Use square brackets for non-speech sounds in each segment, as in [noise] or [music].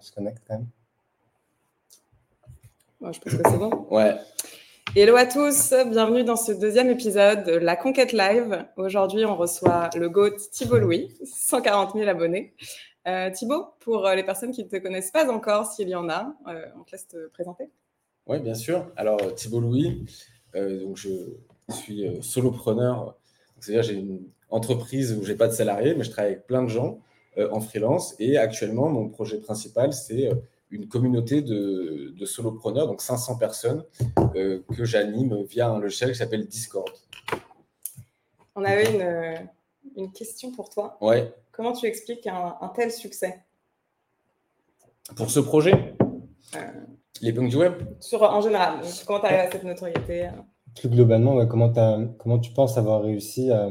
on se connecte quand même. je pense que c'est bon. Ouais. Hello à tous, bienvenue dans ce deuxième épisode de La Conquête Live. Aujourd'hui, on reçoit le GOAT Thibault Louis, 140 000 abonnés. Euh, Thibault, pour les personnes qui ne te connaissent pas encore, s'il y en a, euh, on te laisse te présenter. Oui, bien sûr. Alors, Thibault Louis, euh, donc je suis solopreneur, c'est-à-dire j'ai une entreprise où j'ai pas de salariés, mais je travaille avec plein de gens en freelance. Et actuellement, mon projet principal, c'est une communauté de, de solopreneurs, donc 500 personnes, euh, que j'anime via un logiciel qui s'appelle Discord. On avait une, euh, une, question pour toi. Ouais. Comment tu expliques un, tel succès? Pour ce projet? Euh... Les punks du web? Sur, En général, comment tu arrives à cette notoriété Plus globalement, comment, comment tu penses avoir réussi à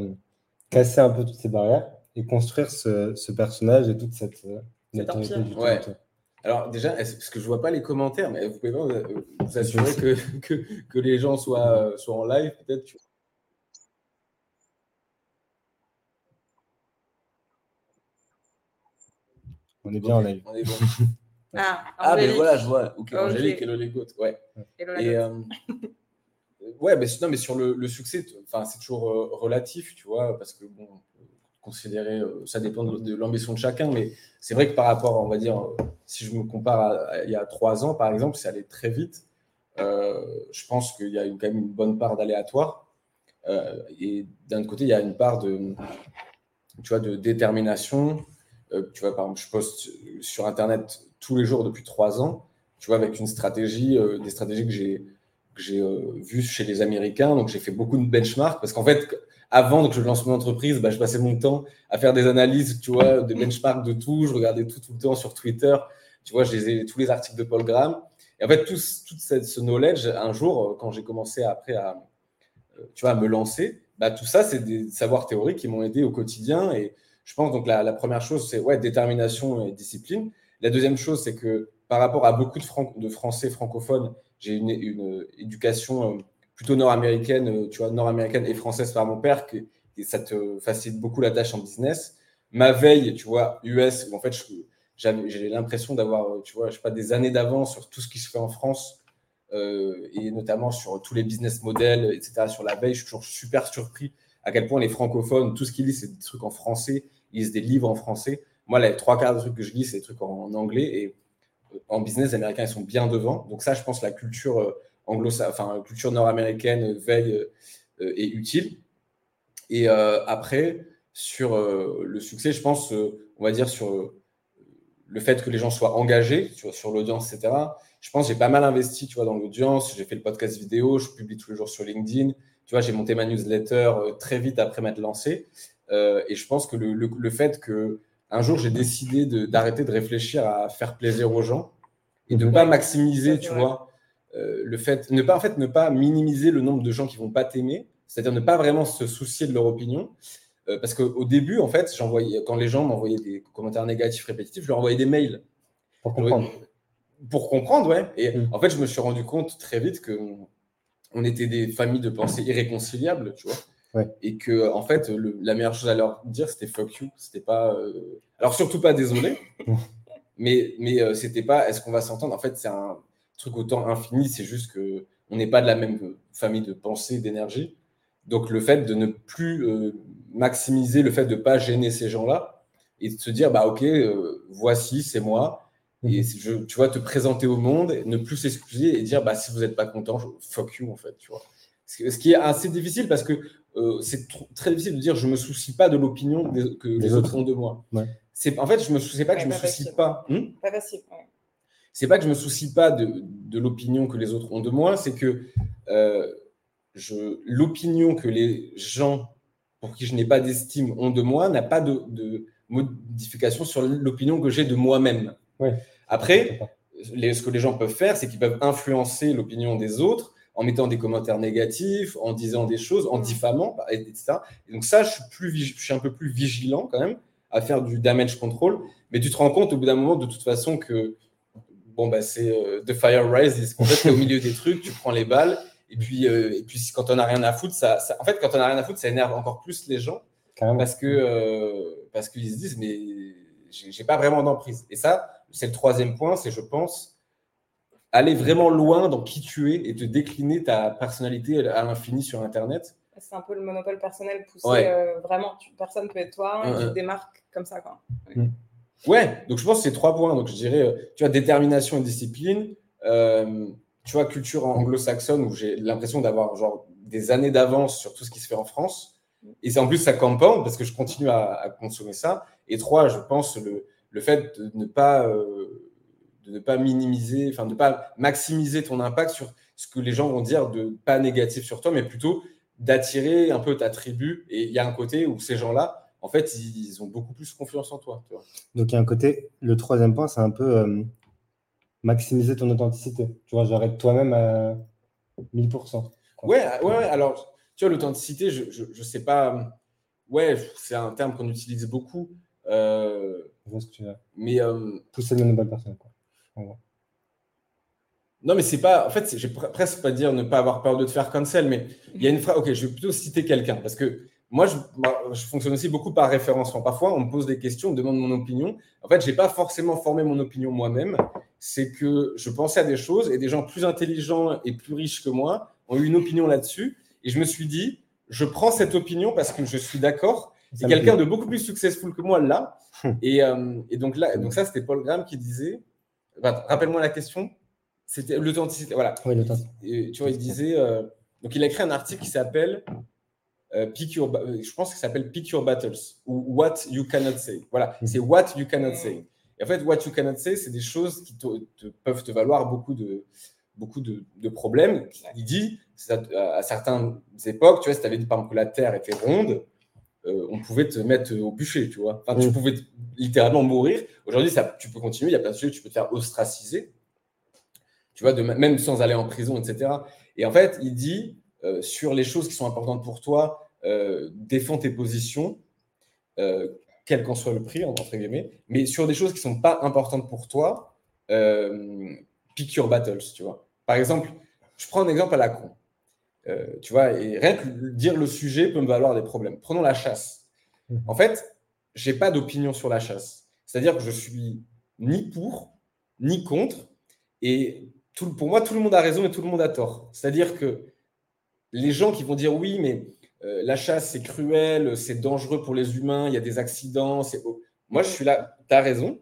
casser un peu toutes ces barrières? Et construire ce, ce personnage et toute cette notoriété du ouais. Alors déjà, parce que je vois pas les commentaires, mais vous pouvez pas vous assurer que, [laughs] que, que, les gens soient, soient en live, peut-être. On est bien en live. On est bon. [laughs] ah, ah mais voilà, je vois. Ok, Angélique et Lolégot. Ouais. Et, euh, [laughs] ouais, mais, non, mais sur le, le succès, c'est toujours euh, relatif, tu vois, parce que bon, considérer, euh, ça dépend de, l'ambition de chacun, mais c'est vrai que par rapport, on va dire, si je me compare à, il y a trois ans, par exemple, c'est allé très vite. Euh, je pense qu'il y a quand même une bonne part d'aléatoire. Euh, et d'un côté, il y a une part de, tu vois, de détermination. tu vois, par exemple, je poste sur Internet tous les jours depuis trois ans, tu vois, avec une stratégie, des stratégies que j'ai que j'ai vues chez les Américains. Donc, j'ai fait beaucoup de benchmarks parce qu'en fait, avant que je lance mon entreprise, bah, je passais mon temps à faire des analyses, tu vois, de benchmark de tout. Je regardais tout tout le temps sur Twitter. Tu vois, lisais tous les articles de Paul Graham. Et en fait, tout, cette, ce knowledge, un jour, euh, quand j'ai commencé après à, euh, tu vois, me lancer, bah, tout ça, c'est des savoirs théoriques qui m'ont aidé au quotidien. Et je pense donc la, première chose, c'est ouais, détermination et discipline. La deuxième chose, c'est que par rapport à beaucoup de, de Français francophones, j'ai une, une, éducation euh, plutôt nord-américaine, euh, tu vois, nord-américaine et française par mon père, que, et ça te facilite beaucoup la tâche en business. Ma veille, tu vois, US, où en fait, j'ai l'impression d'avoir, euh, tu vois, je sais pas, des années d'avance sur tout ce qui se fait en France, euh, et notamment sur tous les business models, etc. Sur la veille, je suis toujours super surpris à quel point les francophones, tout ce qu'ils lisent, c'est des trucs en français, ils lisent des livres en français. Moi, les trois quarts des trucs que je lis, c'est des trucs en, anglais, et en business, les Américains, ils sont bien devant. Donc ça, je pense, la culture anglo enfin, culture nord-américaine veille euh, est utile. Et euh, après, sur euh, le succès, je pense, on va dire, sur le fait que les gens soient engagés vois, sur l'audience, etc. Je pense que j'ai pas mal investi tu vois, dans l'audience. J'ai fait le podcast vidéo, je publie tous les jours sur LinkedIn. Tu vois, j'ai monté ma newsletter très vite après m'être lancé. et je pense que le, le, fait que un jour j'ai décidé d'arrêter de, réfléchir à faire plaisir aux gens et de ne pas maximiser, tu vois, euh, le fait, ne pas, en fait, ne pas minimiser le nombre de gens qui vont pas t'aimer, c'est-à-dire ne pas vraiment se soucier de leur opinion. Euh, parce qu'au début, en fait, j'envoyais, quand les gens m'envoyaient des commentaires négatifs répétitifs, je leur envoyais des mails. Pour comprendre. Pour comprendre, ouais. Et mm. en fait, je me suis rendu compte très vite que on était des familles de pensée irréconciliables, tu vois. Et que, en fait, la meilleure chose à leur dire, c'était fuck you. C'était pas. Euh, alors, surtout pas désolé, mais, mais c'était pas est-ce qu'on va s'entendre? En fait, c'est un, truc autant infini, c'est juste que on n'est pas de la même famille de pensée, d'énergie. Donc le fait de ne plus euh, maximiser le fait de ne pas gêner ces gens-là et de se dire bah ok euh, voici c'est moi et mhm. je, tu vois te présenter au monde, ne plus s'excuser et dire bah si vous n'êtes pas content, fuck you en fait tu vois. Ce qui est assez difficile parce que euh, c'est très difficile de dire je me soucie pas de l'opinion que les, autres ont de moi. C'est en fait je me soucie pas que je me soucie pas. Hmm? Pas facile c'est pas que je me soucie pas de, l'opinion que les autres ont de moi, c'est que euh, l'opinion que les gens pour qui je n'ai pas d'estime ont de moi n'a pas de, modification sur l'opinion que j'ai de moi-même. Après, ce que les gens peuvent faire, c'est qu'ils peuvent influencer l'opinion des autres en mettant des commentaires négatifs, en disant des choses, en diffamant, etc. Et donc ça, je suis, plus, je suis un peu plus vigilant quand même à faire du damage control. Mais tu te rends compte au bout d'un moment, de toute façon, que bon, bah, c'est euh, The Fire Rise, en fait, es au milieu des trucs, tu prends les balles, et puis, euh, et puis quand on n'a rien à foutre, ça, en fait, quand on n'a rien à foutre, ça énerve encore plus les gens, parce que euh, parce qu'ils se disent, mais j'ai pas vraiment d'emprise. Et ça, c'est le troisième point, c'est, je pense, aller vraiment loin dans qui tu es et te décliner ta personnalité à l'infini sur Internet. C'est un peu le monopole personnel poussé euh, vraiment. personne ne peut être toi, et tu te démarques comme ça. Quoi. Mm. Ouais. donc je pense que c'est trois points. Donc je dirais, euh, tu vois, détermination et discipline. Euh, tu vois, culture anglo-saxonne où j'ai l'impression d'avoir genre des années d'avance sur tout ce qui se fait en France. Et en plus ça compound parce que je continue à, consommer ça. Et trois, je pense le, le fait de ne pas de ne pas minimiser, enfin de ne pas maximiser ton impact sur ce que les gens vont dire de pas négatif sur toi, mais plutôt d'attirer un peu ta tribu. Et il y a un côté où ces gens-là, en fait, ils, ont beaucoup plus confiance en toi. Donc il y a un côté, le troisième point, c'est un peu euh, maximiser ton authenticité. Tu vois, j'arrête toi-même à 1000%. Ouais, ouais, alors, tu vois, l'authenticité, je, je, sais pas. Ouais, c'est un terme qu'on utilise beaucoup. Euh, je vois ce que tu veux. Mais. Euh, Pousser de nouvelles personnes, quoi. Non, mais c'est pas. En fait, j'ai presque pas dire ne pas avoir peur de te faire cancel, mais il y a une phrase. Ok, je vais plutôt citer quelqu'un parce que moi, je, je, fonctionne aussi beaucoup par référencement. Parfois, on me pose des questions, on me demande mon opinion. En fait, j'ai pas forcément formé mon opinion moi-même. C'est que je pensais à des choses et des gens plus intelligents et plus riches que moi ont eu une opinion là-dessus. Et je me suis dit, je prends cette opinion parce que je suis d'accord. C'est quelqu'un de beaucoup plus successful que moi là. [laughs] et, euh, et, donc là, donc ça, c'était Paul Graham qui disait Rappelle-moi la question. C'était l'authenticité. Voilà. tu vois, il disait. Euh, donc, il a écrit un article qui s'appelle Pick your, Je pense qu'il s'appelle Pick Your Battles ou What You Cannot Say. Voilà, mhm. c'est What You Cannot Say. Et en fait, What You Cannot Say, c'est des choses qui peuvent te valoir beaucoup de, beaucoup de, problèmes. Il dit, à, certaines époques, tu vois, si tu avais dit par exemple que la Terre était ronde, euh, on pouvait te mettre au bûcher, tu vois. Enfin, tu mm. pouvais littéralement mourir. Aujourd'hui, ça, tu peux continuer. Il y a plein de sujets, tu peux te faire ostraciser, tu vois, de, même sans aller en prison, etc. Et en fait, il dit euh, sur les choses qui sont importantes pour toi, euh, défends tes positions, quel qu'en soit le prix, entre guillemets. Mais sur des choses qui sont pas importantes pour toi, pick your battles, tu vois. Par exemple, je prends un exemple à la con. Euh, tu vois, et rien que dire le sujet peut me valoir des problèmes. Prenons la chasse. Mhm. En fait, j'ai pas d'opinion sur la chasse. C'est-à-dire que je suis ni pour, ni contre. Et tout, pour moi, tout le monde a raison et tout le monde a tort. C'est-à-dire que les gens qui vont dire oui, mais euh, la chasse, c'est cruel, c'est dangereux pour les humains, il y a des accidents. Moi, je suis là, tu as raison.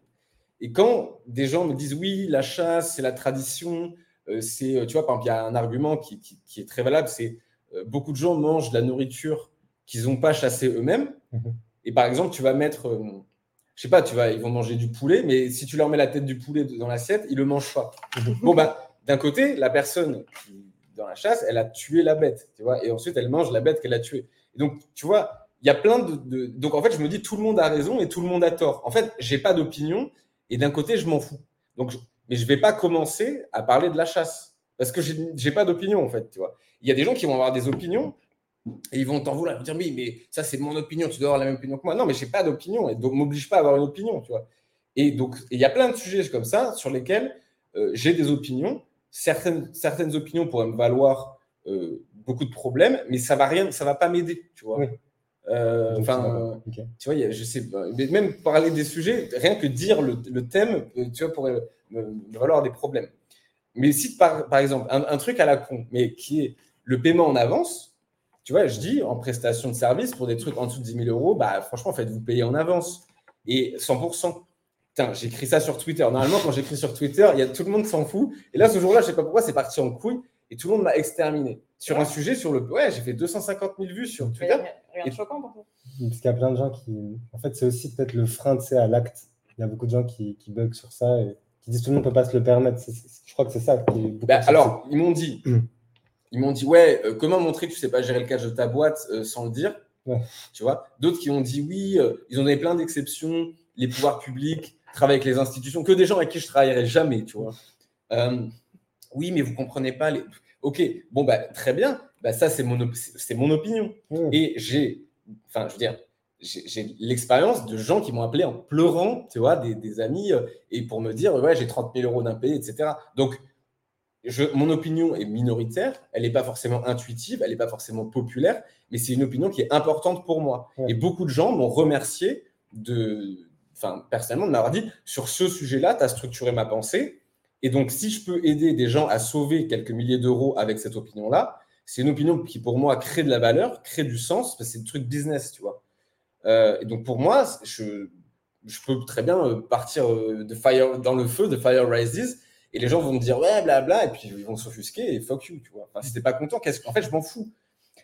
Et quand des gens me disent oui, la chasse, c'est la tradition, euh, c'est, euh, tu vois, par exemple, il y a un argument qui, est très valable, c'est euh, beaucoup de gens mangent de la nourriture qu'ils n'ont pas chassée eux-mêmes. Mhm. Et par exemple, tu vas mettre, je sais pas, tu vas, ils vont manger du poulet, mais si tu leur mets la tête du poulet dans l'assiette, ils le mangent pas. Mhm. bon, bah, d'un côté, la personne dans la chasse, elle a tué la bête, tu vois, et ensuite elle mange la bête qu'elle a tuée. Et donc, tu vois, il y a plein de, Donc, en fait, je me dis, tout le monde a raison et tout le monde a tort. En fait, j'ai pas d'opinion et d'un côté, je m'en fous. Donc, mais je vais pas commencer à parler de la chasse parce que je n'ai pas d'opinion en fait. Tu vois. Il y a des gens qui vont avoir des opinions et ils vont t'en vouloir, ils vont dire mais ça c'est mon opinion, tu dois avoir la même opinion que moi. Non, mais je n'ai pas d'opinion et donc m'oblige pas à avoir une opinion. Tu vois. Et donc il y a plein de sujets comme ça sur lesquels euh, j'ai des opinions. Certaines, certaines opinions pourraient me valoir euh, beaucoup de problèmes, mais ça va rien, ça va pas m'aider. Tu vois. Euh, enfin, tu vois, je sais. Mais même parler des sujets, rien que dire le, le thème, tu vois, pourrait me, valoir des problèmes. Mais si, par, par exemple, un, truc à la con, mais qui est le paiement en avance, tu vois, je dis en prestation de service pour des trucs en dessous de 10 000 euros, bah, franchement, faites-vous payer en avance. Et 100%. Putain, j'écris ça sur Twitter. Normalement, quand j'écris sur Twitter, il y a, tout le monde s'en fout. Et là, ce jour-là, je sais pas pourquoi, c'est parti en couille et tout le monde m'a exterminé. Sur un sujet, sur le. Ouais, j'ai fait 250 000 vues sur Twitter. Rien de choquant pour toi. Parce qu'il y a plein de gens qui. En fait, c'est aussi peut-être le frein de à l'acte. Il y a beaucoup de gens qui, qui bug sur ça. Et qui disent tout le monde ne peut pas se le permettre. je crois que c'est ça. Qui bah, alors, ils m'ont dit, mm. ils m'ont dit, ouais, euh, comment montrer que tu sais pas gérer le cash de ta boîte euh, sans le dire? Tu vois? D'autres qui ont dit, oui, euh, ils ont donné plein d'exceptions, les pouvoirs publics travaillent avec les institutions, que des gens avec qui je travaillerai jamais, tu vois. oui, mais vous comprenez pas les. Ok, bon, bah, très bien. Bah, ça, c'est mon, c'est mon opinion. Mm. Et j'ai, enfin, je veux dire, j'ai l'expérience de gens qui m'ont appelé en pleurant, tu vois, des, amis, euh, et pour me dire, ouais, j'ai 30 000 euros d'impayé, etc. Donc, je, mon opinion est minoritaire, elle n'est pas forcément intuitive, elle n'est pas forcément populaire, mais c'est une opinion qui est importante pour moi. Et beaucoup de gens m'ont remercié de enfin, personnellement, de m'avoir dit sur ce sujet-là, tu as structuré ma pensée. Et donc, si je peux aider des gens à sauver quelques milliers d'euros avec cette opinion-là, c'est une opinion qui, pour moi, crée de la valeur, crée du sens, parce que c'est le truc business, tu vois. Euh, et donc, pour moi, je, peux très bien euh, partir euh, de fire, dans le feu de Fire Rises et les gens vont me dire ouais, blabla, et puis ils vont s'offusquer et fuck you, tu vois. Si t'es pas content, qu'est-ce qu'en fait, je m'en fous.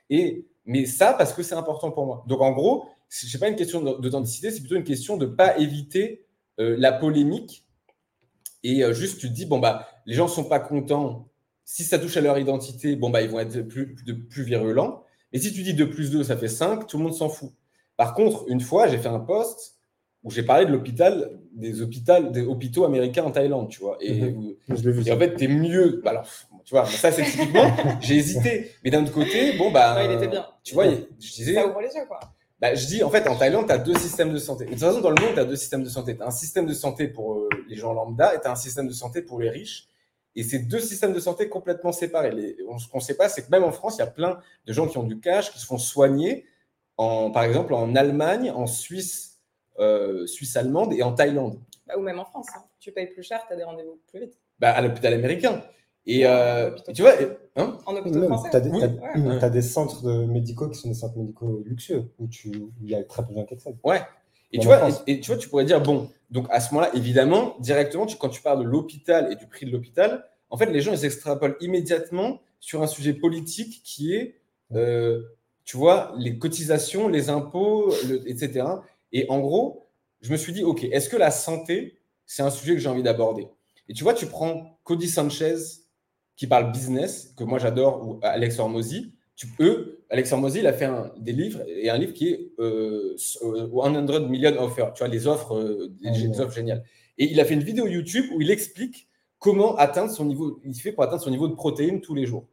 Et, mais ça, parce que c'est important pour moi. Donc, en gros, c'est pas une question d'authenticité, c'est plutôt une question de pas éviter la polémique et juste tu te dis bon bah les gens sont pas contents si ça touche à leur identité bon bah ils vont être plus de plus virulents et si tu dis 2 plus 2 ça fait 5 tout le monde s'en fout par contre une fois j'ai fait un post où j'ai parlé de l'hôpital, des hôpitaux, des hôpitaux américains en Thaïlande, tu vois. Et, mhm. vu, en fait, tu es mieux. Bah, alors, tu vois, ça, c'est typiquement, [laughs] j'ai hésité. Mais d'un autre côté, bon, bah. il était bien. Tu vois, je disais. Ça ouvre les yeux, quoi. Bah, je dis, en fait, en Thaïlande, tu as deux systèmes de santé. de toute façon, dans le monde, tu as deux systèmes de santé. Tu as un système de santé pour euh, les gens lambda et tu as un système de santé pour les riches. Et c'est deux systèmes de santé complètement séparés. Les, ce qu'on ne sait pas, c'est que même en France, il y a plein de gens qui ont du cash, qui se font soigner, en, par exemple, en Allemagne, en Suisse euh, suisse allemande et en Thaïlande. Bah, ou même en France. Hein. Tu payes plus cher, tu as des rendez-vous plus vite. Bah, à l'hôpital américain. Et euh, tu vois, hein en hôpital français. Tu as, des centres médicaux qui sont des centres médicaux luxueux où, tu, il y a très peu de gens qui accèdent. Ouais. Et tu, vois, et, tu vois, tu pourrais dire, bon, donc à ce moment-là, évidemment, directement, tu, quand tu parles de l'hôpital et du prix de l'hôpital, en fait, les gens, ils s'extrapolent immédiatement sur un sujet politique qui est, euh, tu vois, les cotisations, les impôts, etc. Et en gros, je me suis dit, OK, est-ce que la santé, c'est un sujet que j'ai envie d'aborder? Et tu vois, tu prends Cody Sanchez, qui parle business, que moi j'adore, ou Alex Hormozy. Tu, eux, Alex Hormozy, il a fait un, des livres, et un livre qui est euh, 100 euh, million offers, tu vois, les offres, euh, des, offres géniales. Et il a fait une vidéo YouTube où il explique comment atteindre son niveau, il fait pour atteindre son niveau de protéines tous les jours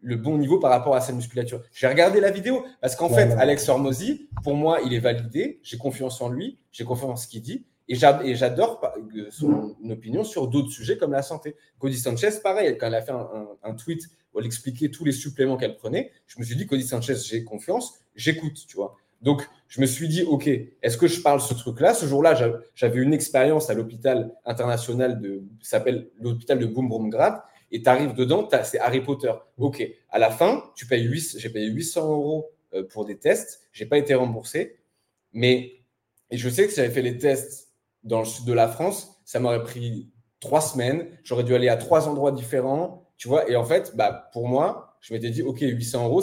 le bon niveau par rapport à sa musculature. J'ai regardé la vidéo parce qu'en fait, Alex Hormozy, pour moi, il est validé. J'ai confiance en lui, j'ai confiance en ce qu'il dit. Et j'adore son opinion sur d'autres sujets comme la santé. Cody Sanchez, pareil, quand elle a fait un, tweet où elle expliquait tous les suppléments qu'elle prenait, je me suis dit, Cody Sanchez, j'ai confiance, j'écoute, tu vois. Donc, je me suis dit, OK, est-ce que je parle ce truc-là? Ce jour-là, j'avais une expérience à l'hôpital international de, s'appelle l'hôpital de Bumbrumgrad, et tu arrives dedans, c'est Harry Potter. Ok, à la fin, tu payes 8, j'ai payé 800 euros euh, pour des tests, j'ai pas été remboursé, mais et je sais que si j'avais fait les tests dans le sud de la France, ça m'aurait pris trois semaines, j'aurais dû aller à trois endroits différents, tu vois, et en fait, bah, pour moi, je m'étais dit, ok, 800 euros,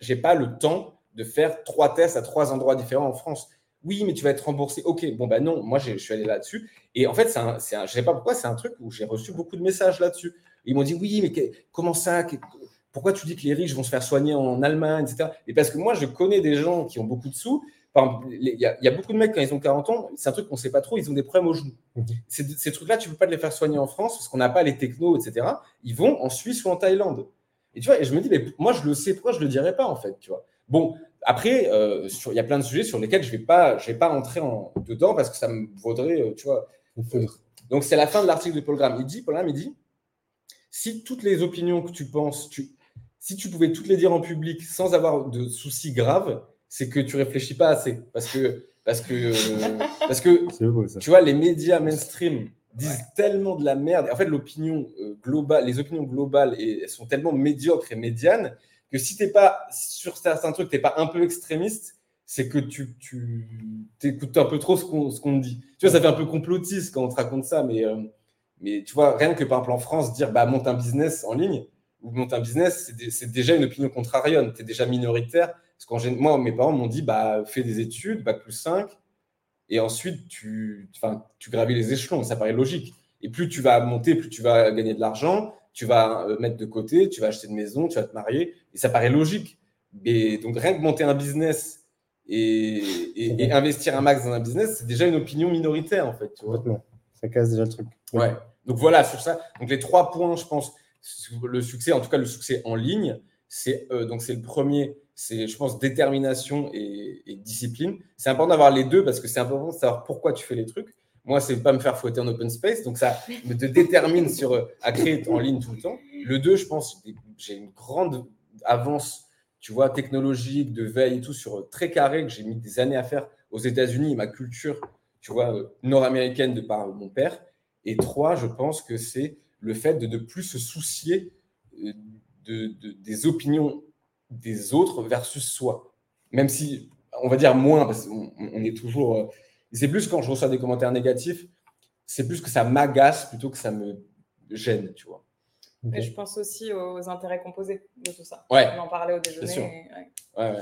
j'ai pas le temps de faire trois tests à trois endroits différents en France. Oui, mais tu vas être remboursé. Ok, bon, bah non, moi, je suis allé là-dessus. Et en fait, c'est un, je ne sais pas pourquoi, c'est un truc où j'ai reçu beaucoup de messages là-dessus. Ils m'ont dit oui, mais comment ça Pourquoi tu dis que les riches vont se faire soigner en Allemagne, etc. Et parce que moi, je connais des gens qui ont beaucoup de sous. Il y, a beaucoup de mecs quand ils ont 40 ans, c'est un truc qu'on ne sait pas trop, ils ont des problèmes aux genoux. Mhm. Ces, trucs-là, tu ne peux pas les faire soigner en France parce qu'on n'a pas les technos, etc. Ils vont en Suisse ou en Thaïlande. Et tu vois, et je me dis, mais moi, je le sais, pourquoi je ne le dirais pas, en fait, tu vois? Bon, après, euh, il y a plein de sujets sur lesquels je ne vais pas, je vais pas entrer en, dedans parce que ça me vaudrait, euh, tu vois. Donc, c'est la fin de l'article de Paul Graham. Il dit, Paul Graham, il dit, si toutes les opinions que tu penses, tu, si tu pouvais toutes les dire en public sans avoir de soucis graves, c'est que tu réfléchis pas assez. Parce que, parce que, [laughs] parce que tu vois, les médias mainstream disent tellement de la merde. En fait, l'opinion euh, globale, les opinions globales et, elles sont tellement médiocres et médianes que si tu n'es pas sur certains trucs, tu n'es pas un peu extrémiste, c'est que tu, tu écoutes un peu trop ce qu'on te dit. Tu vois, ça fait un peu complotiste quand on te raconte ça, mais, euh, mais tu vois, rien que par exemple en France, dire bah, monte un business en ligne ou monte un business, c'est déjà une opinion contrarienne. Tu es déjà minoritaire. Parce que moi, mes parents m'ont dit bah, fais des études, bac plus 5, et ensuite tu, tu gravis les échelons. Ça paraît logique. Et plus tu vas monter, plus tu vas gagner de l'argent, tu vas euh, mettre de côté, tu vas acheter une maison, tu vas te marier. Et ça paraît logique. Et donc, rien que monter un business et, et, investir un max dans un business, c'est déjà une opinion minoritaire, en fait. Tu vois ça casse déjà le truc. Ouais. Donc voilà, sur ça. Donc les trois points, je pense, le succès, en tout cas le succès en ligne, c'est euh, donc c'est le premier, c'est je pense détermination et, discipline. C'est important d'avoir les deux parce que c'est important de savoir pourquoi tu fais les trucs. Moi, c'est pas me faire fouetter en open space, donc ça me te détermine sur euh, à créer en ligne tout le temps. Le deux, je pense, j'ai une grande avance, tu vois, technologique, de veille et tout sur euh, très carré que j'ai mis des années à faire aux États-Unis. Ma culture, tu vois, nord-américaine de par mon père. Et trois, je pense que c'est le fait de ne plus se soucier de, des opinions des autres versus soi. Même si, on va dire moins, parce qu'on on est toujours. c'est plus quand je reçois des commentaires négatifs, c'est plus que ça m'agace plutôt que ça me gêne, tu vois. Mais je pense aussi aux intérêts composés de tout ça. Ouais. On en parlait au déjeuner. Ouais. Ouais,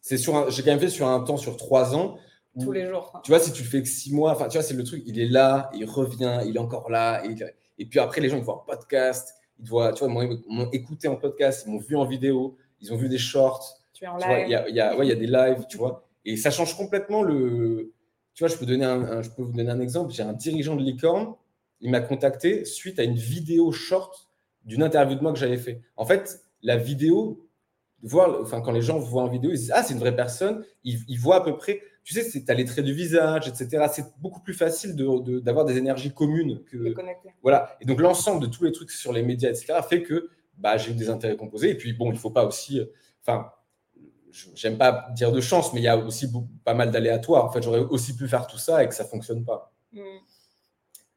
C'est sur j'ai quand même fait sur un temps sur trois ans. Tous les jours. Tu vois, si tu le fais que six mois, enfin, tu vois, c'est le truc, il est là, il revient, il est encore là. Et, et puis après, les gens, ils voient un podcast, ils voient, tu vois, m'ont écouté en podcast, ils m'ont vu en vidéo, ils ont vu des shorts. Tu es en live. Il y, a, y, a, ouais, y a des lives, tu vois. Et ça change complètement le. Tu vois, je peux, donner un, je peux vous donner un exemple. J'ai un dirigeant de licorne, il m'a contacté suite à une vidéo short d'une interview de moi que j'avais fait. En fait, la vidéo, voir, enfin, quand les gens voient en vidéo, ils disent Ah, c'est une vraie personne. Ils, voient à peu près, tu sais, tu as les traits du visage, etc. C'est beaucoup plus facile d'avoir de, des énergies communes que. Voilà. Et donc, l'ensemble de tous les trucs sur les médias, etc., fait que bah, j'ai eu des intérêts composés. Et puis, bon, il ne faut pas aussi. Enfin, j'aime pas dire de chance, mais il y a aussi pas mal d'aléatoires. En fait, j'aurais aussi pu faire tout ça et que ça fonctionne pas. Mmh.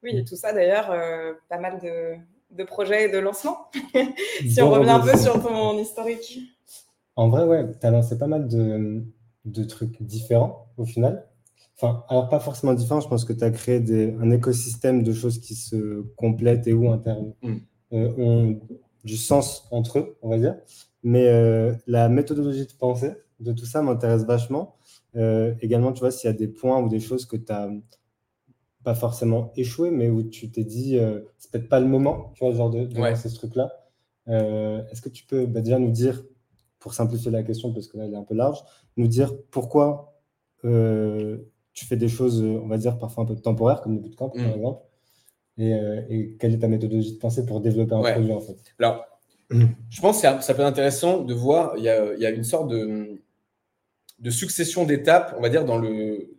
Oui, et tout ça d'ailleurs, euh, pas mal de, de projets et de lancements. [laughs] si on revient un peu sur ton historique. En vrai, ouais, tu as lancé pas mal de, de, trucs différents au final. Enfin, alors pas forcément différents, je pense que tu as créé des, un écosystème de choses qui se complètent et où mm. euh, ont du sens entre eux, on va dire. Mais euh, la méthodologie de pensée de tout ça m'intéresse vachement. Euh, également, tu vois, s'il y a des points ou des choses que tu as pas forcément échoué, mais où tu t'es dit, euh, c'est peut-être pas le moment, tu vois, genre de, de lancer ce truc-là. Euh, est-ce que tu peux bah, déjà nous dire, pour simplifier la question, parce que là, elle est un peu large, nous dire pourquoi tu fais des choses, on va dire, parfois un peu temporaires, comme le bootcamp, par mm. exemple, et, et, quelle est ta méthodologie de pensée pour développer un en fait? Alors, je pense que ça peut être intéressant de voir, il y a, il y a une sorte de, de succession d'étapes, on va dire, dans le,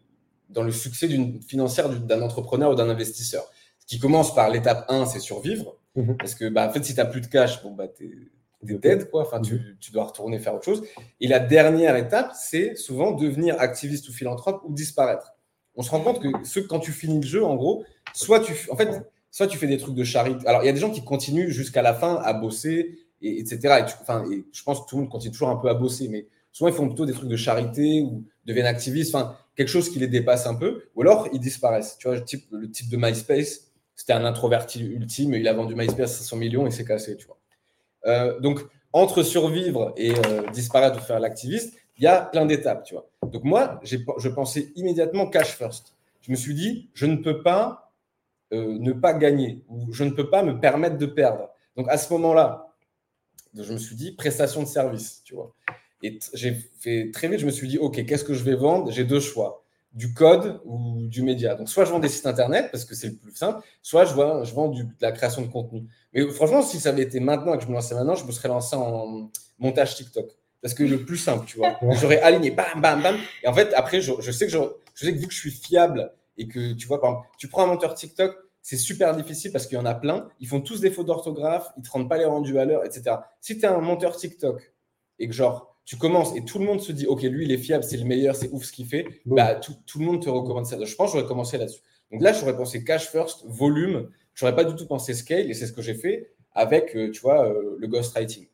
dans le succès d'une financière d'un entrepreneur ou d'un investisseur. Ce qui commence par l'étape 1, c'est survivre. Mhm. Parce que, bah, en fait, si tu n'as plus de cash, bon, bah, tu es, dead, quoi. Enfin, tu, mhm. tu, dois retourner faire autre chose. Et la dernière étape, c'est souvent devenir activiste ou philanthrope ou disparaître. On se rend compte que quand tu finis le jeu, en gros, soit tu, en fait, soit tu fais des trucs de charité. Alors, il y a des gens qui continuent jusqu'à la fin à bosser, et, etc. Et, je pense que tout le monde continue toujours un peu à bosser, mais souvent, ils font plutôt des trucs de charité ou deviennent activistes. Enfin, quelque chose qui les dépasse un peu, ou alors ils disparaissent. Tu vois, le type, le type de MySpace, c'était un introverti ultime, il a vendu MySpace à 500 millions et s'est cassé, tu vois. Euh, donc, entre survivre et euh, disparaître ou faire l'activiste, il y a plein d'étapes, tu vois. Donc moi, je pensais immédiatement cash first. Je me suis dit, je ne peux pas euh, ne pas gagner, ou je ne peux pas me permettre de perdre. Donc à ce moment-là, je me suis dit prestation de service, tu vois. Et j'ai fait très vite, je me suis dit, OK, qu'est-ce que je vais vendre? J'ai deux choix du code ou du média. Donc, soit je vends des sites internet parce que c'est le plus simple, soit je je vends de la création de contenu. Mais franchement, si ça avait été maintenant et que je me lançais maintenant, je me serais lancé en montage TikTok. Parce que le plus simple, tu vois, j'aurais aligné, bam, bam, bam. Et en fait, après, je, sais que je, je, sais que vu que je suis fiable et que tu vois, par exemple, tu prends un monteur TikTok, c'est super difficile parce qu'il y en a plein. Ils font tous des fautes d'orthographe, ils ne te rendent pas les rendus à l'heure, etc. Si tu es un monteur TikTok et que genre, tu commences et tout le monde se dit, OK, lui, il est fiable, c'est le meilleur, c'est ouf ce qu'il fait, bah, tout, le monde te recommande ça. je pense que j'aurais commencé là-dessus. Donc là, j'aurais pensé cash first, volume. Je n'aurais pas du tout pensé scale et c'est ce que j'ai fait avec, euh, tu vois, euh, le ghostwriting.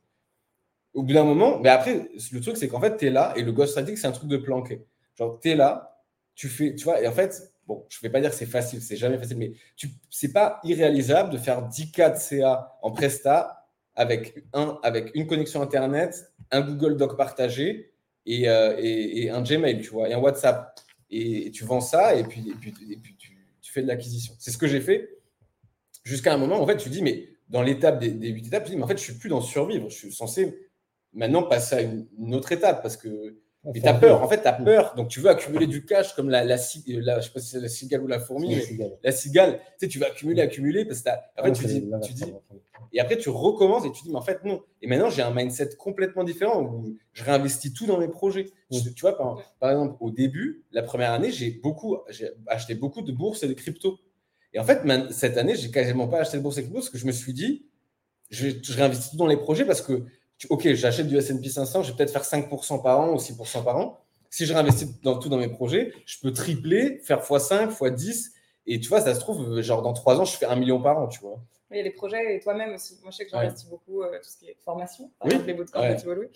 Au bout d'un moment, mais après, le truc, c'est qu'en fait, tu es là et le ghostwriting, c'est un truc de planquer. Genre, tu es là, tu fais, tu vois, et en fait, bon, je ne vais pas dire que c'est facile, c'est jamais facile, mais ce n'est pas irréalisable de faire 10 cas de CA en Presta avec, un, avec une connexion Internet, un Google Doc partagé euh, et, et, un Gmail, tu vois, et un WhatsApp. Et, tu vends ça et puis, et puis, et tu, fais de l'acquisition. C'est ce que j'ai fait jusqu'à un moment. En fait, tu dis, mais dans l'étape des, huit étapes, tu dis, mais en fait, je suis plus dans survivre. Je suis censé maintenant passer à une, autre étape parce que tu as peur. En fait, tu as peur. Donc, tu veux accumuler du cash comme la, la, la, je sais pas si c'est la cigale ou la fourmi, mais la cigale. Tu sais, tu vas accumuler, accumuler parce que en fait, tu dis, tu dis, et après, tu recommences et tu dis, mais en fait, non. Et maintenant, j'ai un mindset complètement différent où je réinvestis tout dans mes projets. Tu vois, par, exemple, au début, la première année, j'ai beaucoup, j'ai acheté beaucoup de bourses et de crypto. Et en fait, cette année, j'ai quasiment pas acheté de bourses et de crypto parce que je me suis dit, je, réinvestis tout dans les projets parce que, OK, j'achète du S&P 500, je vais peut-être faire 5% par an ou 6% par an. Si je réinvestis dans tout dans mes projets, je peux tripler, faire x5, x10. Et tu vois, ça se trouve, genre dans trois ans, je fais un million par an, tu vois. Il y a les projets et toi-même aussi. Moi, je sais que j'investis beaucoup euh, tout ce qui est formation, par exemple les bootcamps de Thibault Louis.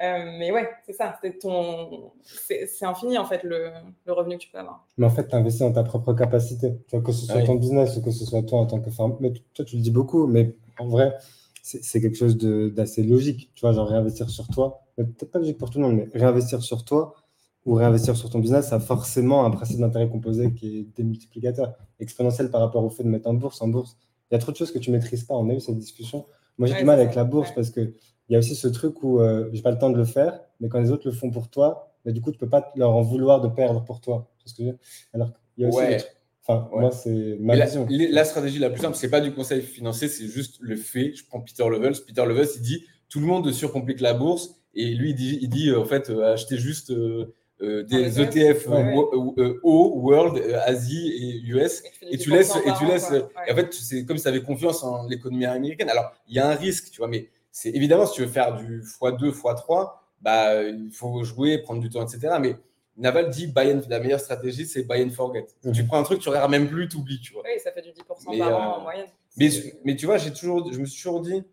Euh, mais ouais, c'est ça. C'est ton... c'est infini, en fait, le, le, revenu que tu peux avoir. Mais en fait, tu investis dans ta propre capacité. Tu vois, que ce soit ton business ou que ce soit toi en tant que femme. Mais toi, tu le dis beaucoup, mais en vrai, c'est quelque chose d'assez logique. Tu vois, genre réinvestir sur toi. Peut-être pas logique pour tout le monde, mais réinvestir sur toi ou réinvestir sur ton business, ça a forcément un principe d'intérêt composé qui est démultiplicateur, exponentiel par rapport au fait de mettre en bourse. En bourse, il y a trop de choses que tu ne maîtrises pas. On a eu cette discussion. Moi, j'ai du mal avec la bourse parce qu'il y a aussi ce truc où euh, je n'ai pas le temps de le faire, mais quand les autres le font pour toi, bah, du coup, tu ne peux pas leur en vouloir de perdre pour toi. Ce que Alors, il y a aussi Enfin, moi, c'est ma la, vision. La, stratégie la plus simple, c'est pas du conseil financier, c'est juste le fait. Je prends Peter Levels. Peter Levels, il dit tout le monde surcomplique la bourse. Et lui, il dit, il dit euh, en fait, euh, achetez juste euh, des ETF e O, World, euh, Asie et US, et, tu laisses, et tu laisses, en fait, c'est comme si tu avais confiance en l'économie américaine. Alors, il y a un risque, tu vois, mais c'est évidemment, si tu veux faire du x2, x3, bah, il faut jouer, prendre du temps, etc. Mais Naval dit buy and, la meilleure stratégie, c'est buy and forget. Mhm. Tu prends un truc, tu regardes même plus, tu oublies, tu vois. Oui, ça fait du 10% par an en euh, moyenne. Mais, mais tu vois, j'ai toujours, je me suis toujours dit,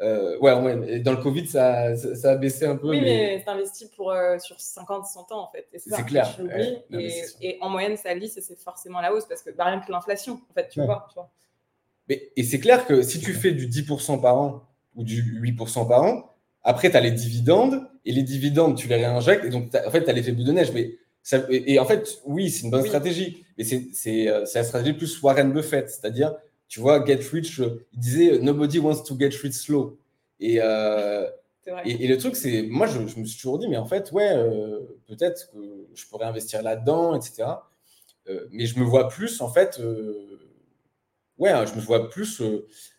euh, ouais, dans le Covid, ça, ça, a baissé un peu. Oui, mais, c'est investi pour, euh, sur 50, 100 ans, en fait. c'est clair. et, en moyenne, ça lisse et c'est forcément la hausse parce que bah, rien que l'inflation, en fait, tu, vois, tu vois. Mais, et c'est clair que si tu fais du 10% par an ou du 8% par an, après, tu as les dividendes et les dividendes, tu les réinjectes et donc, en fait, tu as l'effet bout de neige. Mais ça, et, en fait, oui, c'est une bonne stratégie, mais c'est euh, la stratégie plus Warren Buffett, c'est-à-dire tu vois, Get Rich, il disait Nobody wants to get rich slow. Et, euh, et, le truc, c'est, moi, je, me suis toujours dit, mais en fait, ouais, euh, peut-être que je pourrais investir là-dedans, etc. Euh, mais je me vois plus, en fait, ouais, hein, je me vois plus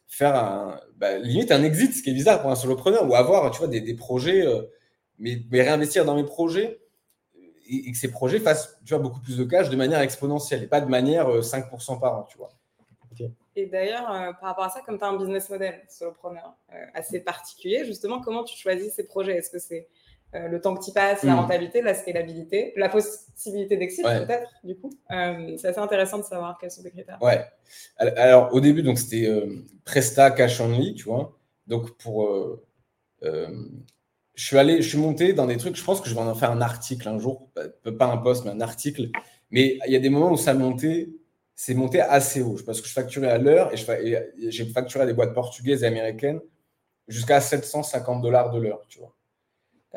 faire un, bah, limite un exit, ce qui est bizarre pour un solopreneur, ou avoir, tu vois, des, des projets, mais, mais, réinvestir dans mes projets et, que ces projets fassent, tu vois, beaucoup plus de cash de manière exponentielle et pas de manière 5% par an, tu vois. Et d'ailleurs, euh, par rapport à ça, comme tu as un business model solopreneur euh, assez particulier, justement, comment tu choisis ces projets? Est-ce que c'est euh, le temps que tu passes, la hmm. rentabilité, la scalabilité, la possibilité d'exit peut-être, du coup? C'est assez intéressant de savoir quels sont les critères. Ouais. Alors, au début, donc c'était Presta Cash Only, tu vois. Donc, pour. Je suis allé, je suis monté dans des trucs, je pense que je vais en faire un article un jour, pas un post, mais un article. Mais il y a des moments où ça montait c'est monté assez haut parce que je facturais à l'heure et j'ai facturé à des boîtes portugaises et américaines jusqu'à 750 dollars de l'heure, tu vois.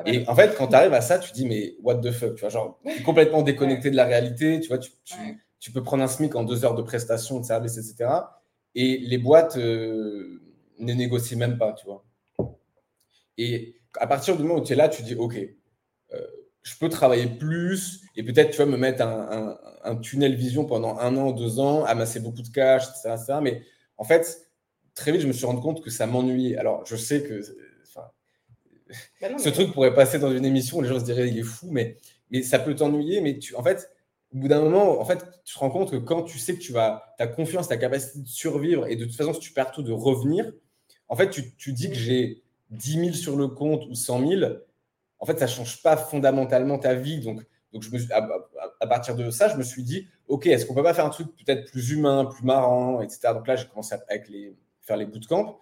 Et en fait, quand tu arrives à ça, tu dis, mais what the fuck, tu vois, genre, complètement déconnecté de la réalité, tu vois, tu, tu, peux prendre un SMIC en deux heures de prestation, de service, etc. Et les boîtes euh, ne négocient même pas, tu vois. Et à partir du moment où tu es là, tu dis, OK, euh, je peux travailler plus et peut-être, tu vois, me mettre un, un, tunnel vision pendant un an, deux ans, amasser beaucoup de cash, etc., Mais en fait, très vite, je me suis rendu compte que ça m'ennuyait. Alors, je sais que bah ce truc pourrait passer dans une émission, les gens se diraient, il est fou, mais, mais ça peut t'ennuyer. Mais tu, en fait, au bout d'un moment, en fait, tu te rends compte que quand tu sais que tu vas, ta confiance, ta capacité de survivre et de toute façon, si tu perds tout, de revenir, en fait, tu, tu dis que j'ai 10 000 sur le compte ou 100 000 en fait, ça ne change pas fondamentalement ta vie. Donc, donc je me à, partir de ça, je me suis dit, OK, est-ce qu'on peut pas faire un truc peut-être plus humain, plus marrant, etc. Donc là, j'ai commencé à avec les, faire les bootcamps.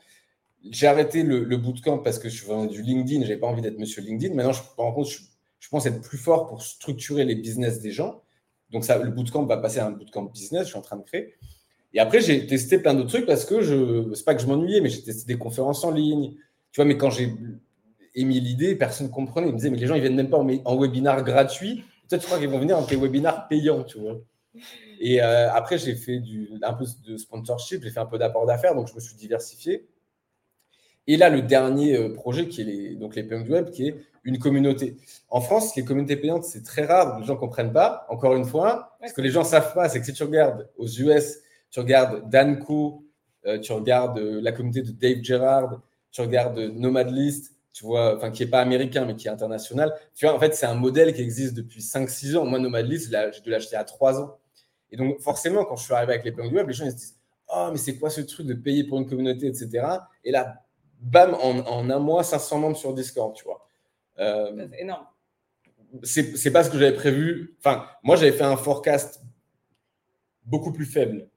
J'ai arrêté le, le, bootcamp parce que je suis du LinkedIn, je n'avais pas envie d'être monsieur LinkedIn. Maintenant, je, je, pense être plus fort pour structurer les business des gens. Donc ça, le bootcamp va passer à un bootcamp business, je suis en train de créer. Et après, j'ai testé plein d'autres trucs parce que je, c'est pas que je m'ennuyais, mais j'ai testé des conférences en ligne. Tu vois, mais quand j'ai émis l'idée, personne ne comprenait. Il me disait, mais les gens, ils viennent même pas en, en webinar gratuit. Toi, tu crois qu'ils vont venir en tes webinars payants, tu vois. Et euh, après, j'ai fait du, un peu de sponsorship, j'ai fait un peu d'apport d'affaires, donc je me suis diversifié. Et là, le dernier euh, projet, qui est les, donc les Punk Web, qui est une communauté. En France, les communautés payantes, c'est très rare, les gens ne comprennent pas. Encore une fois, ce que les gens ne savent pas, c'est que si tu regardes aux US, tu regardes Danco, euh, tu regardes la communauté de Dave Gerard, tu regardes Nomad List, tu vois, enfin, qui n'est pas américain, mais qui est international. Tu vois, en fait, c'est un modèle qui existe depuis 5-6 ans. Moi, Nomadlist, j'ai dû l'acheter à 3 ans. Et donc, forcément, quand je suis arrivé avec les plans du web, les gens ils se disent Oh, mais c'est quoi ce truc de payer pour une communauté, etc. Et là, bam, en, un mois, 500 membres sur Discord, tu vois. Euh, c'est énorme. c'est pas ce que j'avais prévu. Enfin, moi, j'avais fait un forecast beaucoup plus faible.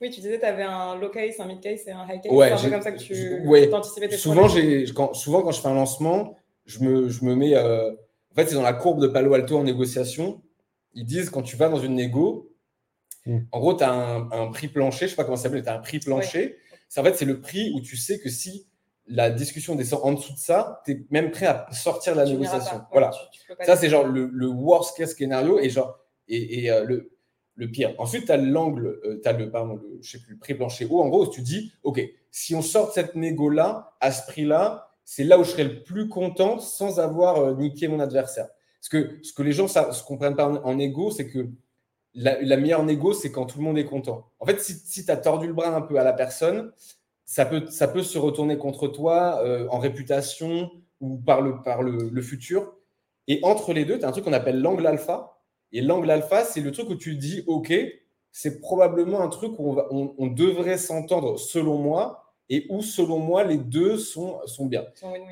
Oui, tu disais que tu avais un low case, un mid case et un high case. Ouais, c'est un peu comme ça que tu ouais. anticipais tes souvent, quand, souvent, quand je fais un lancement, je me, je me mets. Euh, en fait, c'est dans la courbe de Palo Alto en négociation. Ils disent quand tu vas dans une négo, hmm. en gros, tu as un, prix plancher, je ne sais pas comment ça s'appelle, tu as un prix plancher. En fait, c'est le prix où tu sais que si la discussion descend en dessous de ça, tu es même prêt à sortir de la négociation. voilà. ça, c'est genre le, worst case scénario et genre et, et euh, le, le pire. Ensuite, tu as l'angle, euh, tu as le, pardon, le, je sais plus, le prix plancher haut. En gros, tu dis, OK, si on sort de cette négo-là, à ce prix-là, c'est là où je serai le plus content sans avoir euh, niqué mon adversaire. Parce que ce que les gens ne comprennent pas en, égo, c'est que la, meilleure négo, c'est quand tout le monde est content. En fait, si, si tu as tordu le bras un peu à la personne, ça peut, ça peut se retourner contre toi euh, en réputation ou par le, par le, futur. Et entre les deux, tu as un truc qu'on appelle l'angle alpha. Et l'angle alpha, c'est le truc où tu dis, OK, c'est probablement un truc où on, on, devrait s'entendre selon moi et où, selon moi, les deux sont, sont bien.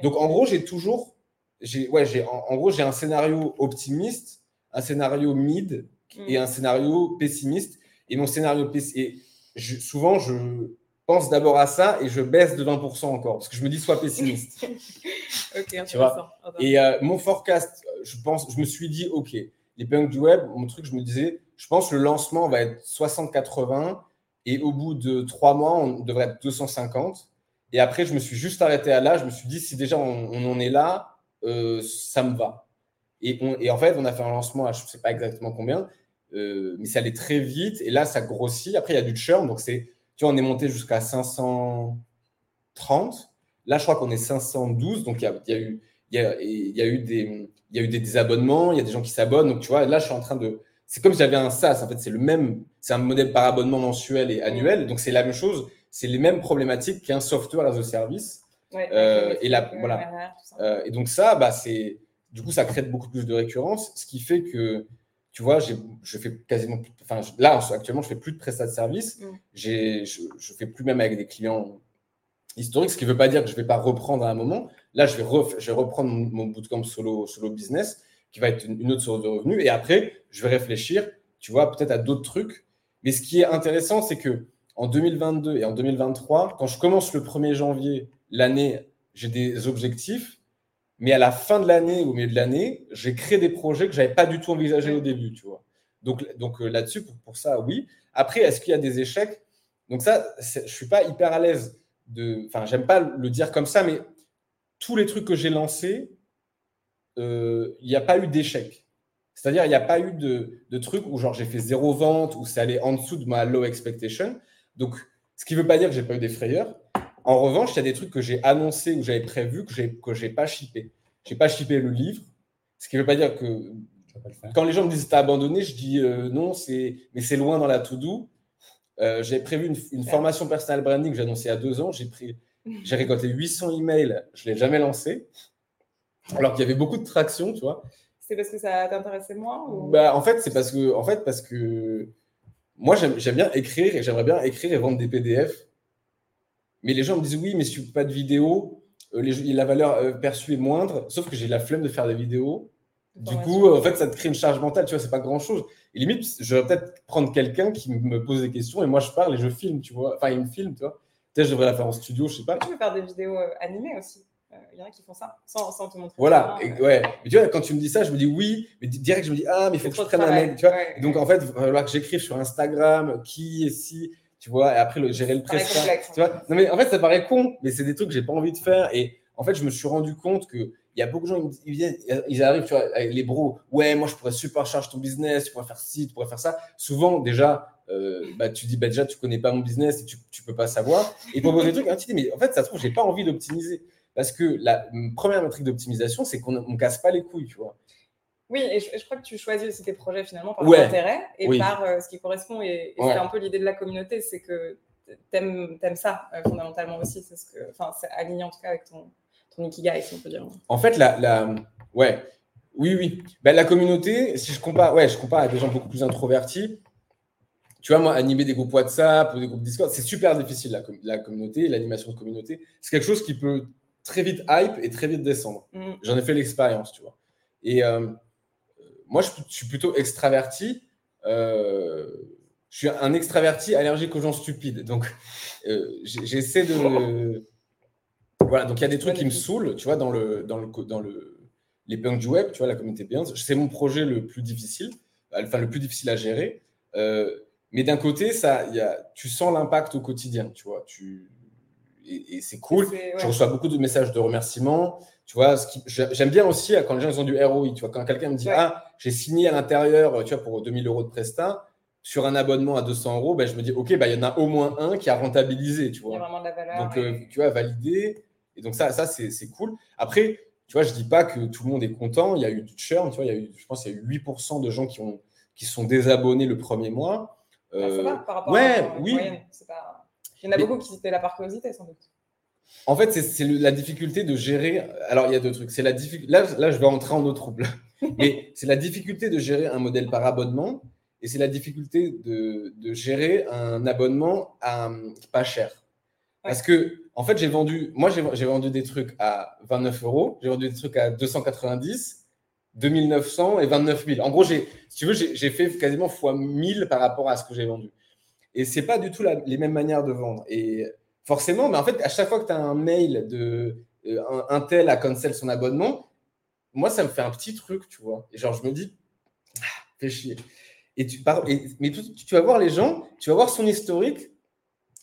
Donc, en gros, j'ai toujours, j'ai, ouais, j'ai, en, gros, j'ai un scénario optimiste, un scénario mid et mm. un scénario pessimiste. Et mon scénario pessimiste, souvent, je, pense d'abord à ça et je baisse de 20% encore parce que je me dis sois pessimiste. [laughs] ok, intéressant. Et euh, mon forecast, je pense, je me suis dit, ok, les punks du web, mon truc, je me disais, je pense que le lancement va être 60-80 et au bout de trois mois, on devrait être 250. Et après, je me suis juste arrêté à là. Je me suis dit, si déjà on, en est là, euh, ça me va. Et, en fait, on a fait un lancement à je ne sais pas exactement combien, euh, mais ça allait très vite. Et là, ça grossit. Après, il y a du churn. Donc, c'est tu vois, on est monté jusqu'à 530. Là, je crois qu'on est 512. Donc, il y a, eu, il y a, eu des, il y a eu des désabonnements, il y a des gens qui s'abonnent. Donc, tu vois, là, je suis en train de. C'est comme si j'avais un SaaS. En fait, c'est le même. C'est un modèle par abonnement mensuel et annuel. Donc, c'est la même chose. C'est les mêmes problématiques qu'un software as a service. Euh, et là, voilà. Euh, et donc, ça, bah, c'est. Du coup, ça crée beaucoup plus de récurrence, ce qui fait que tu vois, je fais quasiment plus, enfin, là, actuellement, je fais plus de prestat de service. Mm. Je, je fais plus même avec des clients historiques, ce qui ne veut pas dire que je ne vais pas reprendre à un moment. Là, je vais, reprendre mon, bootcamp solo, solo business, qui va être une, autre source de revenus. Et après, je vais réfléchir, tu vois, peut-être à d'autres trucs. Mais ce qui est intéressant, c'est que en 2022 et en 2023, quand je commence le 1er janvier, l'année, j'ai des objectifs mais à la fin de l'année, au milieu de l'année, j'ai créé des projets que je n'avais pas du tout envisagé au début, tu vois. Donc, donc euh, là-dessus, pour, ça, oui. Après, est-ce qu'il y a des échecs? Donc ça, je ne suis pas hyper à l'aise de... Enfin, j'aime pas le dire comme ça, mais tous les trucs que j'ai lancés, euh, il n'y a pas eu d'échec. C'est-à-dire, il n'y a pas eu de, de trucs où genre j'ai fait zéro vente, ou c'est allé en dessous de ma low expectation. Donc, ce qui ne veut pas dire que j'ai pas eu des frayeurs. En revanche, il y a des trucs que j'ai annoncés ou j'avais prévu que je n'ai pas shippé. Je n'ai pas shippé le livre, ce qui ne veut pas dire que quand les gens me disent t'as abandonné, je dis euh, non, mais c'est loin dans la to-do. Euh, j'ai prévu une, formation personal branding que j'ai annoncée a deux ans. J'ai pris, j'ai récolté 800 emails, je ne l'ai jamais lancé, alors qu'il y avait beaucoup de traction, tu vois. C'est parce que ça t'intéressait moins bah, En fait, c'est parce que, en fait, parce que moi, j'aime bien écrire et j'aimerais bien écrire et vendre des PDF mais les gens me disent oui, mais si tu fais pas de vidéo, euh, la valeur euh, perçue est moindre. Sauf que j'ai la flemme de faire des vidéos. Du coup, en fait, ça te crée une charge mentale. Tu vois, c'est pas grand chose. Et limite, je vais peut-être prendre quelqu'un qui me pose des questions et moi je parle et je filme, tu vois. Enfin, il me filme, tu vois. Peut-être je devrais la faire en studio, je sais pas. Tu peux faire des vidéos euh, animées aussi. Il y en a qui font ça sans, te montrer. Voilà, ouais. Mais tu vois, quand tu me dis ça, je me dis oui, mais direct, je me dis ah, mais il faut que je prenne un mec, tu vois. donc en fait, il va falloir que j'écrive sur Instagram qui est si tu vois, et après le, gérer le prestat. Tu vois non, mais en fait, ça paraît con, mais c'est des trucs que j'ai pas envie de faire. Et en fait, je me suis rendu compte que il y a beaucoup de gens, ils, viennent, ils arrivent, tu vois, avec les bros, ouais, moi je pourrais supercharger ton business, tu pourrais faire ci, tu pourrais faire ça. Souvent, déjà, euh, bah, tu dis, bah, déjà, tu connais pas mon business et tu, tu peux pas savoir. Et pour des trucs, hein, tu dis, mais en fait, ça se trouve, j'ai pas envie d'optimiser. Parce que la première métrique d'optimisation, c'est qu'on ne casse pas les couilles, tu vois. Oui, et je, crois que tu choisis aussi tes projets finalement par ouais. intérêt et par euh, ce qui correspond. Et, c'est un peu l'idée de la communauté, c'est que tu aimes, ça euh, fondamentalement aussi. C'est ce que, enfin, c'est aligné en tout cas avec ton, ton ikigai, si on peut dire. En fait, la, la... ouais, oui, oui. Ben, la communauté, si je compare, ouais, je compare à des gens beaucoup plus introvertis. Tu vois, moi, animer des groupes WhatsApp ou des groupes Discord, c'est super difficile la, la communauté, l'animation de communauté. C'est quelque chose qui peut très vite hype et très vite descendre. Mm. J'en ai fait l'expérience, tu vois. Et euh, moi, je, suis plutôt extraverti. je suis un extraverti allergique aux gens stupides. Donc, j'essaie de. [laughs] Voilà, donc il y a des trucs qui me saoulent, tu vois, dans le, dans le, dans le, les punks du web, tu vois, la communauté Behance. C'est mon projet le plus difficile, enfin le plus difficile à gérer. Euh, mais d'un côté, ça, y a, tu sens l'impact au quotidien, tu vois. Tu, et, c'est cool. Je reçois beaucoup de messages de remerciements. Tu vois, j'aime bien aussi quand les gens ils ont du ROI. Tu vois, quand quelqu'un me dit Ah, j'ai signé à l'intérieur, tu vois, pour 2000 euros de Presta sur un abonnement à 200 euros, ben, je me dis Ok, ben, il y en a au moins un qui a rentabilisé. Tu vois. Il y a vraiment de la valeur. Donc, euh, tu vois, validé. Et donc, ça, ça c'est cool. Après, tu vois, je dis pas que tout le monde est content. Il y a eu du churn. Tu vois, il y a eu, je pense qu'il y a eu 8% de gens qui, ont, qui sont désabonnés le premier mois. Euh, ça va par rapport ouais, à oui. Il y en a beaucoup qui étaient là par curiosité, sans doute. En fait, c'est la difficulté de gérer. Alors, il y a deux trucs. C'est la là, là, je vais rentrer en eau trouble. [laughs] Mais c'est la difficulté de gérer un modèle par abonnement et c'est la difficulté de, de, gérer un abonnement à, pas cher. Parce que, en fait, j'ai vendu, moi, j'ai vendu des trucs à 29 euros, j'ai vendu des trucs à 290, 2900 et 29 000. En gros, si tu veux, j'ai fait quasiment fois 1000 par rapport à ce que j'ai vendu. Et c'est pas du tout les mêmes manières de vendre. Et forcément, mais en fait, à chaque fois que tu as un mail de euh, un, tel a cancel son abonnement, moi, ça me fait un petit truc, tu vois. Et genre, je me dis, ah, fais chier. Et tu, mais tu, vas voir les gens, tu vas voir son historique.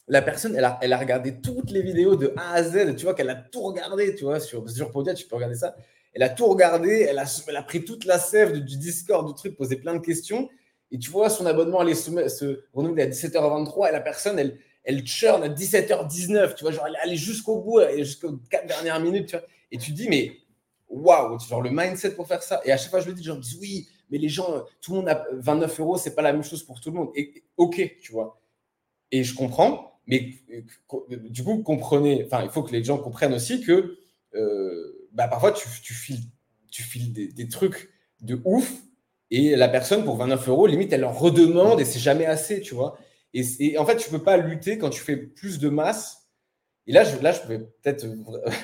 La personne, elle a, elle a regardé toutes les vidéos de A à Z. Tu vois qu'elle a tout regardé, tu vois, sur, sur Podia, tu peux regarder ça. Elle a tout regardé, elle a, pris toute la sève du, Discord, du truc, posé plein de questions. Et tu vois, son abonnement allait se, se renouveler à 17h23 et la personne, elle, elle churn à 17h19. Tu vois, genre, elle jusqu'au bout, jusqu'aux 4 dernières minutes. Et tu dis, mais waouh, genre le mindset pour faire ça. Et à chaque fois, je le dis, me disent, oui, mais les gens, tout le monde a 29 euros, c'est pas la même chose pour tout le monde. Et ok, tu vois. Et je comprends, mais du coup, comprenez, enfin, il faut que les gens comprennent aussi que. Euh, bah, parfois, tu, tu, files, tu files des, trucs de ouf et la personne, pour 29 euros, limite, elle en redemande et c'est jamais assez, tu vois. Et, en fait, tu peux pas lutter quand tu fais plus de masse. Et là, je, là, je peux peut-être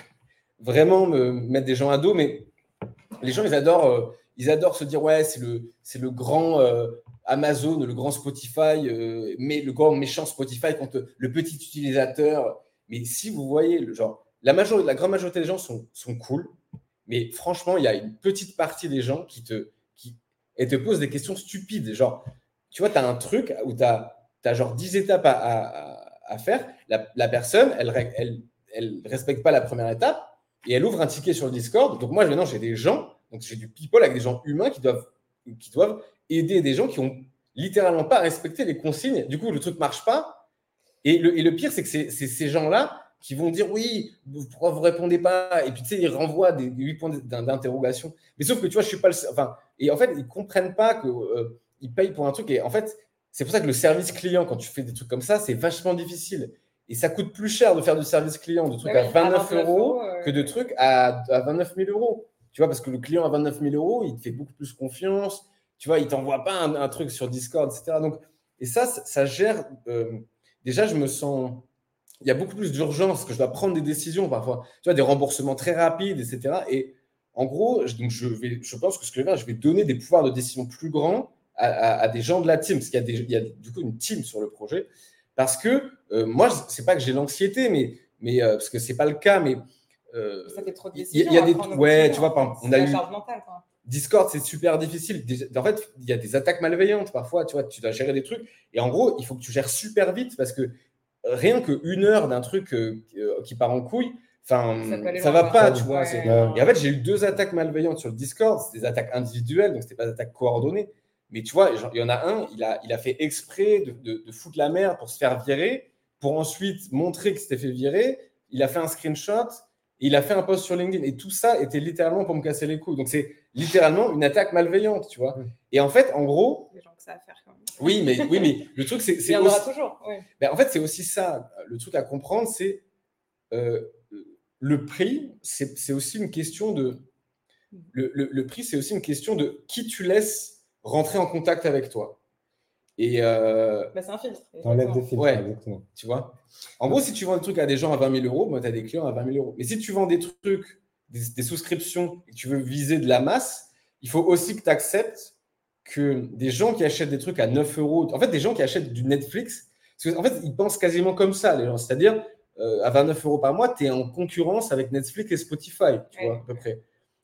[laughs] vraiment me mettre des gens à dos, mais les gens, ils adorent, euh, ils adorent se dire, ouais, c'est le, c'est le grand euh, Amazon, le grand Spotify, mais le grand méchant Spotify contre le petit utilisateur. Mais si vous voyez, le genre, la, majorité, la grande majorité des gens sont, sont cool, mais franchement, il y a une petite partie des gens qui te, qui, et te posent des questions stupides. Genre, tu vois, tu as un truc où tu as, genre 10 étapes à, à, à faire. La, la, personne, elle ne elle, elle respecte pas la première étape et elle ouvre un ticket sur le Discord. Donc, moi, maintenant, j'ai des gens, donc j'ai du people avec des gens humains qui doivent, qui doivent aider des gens qui ont littéralement pas respecté les consignes. Du coup, le truc marche pas. Et le, et le pire, c'est que c'est ces gens-là qui vont dire oui, pourquoi vous répondez pas Et puis tu sais, ils renvoient des, huit points d'interrogation. Mais sauf que tu vois, je suis pas le. Enfin, et en fait, ils comprennent pas qu'ils euh, payent pour un truc. Et en fait, c'est pour ça que le service client, quand tu fais des trucs comme ça, c'est vachement difficile. Et ça coûte plus cher de faire du service client, de trucs à 29 euros, que de trucs à, à 29 000 euros. Tu vois, parce que le client à 29 000 euros, il te fait beaucoup plus confiance. Tu vois, il t'envoie pas un, truc sur Discord, etc. Donc, et ça, ça, gère. Euh, déjà, je me sens il y a beaucoup plus d'urgence, que je dois prendre des décisions parfois. Tu vois, des remboursements très rapides, etc. Et en gros, je, donc je, vais, je pense que ce que je vais faire, je vais donner des pouvoirs de décision plus grands à, des gens de la team, parce qu'il y, a des, il y a du coup une team sur le projet. Parce que euh, moi, c'est pas que j'ai l'anxiété, mais, mais euh, parce que c'est pas le cas, mais euh, ça fait trop de décisions. Il y, a des, ouais, tu vois, on a eu Discord, c'est super difficile. En fait, il y a des attaques malveillantes parfois. Tu vois, tu dois gérer des trucs. Et en gros, il faut que tu gères super vite parce que rien qu'une heure d'un truc euh, euh, qui part en couille, Enfin, ça, va pas, tu vois. Et en fait, j'ai eu deux attaques malveillantes sur le Discord. C'est des attaques individuelles, donc c'était pas des attaques coordonnées. Mais tu vois, il y en a un, il a, il a fait exprès de, de, foutre la merde pour se faire virer, pour ensuite montrer qu'il s'était fait virer. Il a fait un screenshot, et il a fait un post sur LinkedIn. Et tout ça était littéralement pour me casser les couilles. Donc c'est littéralement une attaque malveillante, tu vois. Et en fait, en gros, oui, mais, oui, mais [laughs] le truc, c'est. Il y en aura toujours. Ben, en fait, c'est aussi ça. Le truc à comprendre, c'est euh, le prix, c'est aussi une question de. Le, le, prix, c'est aussi une question de qui tu laisses rentrer en contact avec toi. Et euh, ben, c'est un filtre. T'enlèves des filtres, ouais, exactement. Tu vois? En gros, si tu vends des trucs à des gens à 20 000 euros, ben, tu as des clients à 20 000 euros. Mais si tu vends des trucs, des, des souscriptions, et que tu veux viser de la masse, il faut aussi que tu acceptes que des gens qui achètent des trucs à 9 euros, en fait, des gens qui achètent du Netflix, parce qu'en fait, ils pensent quasiment comme ça, les gens. C'est-à-dire, euh, à 29 euros par mois, tu es en concurrence avec Netflix et Spotify, tu vois, à peu près.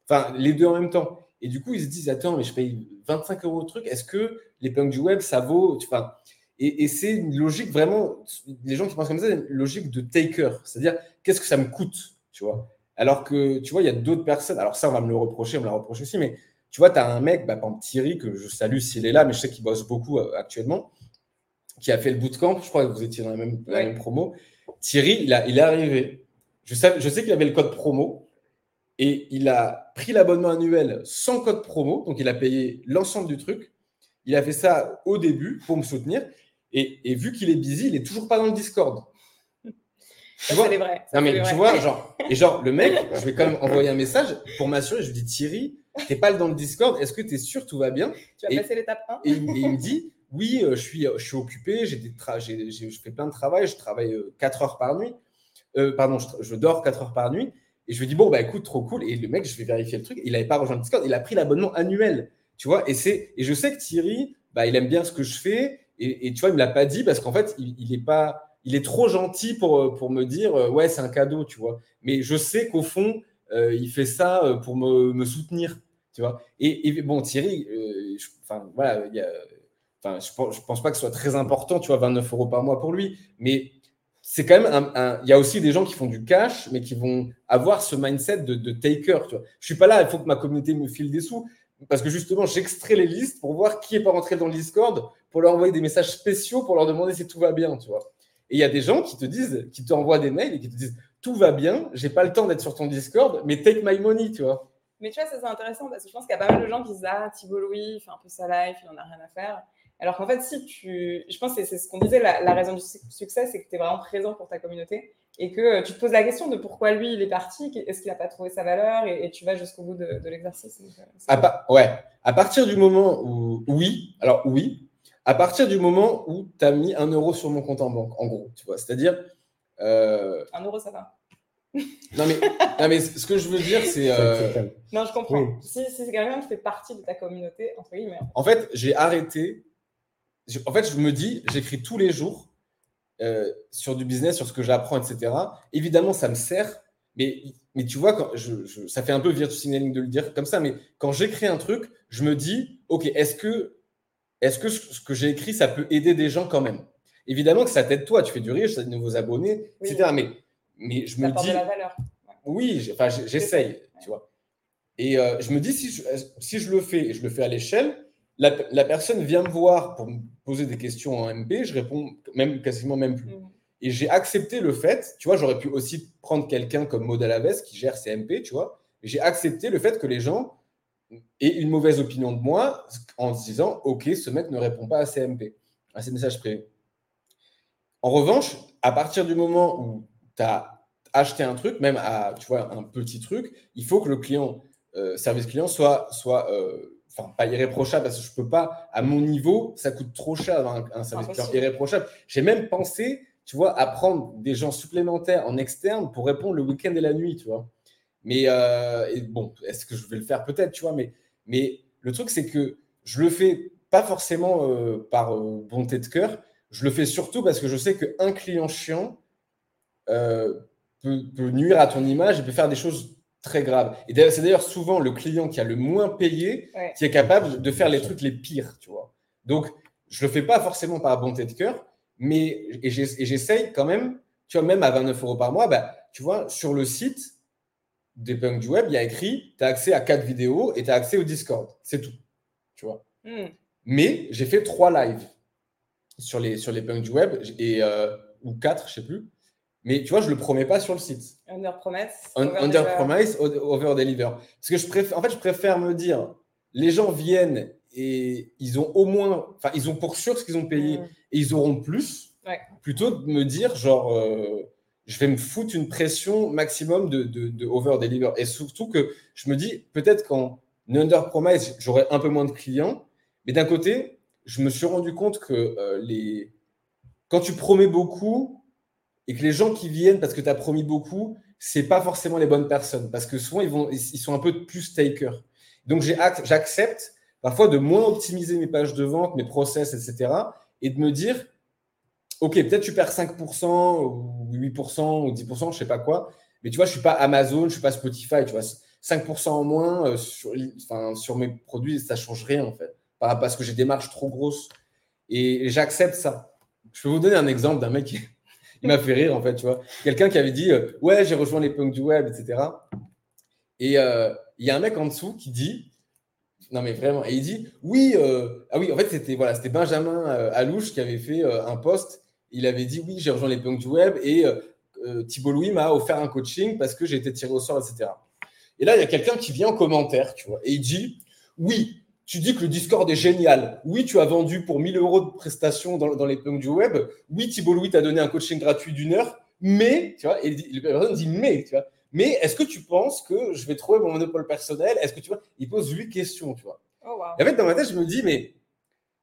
Enfin, les deux en même temps. Et du coup, ils se disent, attends, mais je paye 25 euros le truc, est-ce que les punks du web, ça vaut. Enfin, et, et c'est une logique vraiment, les gens qui pensent comme ça, une logique de taker. C'est-à-dire, qu'est-ce que ça me coûte, tu vois Alors que, tu vois, il y a d'autres personnes, alors ça, on va me le reprocher, on me l'a reproché aussi, mais tu vois, tu as un mec, bah, par exemple Thierry, que je salue s'il est là, mais je sais qu'il bosse beaucoup euh, actuellement, qui a fait le bootcamp. Je crois que vous étiez dans la même, même promo. Thierry, il, a, il est arrivé. Je sais, je sais qu'il avait le code promo et il a pris l'abonnement annuel sans code promo. Donc, il a payé l'ensemble du truc. Il a fait ça au début pour me soutenir. Et, et vu qu'il est busy, il n'est toujours pas dans le Discord. Tu vois? c'est vrai. non, mais tu vois, genre, et genre, le mec, je vais quand même envoyer un message pour m'assurer. Je lui dis, Thierry, t'es pas dans le Discord. Est-ce que tu es sûr tout va bien? Tu vas passer l'étape 1 et, il me dit, oui, euh, je suis, je suis occupé, j'ai des je fais plein de travail, je travaille 4 euh, heures par nuit. Euh, pardon, je, dors 4 heures par nuit. Et je lui dis, bon, bah écoute, trop cool. Et le mec, je vais vérifier le truc. Il n'avait pas rejoint le Discord, il a pris l'abonnement annuel. Tu vois, et, et je sais que Thierry, bah, il aime bien ce que je fais. Et, tu vois, il ne me l'a pas dit parce qu'en fait, il, est pas, il est trop gentil pour, pour me dire, ouais, c'est un cadeau, tu vois. Mais je sais qu'au fond, il fait ça pour me, me, soutenir, tu vois. Et, bon, Thierry, enfin, voilà, il y a je pense, pense pas que ce soit très important, tu vois, 29 euros par mois pour lui. Mais c'est quand même Il y a aussi des gens qui font du cash, mais qui vont avoir ce mindset de, de taker. Tu vois. Je suis pas là, il faut que ma communauté me file des sous. Parce que justement, j'extrais les listes pour voir qui est pas rentré dans le Discord, pour leur envoyer des messages spéciaux, pour leur demander si tout va bien, tu vois. Et il y a des gens qui te disent, qui t'envoient des mails et qui te disent tout va bien, j'ai pas le temps d'être sur ton Discord, mais take my money, tu vois. Mais tu vois, ça c'est intéressant parce que je pense qu'il y a pas mal de gens qui disent ah Thibault Louis, il fait un peu sa life, il en a rien à faire. Alors qu'en fait, si tu. Je pense que c'est ce qu'on disait, la, raison du succès, c'est que tu es vraiment présent pour ta communauté et que euh, tu te poses la question de pourquoi lui, il est parti, est-ce qu'il n'a pas trouvé sa valeur et, tu vas jusqu'au bout de, l'exercice. Euh, ouais. À partir du moment où. Oui, alors oui. À partir du moment où tu as mis un euro sur mon compte en banque, en gros, tu vois. C'est-à-dire. Euh, un euro, ça va. Non, mais, non, mais ce que je veux dire, c'est. Non, je comprends. Si, si quelqu'un qui fait partie de ta communauté, entre guillemets. En fait, j'ai arrêté en fait, je me dis, j'écris tous les jours euh, sur du business, sur ce que j'apprends, etc. Évidemment, ça me sert, mais, mais tu vois, quand je, ça fait un peu virtue signaling de le dire comme ça, mais quand j'écris un truc, je me dis, OK, est-ce que, est que ce que j'ai écrit, ça peut aider des gens quand même? Évidemment que ça t'aide toi, tu fais du riche, as de nouveaux abonnés, etc. Mais, mais je me dis. De la valeur. Oui, enfin, j'essaye, tu vois. Et euh, je me dis, si je, si je le fais et je le fais à l'échelle, la, personne vient me voir pour me poser des questions en MP, je réponds même quasiment même plus. Mm. Et j'ai accepté le fait, tu vois, j'aurais pu aussi prendre quelqu'un comme Maud Alaves qui gère ses MP, tu vois, j'ai accepté le fait que les gens aient une mauvaise opinion de moi en se disant, OK, ce mec ne répond pas à ses MP, à ses messages privés. En revanche, à partir du moment où tu as acheté un truc, même à, tu vois, un petit truc, il faut que le client, euh, service client, soit, soit euh, enfin pas irréprochable parce que je peux pas à mon niveau ça coûte trop cher un, un service client irréprochable. J'ai même pensé tu vois à prendre des gens supplémentaires en externe pour répondre le week-end et la nuit tu vois. Mais euh, et bon est-ce que je vais le faire peut-être tu vois mais mais le truc c'est que je le fais pas forcément euh, par euh, bonté de cœur. Je le fais surtout parce que je sais qu'un client chiant peut, peut nuire à ton image et peut faire des choses très grave. Et c'est d'ailleurs souvent le client qui a le moins payé qui est capable de faire les trucs les pires, tu vois. Donc, je le fais pas forcément par bonté de cœur, mais et j'essaye quand même, tu vois, même à 29 euros par mois, bah, tu vois, sur le site des punks du web, il y a écrit, tu as accès à quatre vidéos et tu as accès au Discord. C'est tout, tu vois. Hmm. Mais j'ai fait trois lives sur les, sur les punks du web, et, euh, ou quatre, je sais plus. Mais tu vois, je ne le promets pas sur le site. Under promise. under promise, over deliver. Parce que je préfère, en fait, je préfère me dire, les gens viennent et ils ont au moins, enfin, ils ont pour sûr ce qu'ils ont payé mm. et ils auront plus, plutôt de me dire, genre, euh, je vais me foutre une pression maximum de, de, over deliver. Et surtout que je me dis, peut-être qu'en under promise, j'aurai un peu moins de clients, mais d'un côté, je me suis rendu compte que euh, les... quand tu promets beaucoup, et que les gens qui viennent parce que tu as promis beaucoup, c'est pas forcément les bonnes personnes parce que souvent ils vont ils sont un peu plus takers. Donc, j'accepte parfois de moins optimiser mes pages de vente, mes process, etc. Et de me dire, OK, peut-être tu perds 5% ou 8% ou 10%, je sais pas quoi. Mais tu vois, je suis pas Amazon, je suis pas Spotify. Tu vois, 5% en moins euh, sur, sur mes produits, ça change rien en fait. Parce que j'ai des marges trop grosses. Et, j'accepte ça. Je peux vous donner un exemple d'un mec qui il m'a fait rire en fait, tu vois. Quelqu'un qui avait dit euh, Ouais, j'ai rejoint les punks du web, etc. Et euh, il y a un mec en dessous qui dit non, mais vraiment. Et il dit Oui, euh, ah oui, en fait, c'était voilà, c'était Benjamin Alouche qui avait fait un post. Il avait dit Oui, j'ai rejoint les punks du web et Thibault Louis m'a offert un coaching parce que j'ai été tiré au sort, etc. Et là, il y a quelqu'un qui vient en commentaire, tu vois, et il dit Oui, tu dis que le Discord est génial. Oui, tu as vendu pour 1000 euros de prestations dans, dans les punks du web. Oui, Thibault Louis t'a donné un coaching gratuit d'une heure. Mais, tu vois, et la personne dit Mais, tu vois. Mais est-ce que tu penses que je vais trouver mon monopole personnel? Est-ce que tu vois? Il pose huit questions, tu vois. Oh, et en fait, dans ma tête, je me dis, mais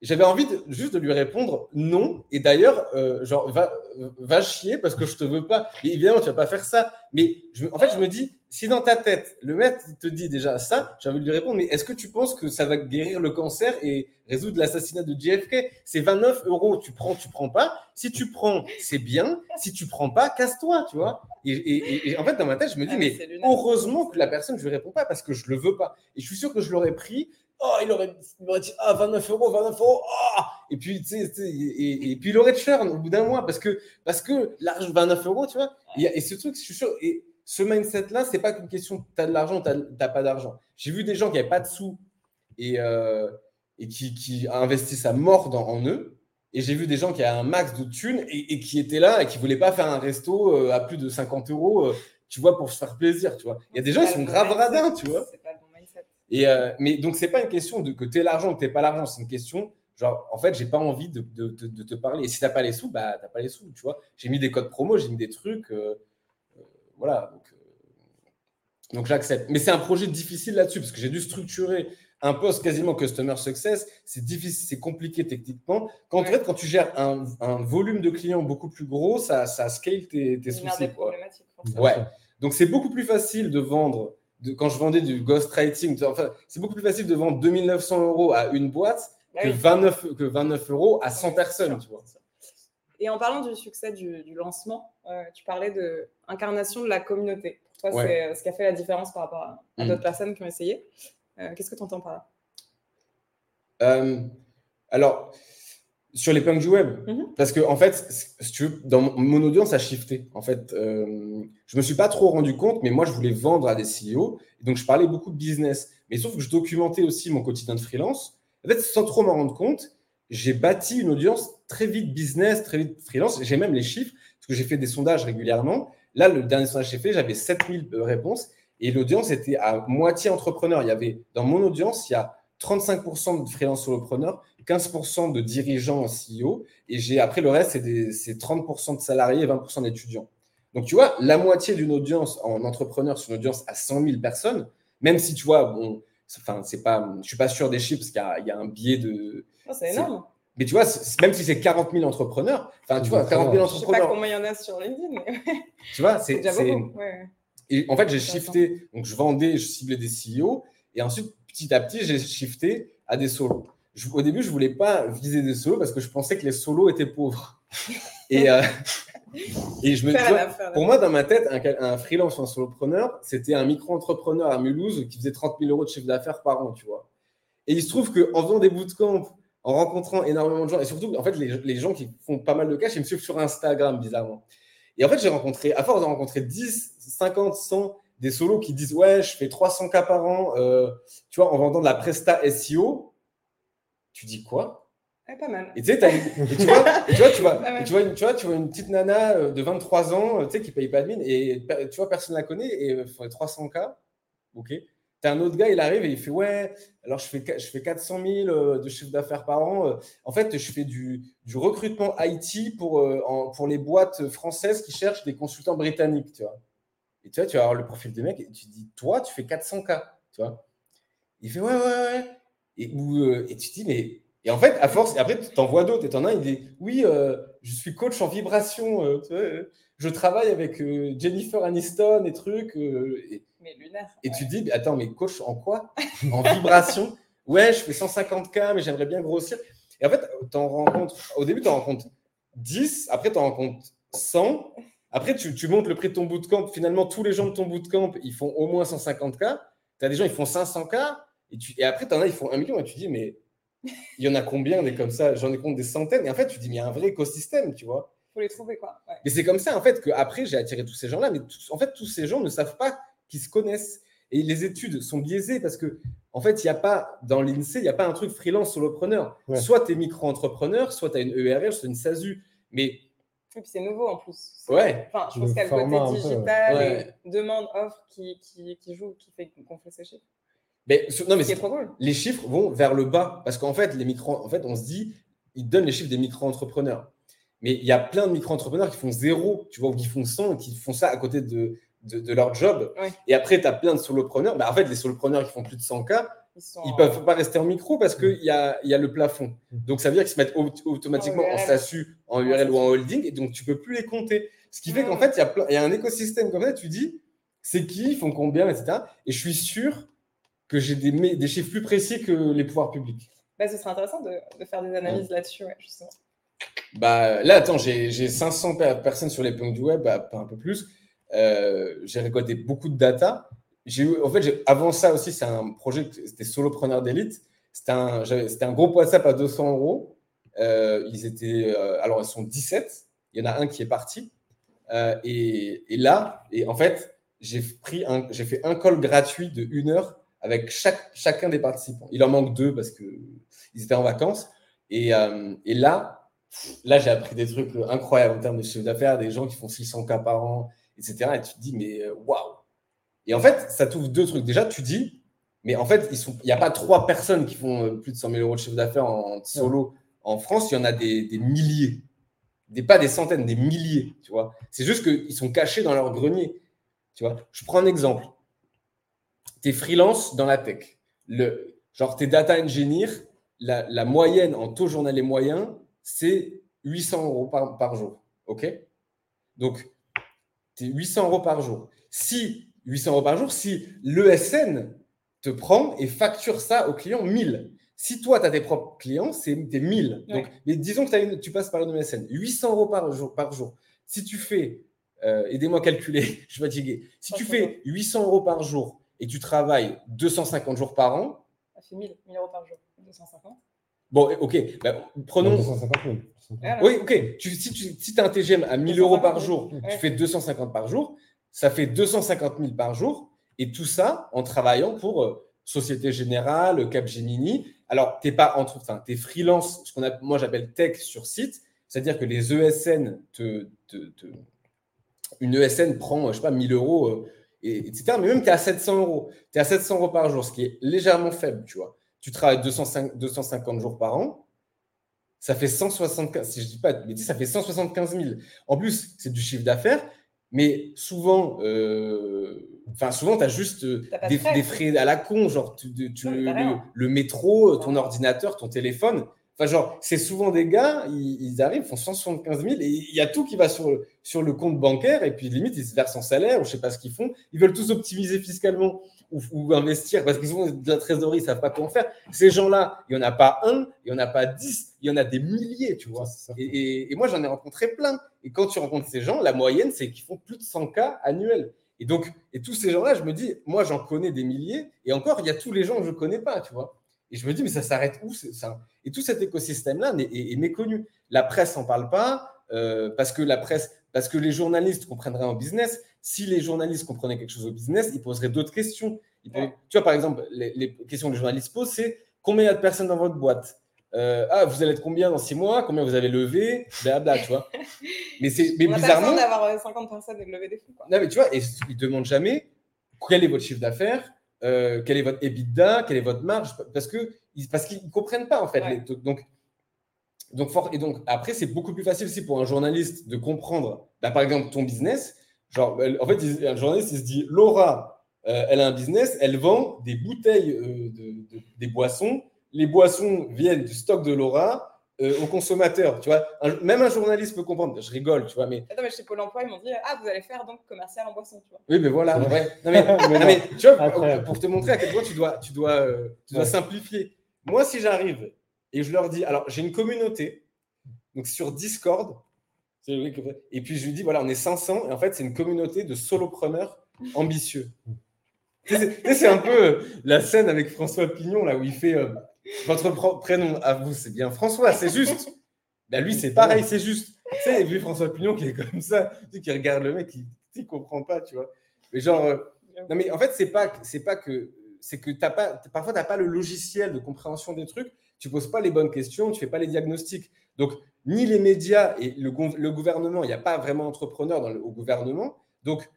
j'avais envie de, juste de lui répondre non. Et d'ailleurs, euh, genre, va, va chier parce que je te veux pas. Et évidemment, tu vas pas faire ça. Mais je, en fait, je me dis, si dans ta tête, le maître te dit déjà ça, j'ai envie de lui répondre, mais est-ce que tu penses que ça va guérir le cancer et résoudre l'assassinat de JFK C'est 29 euros, tu prends, tu prends pas. Si tu prends, c'est bien. Si tu prends pas, casse-toi, tu vois. Et, en fait, dans ma tête, je me dis, ah, mais heureusement que la personne, je lui réponds pas parce que je le veux pas. Et je suis sûr que je l'aurais pris Oh, il aurait, dit, ah, 29 euros, 29 euros, oh! et puis, tu sais, et, puis il aurait churn au bout d'un mois parce que, parce que l'argent, 29 euros, tu vois, et, ce truc, je suis sûr, et ce mindset-là, c'est pas qu'une question, tu as de l'argent, tu n'as pas d'argent. J'ai vu des gens qui n'avaient pas de sous et, euh, et qui, qui, investissent à mort en eux, et j'ai vu des gens qui avaient un max de thunes et, qui étaient là et qui ne voulaient pas faire un resto euh, à plus de 50 euros, euh, tu vois, pour se faire plaisir, tu vois. Il y a des gens qui sont grave radins, tu vois. Et, euh, mais donc, ce n'est pas une question de que tu aies l'argent ou que tu pas l'argent. C'est une question, genre, en fait, j'ai pas envie de, de, de, te parler. Et si tu n'as pas les sous, bah, tu n'as pas les sous, tu vois. J'ai mis des codes promo, j'ai mis des trucs. Euh, euh, voilà. Donc, donc j'accepte. Mais c'est un projet difficile là-dessus parce que j'ai dû structurer un poste quasiment customer success. C'est difficile, c'est compliqué techniquement. Quand, en fait, quand tu gères un, un, volume de clients beaucoup plus gros, ça, ça scale tes, tes soucis. Ouais. Donc, c'est beaucoup plus facile de vendre quand je vendais du ghostwriting, enfin, c'est beaucoup plus facile de vendre 2900 euros à une boîte bah que, 29, que 29 euros à 100 personnes. Tu vois. Et en parlant du succès du, lancement, euh, tu parlais de incarnation de la communauté. Pour toi, c'est euh, ce qui a fait la différence par rapport à, mm. d'autres personnes qui ont essayé. Euh, qu'est-ce que tu entends par là? Alors, sur les punks du web. Mhm. Parce que, en fait, si tu veux, dans mon audience a shifté. En fait, euh, je me suis pas trop rendu compte, mais moi, je voulais vendre à des CEO. Donc, je parlais beaucoup de business. Mais sauf que je documentais aussi mon quotidien de freelance. En fait, sans trop m'en rendre compte, j'ai bâti une audience très vite business, très vite freelance. J'ai même les chiffres, parce que j'ai fait des sondages régulièrement. Là, le dernier sondage que j'ai fait, j'avais 7000 euh, réponses. Et l'audience était à moitié entrepreneur. Il y avait, dans mon audience, il y a 35% de freelance solopreneurs, 15% de dirigeants en CEO, et j'ai après le reste, c'est 30% de salariés et 20% d'étudiants. Donc, tu vois, la moitié d'une audience en entrepreneur sur une audience à 100 000 personnes, même si tu vois, bon, enfin, c'est pas, je suis pas sûr des chiffres parce qu'il y, a un biais de. Oh, c'est énorme. Mais tu vois, même si c'est 40 000 entrepreneurs, enfin, tu vois, 40 000 entrepreneurs. Je sais pas combien il y en a sur LinkedIn, mais. tu vois, c'est. Et en fait, j'ai shifté, donc je vendais, je ciblais des CEO, et ensuite, petit à petit, j'ai shifté à des solos au début, je voulais pas viser des solos parce que je pensais que les solos étaient pauvres. [laughs] et, euh, et je me pour moi, dans ma tête, un, un freelance un solopreneur, c'était un micro-entrepreneur à Mulhouse qui faisait 30 000 euros de chiffre d'affaires par an, tu vois. Et il se trouve qu'en faisant des bootcamps, en rencontrant énormément de gens, et surtout, en fait, les, les, gens qui font pas mal de cash, ils me suivent sur Instagram, bizarrement. Et en fait, j'ai rencontré, à force de rencontrer 10, 50, 100 des solos qui disent Ouais, je fais 300 cas par an, euh, tu vois, en vendant de la Presta SEO tu dis quoi? Pas mal. Et tu sais, tu vois, tu vois, [laughs] tu vois, tu vois, une, tu vois, tu vois une petite nana euh, de 23 ans, euh, tu sais, qui paye pas de mine, et tu vois, personne ne la connaît, et il euh, faut 300K. OK? Tu as un autre gars, il arrive et il fait Ouais, alors je fais, je fais 400 000 de chiffre d'affaires par an. En fait, je fais du, du recrutement IT pour, pour les boîtes françaises qui cherchent des consultants britanniques, tu vois. Et tu vois, tu vas avoir le profil des mecs et tu dis Toi, tu fais 400K, tu vois. Il fait Ouais, ouais, ouais. Et, euh, et tu te dis, mais. Et en fait, à force, après, tu en vois d'autres. Et en as un, il dit Oui, euh, je suis coach en vibration. Euh, je travaille avec Jennifer Aniston et trucs. Et, mais lunaire. Et tu dis, attends, mais coach, en quoi? En vibration? [laughs] Ouais, je fais 150K, mais j'aimerais bien grossir. Et en fait, en rencontres, au début, tu en rencontres 10, après, tu en rencontres 100. Après, tu, tu, montes le prix de ton bootcamp. Finalement, tous les gens de ton bootcamp, ils font au moins 150K. Tu as des gens, ils font 500K. Et, tu, et après, tu en as, ils font 1 million. Et tu dis, mais il y en a combien des comme ça? J'en ai compte des centaines. Et en fait, tu dis, mais il y a un vrai écosystème, tu vois. faut les trouver, quoi. Mais c'est comme ça, en fait, qu'après, j'ai attiré tous ces gens-là. Mais en fait, tous ces gens ne savent pas qu'ils se connaissent. Et les études sont biaisées parce que, en fait, il n'y a pas, dans l'INSEE, il n'y a pas un truc freelance solopreneur. Soit tu es micro-entrepreneur, soit tu as une ERL, soit une SASU. Mais. Et puis c'est nouveau en plus. Ouais. Enfin, je pense qu'il y a le côté digital et demande, offre qui, qui, qui joue, qui fait qu'on fait ces chiffres. Mais, non, mais les chiffres vont vers le bas parce qu'en fait, les micro, en fait, on se dit, ils donnent les chiffres des micro-entrepreneurs. Mais il y a plein de micro-entrepreneurs qui font zéro, tu vois, ou qui font 100, qui font ça à côté de, de, leur job. Et après, tu as plein de solopreneurs. Bah, en fait, les solopreneurs qui font plus de 100K, ils ne peuvent pas rester en micro parce qu'il y a, y a le plafond. Mm. Donc, ça veut dire qu'ils se mettent automatiquement en, SASU, en URL ou en holding, et donc tu ne peux plus les compter. Ce qui fait qu'en fait, il y, y, a un écosystème comme ça, tu dis, c'est qui, ils font combien, etc. Et je suis sûr que j'ai des, des, chiffres plus précis que les pouvoirs publics. Bah, ce serait intéressant de, de faire des analyses là-dessus, justement. Bah, là, attends, j'ai 500 personnes sur les points du web, bah, pas un peu plus. Euh, j'ai récolté beaucoup de data. J'ai en fait, avant ça aussi, c'est un projet, c'était solopreneur d'élite. C'était un, un groupe WhatsApp à 200 euros. Euh, ils étaient, euh, alors ils sont 17. Il y en a un qui est parti. Et, et, là, et en fait, j'ai fait un call gratuit de une heure avec chaque, chacun des participants. Il en manque deux parce qu'ils étaient en vacances. Et, euh, et là, là j'ai appris des trucs incroyables en termes de chiffre d'affaires, des gens qui font 600 cas par an, etc. Et tu te dis, mais euh, waouh! Et en fait, ça t'ouvre deux trucs. Déjà, tu dis, mais en fait, il n'y a pas trois personnes qui font euh, plus de 100 000 euros de chiffre d'affaires en, solo. En France, il y en a des, des milliers. Des, pas des centaines, des milliers, tu vois. C'est juste qu'ils sont cachés dans leur grenier. Tu vois. Je prends un exemple tu es freelance dans la tech. Le, genre, tu es data engineer, la, la, moyenne en taux journalier moyen, c'est 800 euros par, par jour. OK? Donc, tu es 800 euros par jour. Si 800 euros par jour, si l'ESN te prend et facture ça au client 1000. Si toi, tu as tes propres clients, c'est 1000. Donc, mais disons que tu passes par une ESN, 800 euros par jour. Par jour. Si tu fais, euh, aidez-moi à calculer, [laughs] je suis fatigué. Si tu fais 800 euros par jour et tu travailles 250 jours par an. Ça fait 1000, 1000 euros par jour. 250. Bon, ok. Bah, prenons. 250 000. Oui, ok. Tu, si tu si as un TGM à 1000 euros par jour, tu fais 250 par jour, ça fait 250 000 par jour. Et tout ça en travaillant pour euh, Société Générale, Capgemini. Alors, tu n'es pas entre. Enfin, tu es freelance, ce qu'on a, moi j'appelle tech sur site. C'est-à-dire que les ESN te, Une ESN prend, je sais pas, 1000 euros. Euh, etc. Mais même tu es à 700 euros. Tu es à 700 euros par jour, ce qui est légèrement faible, tu vois. Tu travailles 205, 250 jours par an, ça fait 175, si je dis pas, mais ça fait 175 000. En plus, c'est du chiffre d'affaires, mais souvent, euh, enfin souvent, tu as juste des, frais. à la con, genre tu, le, métro, ton ordinateur, ton téléphone. Enfin, genre, c'est souvent des gars, ils, arrivent, font 175 000 et il y a tout qui va sur, sur le compte bancaire et puis limite, ils se versent en salaire ou je sais pas ce qu'ils font. Ils veulent tous optimiser fiscalement ou, investir parce qu'ils ont de la trésorerie, ils savent pas comment faire. Ces gens-là, il y en a pas un, il y en a pas dix, il y en a des milliers, tu vois. Et, et, moi, j'en ai rencontré plein. Et quand tu rencontres ces gens, la moyenne, c'est qu'ils font plus de 100 cas annuels. Et donc, et tous ces gens-là, je me dis, moi, j'en connais des milliers. Et encore, il y a tous les gens que je connais pas, tu vois. Et je me dis, mais ça s'arrête où ça? Et tout cet écosystème-là est, méconnu. La presse n'en parle pas euh, parce que la presse, parce que les journalistes comprendraient en business. Si les journalistes comprenaient quelque chose au business, ils poseraient d'autres questions. Tu vois, par exemple, les, questions que les journalistes posent, c'est combien il y a de personnes dans votre boîte? Euh, ah, vous allez être combien dans six mois? Combien vous avez levé? Blabla, tu vois. [laughs] Mais c'est mais On bizarrement. d'avoir 50 personnes et de lever des fonds. Non, mais tu vois, et ils ne demandent jamais quel est votre chiffre d'affaires, euh, quel est votre EBITDA, quelle est votre marge, parce que parce qu'ils ne comprennent pas en fait. donc, donc, fort, et donc après, c'est beaucoup plus facile aussi pour un journaliste de comprendre, bah, par exemple, ton business. Genre, en fait, un journaliste, il se dit, Laura, euh, elle a un business, elle vend des bouteilles, euh, de, des boissons. Les boissons viennent du stock de Laura. Euh, aux consommateurs, tu vois. même un journaliste peut comprendre. Je rigole, tu vois, mais. Attends, mais chez Pôle emploi, ils m'ont dit Ah, vous allez faire donc commercial en boisson, tu vois. Oui, mais voilà. Ouais. [laughs] Non, mais, non, mais, tu vois, pour, te montrer à quel point tu dois, tu dois, euh, tu dois simplifier. Moi, si j'arrive et je leur dis Alors, j'ai une communauté, donc sur Discord, et puis je lui dis Voilà, on est 500, et en fait, c'est une communauté de solopreneurs ambitieux. c'est un peu la scène avec François Pignon, là, où il fait. Votre prénom à vous, c'est bien François, c'est juste. Ben lui, c'est pareil, c'est juste. Tu sais, vu François Pignon qui est comme ça, qui regarde le mec, il ne comprend pas, tu vois. Mais genre, euh, non, mais en fait, c'est pas, pas que, c'est que as pas, parfois, tu n'as pas le logiciel de compréhension des trucs, tu poses pas les bonnes questions, tu fais pas les diagnostics. Donc, ni les médias et le, gouvernement, il n'y a pas vraiment entrepreneur au gouvernement. Donc,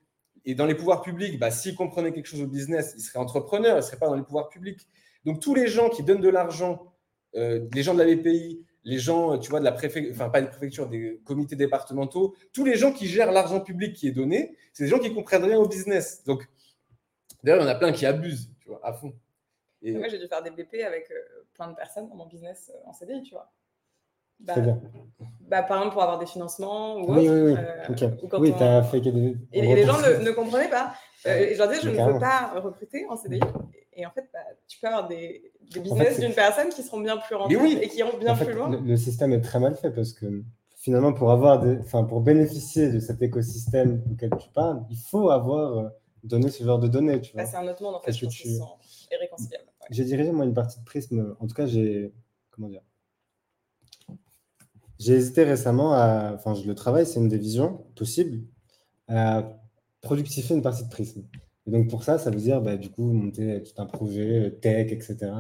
et dans les pouvoirs publics, bah, s'ils comprenaient quelque chose au business, ils seraient entrepreneurs, ils ne seraient pas dans les pouvoirs publics. Donc tous les gens qui donnent de l'argent, euh, les gens de la BPI, les gens, tu vois, de la préfecture, enfin pas des préfectures, des comités départementaux, tous les gens qui gèrent l'argent public qui est donné, c'est des gens qui comprennent rien au business. Donc, d'ailleurs, il y en a plein qui abusent, tu vois, à fond. Et... Moi, j'ai dû faire des BP avec euh, plein de personnes dans mon business euh, en CDI, tu vois. Bah, bien. Bah, par exemple, pour avoir des financements ou oui, Oui, oui, oui, tu as fait des... Et, et les gens ne, ne comprenaient pas. et je leur disais, je ne veux pas recruter en CDI. Et en fait, bah, tu peux avoir des, business d'une personne qui seront bien plus rentables et qui iront bien plus loin. Le, système est très mal fait parce que finalement, pour, avoir des, pour bénéficier de cet écosystème auquel tu parles, il faut avoir euh, donné ce genre de données. Tu bah, c'est un autre monde en fait, je tu... J'ai dirigé moi une partie de Prism. En tout cas, j'ai comment dire J'ai hésité récemment à, enfin, je le travaille, c'est une des visions possibles, à productifier une partie de Prism. Et donc pour ça, ça veut dire bah, du coup monter tout un projet euh, tech, etc.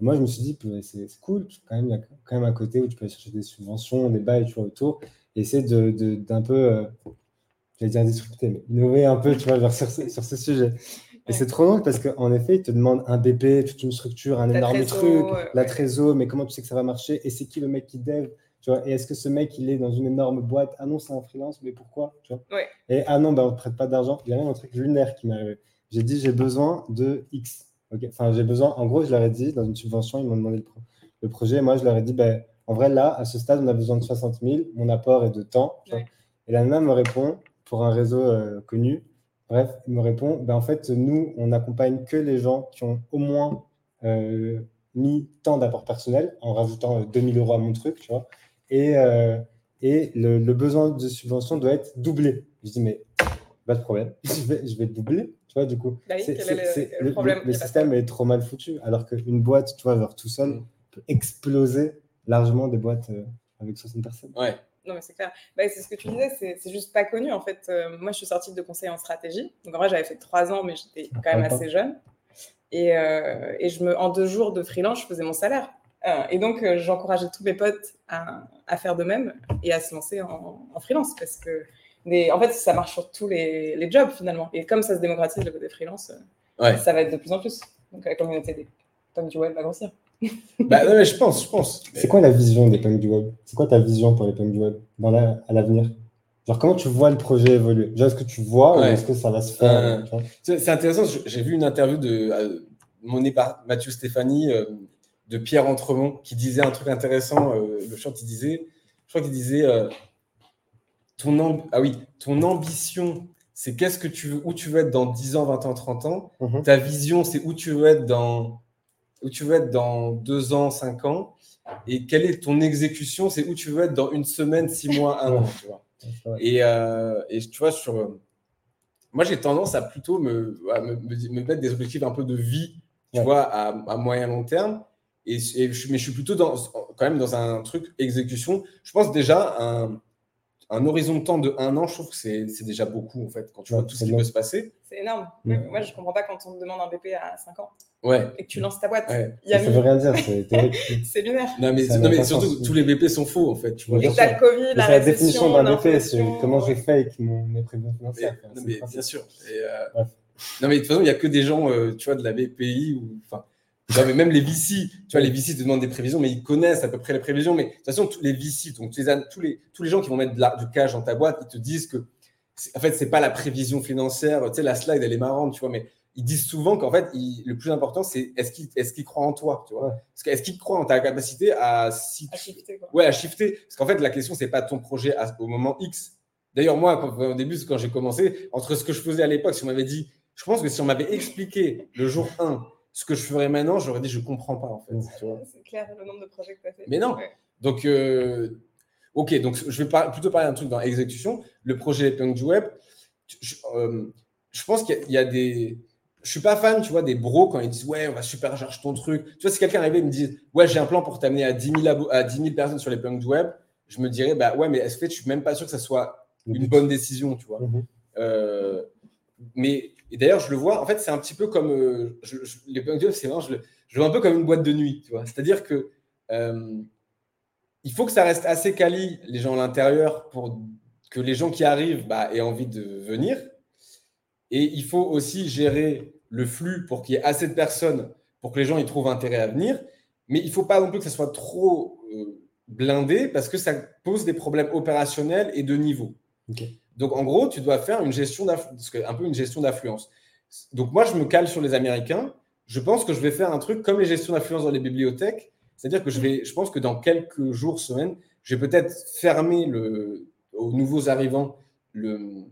moi, je me suis dit, bah, c'est cool, quand même, il y a quand même un côté où tu peux chercher des subventions, des bails, tu vois, autour, et essayer d'un de, peu, euh, je vais dire disrupter, mais innover un peu, tu vois, sur, sur ce sujet. Et c'est trop long parce qu'en effet, ils te demandent un BP, toute une structure, un énorme truc, la trésor, mais comment tu sais que ça va marcher Et c'est qui le mec qui dev? Et est-ce que ce mec, il est dans une énorme boîte? Ah non, c'est un freelance, mais pourquoi? Tu vois? Et ah non, bah, on ne prête pas d'argent. Il y a même un truc lunaire qui m'est arrivé. J'ai dit, j'ai besoin de X. Enfin, j'ai besoin, en gros, je leur ai dit, dans une subvention, ils m'ont demandé le, projet. moi, je leur ai dit, ben, en vrai, là, à ce stade, on a besoin de 60 000. Mon apport est de temps. Et la nana me répond, pour un réseau euh, connu, bref, il me répond, ben, en fait, nous, on n'accompagne que les gens qui ont au moins euh, mis tant d'apport personnel en rajoutant 2000 euh, euros à mon truc, tu vois? Et, euh, et le, besoin de subvention doit être doublé. Je dis, mais pas de problème, [laughs] je vais, je vais doubler. Tu vois, du coup, bah le, système est trop mal foutu. Alors qu'une boîte, tu vois, genre tout seul, peut exploser largement des boîtes euh, avec 60 personnes. Ouais. Non, mais c'est clair. Bah, c'est ce que tu disais, c'est juste pas connu. En fait, euh, moi, je suis sortie de conseil en stratégie. Donc, en vrai, j'avais fait trois ans, mais j'étais quand même assez jeune. Et, et, je me, en deux jours de freelance, je faisais mon salaire. Euh, et donc, euh, j'encourageais tous mes potes à, faire de même et à se lancer en, freelance parce que, en fait, ça marche sur tous les, jobs finalement. Et comme ça se démocratise le côté freelance, euh, ça va être de plus en plus. Donc, la communauté des punks du web va grossir. [laughs] bah, non, mais je pense, je pense. C'est quoi la vision des punks du web? C'est quoi ta vision pour les punks du web dans la, à l'avenir? Genre, comment tu vois le projet évoluer? Déjà, est-ce que tu vois ou est-ce que ça va se faire C'est intéressant. J'ai vu une interview de mon Mathieu Stéphanie de Pierre Entremont qui disait un truc intéressant. Euh, le chant, il disait, je crois qu'il disait, euh, ton, ah oui, ton ambition, c'est qu'est-ce que tu veux, où tu veux être dans 10 ans, 20 ans, 30 ans. Mhm. Ta vision, c'est où tu veux être dans, où tu veux être dans 2 ans, 5 ans. Et quelle est ton exécution, c'est où tu veux être dans une semaine, 6 mois, 1 an. Tu vois. Et, euh, et, tu vois, sur. Moi, j'ai tendance à plutôt me, me, mettre des objectifs un peu de vie, tu vois, à, à moyen long terme. Et, mais je suis plutôt dans, quand même dans un truc exécution. Je pense déjà un, un horizon de temps de un an, je trouve que c'est déjà beaucoup en fait, quand tu vois tout ce qui peut se passer. C'est énorme. Moi, je ne comprends pas quand on te demande un BP à 5 ans ouais. et que tu lances ta boîte. Ouais. ça ne veut rien dire, [laughs] c'est lunaire. Non, mais, non, mais surtout, tous les BP sont faux en fait. Tu vois, et le Covid, la, la définition d'un BP, c'est comment j'ai fait avec mes prévisions financières. non, mais bien sûr. Et, euh... Non, mais de toute façon, il n'y a que des gens euh, tu vois, de la BPI ou. Enfin, mais même les VC, tu vois, les VC te demandent des prévisions, mais ils connaissent à peu près les prévisions. Mais de toute façon, tous les VC, donc tous les, tous les gens qui vont mettre du cash dans ta boîte, ils te disent que, en fait, c'est pas la prévision financière. Tu sais, la slide, elle est marrante, tu vois, mais ils disent souvent qu'en fait, le plus important, c'est est-ce qu'ils est croient en toi, tu vois Est-ce qu'ils croient en ta capacité à, si à shifter Ouais, à shifter. Parce qu'en fait, la question, c'est pas ton projet au moment X. D'ailleurs, moi, au début, quand j'ai commencé, entre ce que je faisais à l'époque, si on m'avait dit, je pense que si on m'avait expliqué le jour 1 ce que je ferais maintenant, j'aurais dit, je comprends pas, en fait. C'est clair, le nombre de projets que tu as fait. Mais non. Donc, euh, ok, donc je vais plutôt parler d'un truc dans l'exécution. Le projet Punk du Web, je, euh, je pense qu'il y, a des je suis pas fan, tu vois, des bros quand ils disent ouais, on va supercharger ton truc. Tu vois, si quelqu'un arrivait et me dit ouais, j'ai un plan pour t'amener à 10 000, à 10 000 personnes sur les punks web, je me dirais bah ouais, mais est-ce que je suis même pas sûr que ça soit une bonne décision, tu vois. Mhm. Euh, mais et d'ailleurs, je le vois, en fait, c'est un petit peu comme euh, les punks web, c'est vraiment, je le, je vois un peu comme une boîte de nuit, tu vois. C'est-à-dire que euh, il faut que ça reste assez quali, les gens à l'intérieur, pour que les gens qui arrivent bah, aient envie de venir. Et il faut aussi gérer le flux pour qu'il y ait assez de personnes pour que les gens y trouvent intérêt à venir. Mais il ne faut pas non plus que ça soit trop euh, blindé parce que ça pose des problèmes opérationnels et de niveau. Donc en gros, tu dois faire une gestion un peu une gestion d'affluence. Donc moi, je me cale sur les Américains. Je pense que je vais faire un truc comme les gestions d'affluence dans les bibliothèques. C'est-à-dire que je, vais, je pense que dans quelques jours, semaines, je vais peut-être fermer le, aux nouveaux arrivants le,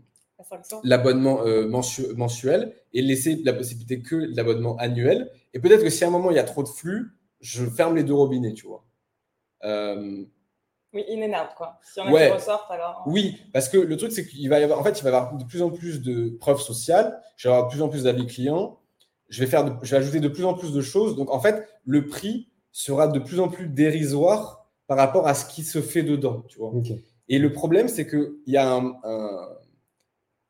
l'abonnement euh, mensuel et laisser la possibilité que l'abonnement annuel. Et peut-être que si à un moment il y a trop de flux, je ferme les deux robinets, tu vois. Euh, oui, in and out, quoi. Si on a ouais. ressortent, alors. Oui, parce que le truc, c'est qu'il va y avoir, en fait, il va y avoir de plus en plus de preuves sociales, je vais avoir de plus en plus d'avis clients, je vais, faire je vais ajouter de plus en plus de choses. Donc, en fait, le prix sera de plus en plus dérisoire par rapport à ce qui se fait dedans, tu vois. Et le problème, c'est qu'il y a un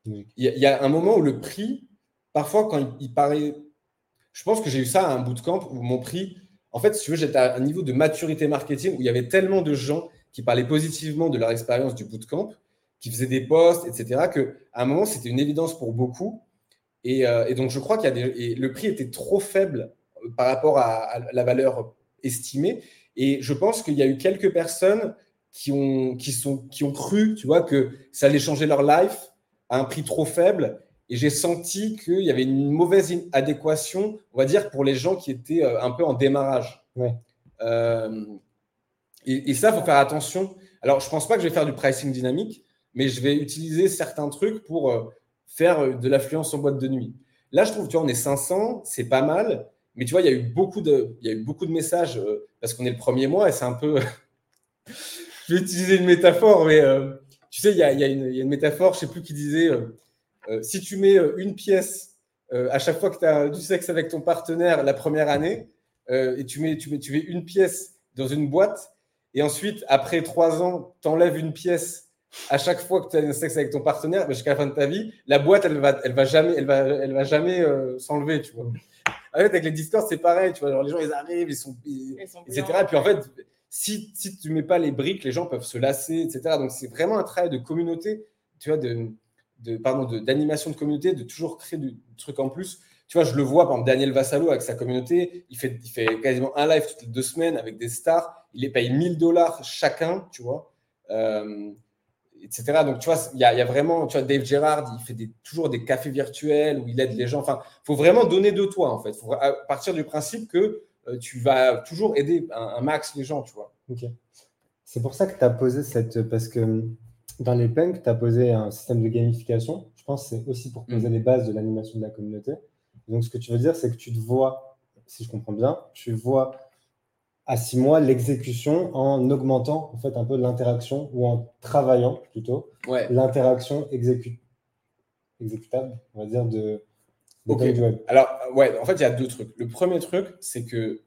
il y, a un moment où le prix, parfois, quand il, paraît. Je pense que j'ai eu ça à un bootcamp où mon prix, en fait, si tu veux, j'étais à un niveau de maturité marketing où il y avait tellement de gens qui parlaient positivement de leur expérience du bootcamp, qui faisaient des posts, etc., qu'à un moment, c'était une évidence pour beaucoup. Et, euh, donc, je crois qu'il y a des. le prix était trop faible euh, par rapport à, la valeur estimée. Et je pense qu'il y a eu quelques personnes qui ont, qui, sont, qui ont cru, tu vois, que ça allait changer leur life à un prix trop faible. Et j'ai senti qu'il y avait une mauvaise adéquation, on va dire, pour les gens qui étaient euh, un peu en démarrage. Euh, et, ça, il faut faire attention. Alors, je ne pense pas que je vais faire du pricing dynamique, mais je vais utiliser certains trucs pour euh, faire de l'affluence en boîte de nuit. Là, je trouve, tu vois, on est 500, c'est pas mal. Mais tu vois, il y a eu beaucoup de, il y a eu beaucoup de messages parce qu'on est le premier mois et c'est un peu. [laughs] je vais utiliser une métaphore, mais tu sais, il y a, une métaphore, je ne sais plus qui disait euh, euh, si tu mets euh, une pièce à chaque fois que tu as du sexe avec ton partenaire la première année, et tu mets, tu, mets, tu mets une pièce dans une boîte, et ensuite, après trois ans, tu enlèves une pièce à chaque fois que tu as du sexe avec ton partenaire, jusqu'à la fin de ta vie, la boîte, elle va, elle va jamais, elle va, elle va jamais s'enlever, tu vois. En fait, avec les Discord, c'est pareil, tu vois. Genre, les gens, ils arrivent, ils sont, etc. Et puis en fait, si, si tu ne mets pas les briques, les gens peuvent se lasser, etc. Donc, c'est vraiment un travail de communauté, tu vois, de, de pardon, d'animation de, communauté, de toujours créer du, truc en plus. Tu vois, je le vois, par exemple, Daniel Vassalo avec sa communauté, il fait, il fait quasiment un live toutes les deux semaines avec des stars, il les paye 1000 dollars chacun, tu vois, euh, etc. Donc, tu vois, il y, a, vraiment, tu vois, Dave Gerard, il fait des, toujours des cafés virtuels où il aide les gens. Enfin, il faut vraiment donner de toi, en fait. Faut partir du principe que euh, tu vas toujours aider un, max les gens, tu vois. Ok. C'est pour ça que tu as posé cette. Parce que dans les punks, tu as posé un système de gamification. Je pense que c'est aussi pour poser mm. les bases de l'animation de la communauté. Donc, ce que tu veux dire, c'est que tu te vois, si je comprends bien, tu vois à six mois l'exécution en augmentant en fait un peu l'interaction ou en travaillant plutôt l'interaction exécutable, on va dire, de, alors, ouais, en fait, il y a deux trucs. Le premier truc, c'est que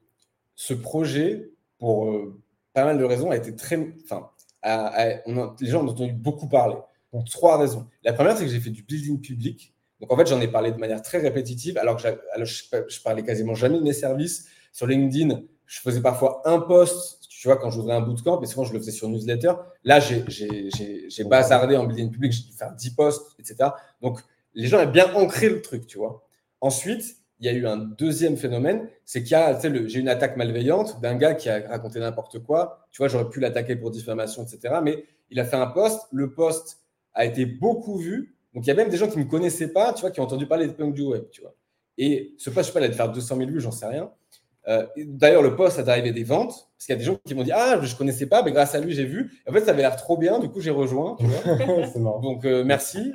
ce projet, pour euh, pas mal de raisons, a été très. Enfin, les gens ont entendu beaucoup parler. Pour trois raisons. La première, c'est que j'ai fait du building public. Donc, en fait, j'en ai parlé de manière très répétitive, alors que je, parlais quasiment jamais de mes services. Sur LinkedIn, je faisais parfois un post, tu vois, quand j'ouvrais un bootcamp, et souvent, je le faisais sur newsletter. Là, j'ai bazardé en building public, j'ai dû faire 10 posts, etc. Donc, les gens avaient bien ancré le truc, tu vois. Ensuite, il y a eu un deuxième phénomène, c'est qu'il y a, tu sais, j'ai une attaque malveillante d'un gars qui a raconté n'importe quoi. Tu vois, j'aurais pu l'attaquer pour diffamation, etc. Mais il a fait un post. Le post a été beaucoup vu. Donc, il y a même des gens qui ne me connaissaient pas, tu vois, qui ont entendu parler de punk du web, tu vois. Et ce post, je sais pas, il a dû faire 200 000 vues, j'en sais rien. Euh, D'ailleurs, le post a d'arriver des ventes, parce qu'il y a des gens qui m'ont dit Ah, je ne connaissais pas, mais grâce à lui, j'ai vu. En fait, ça avait l'air trop bien, du coup, j'ai rejoint. [laughs] Donc, euh, merci.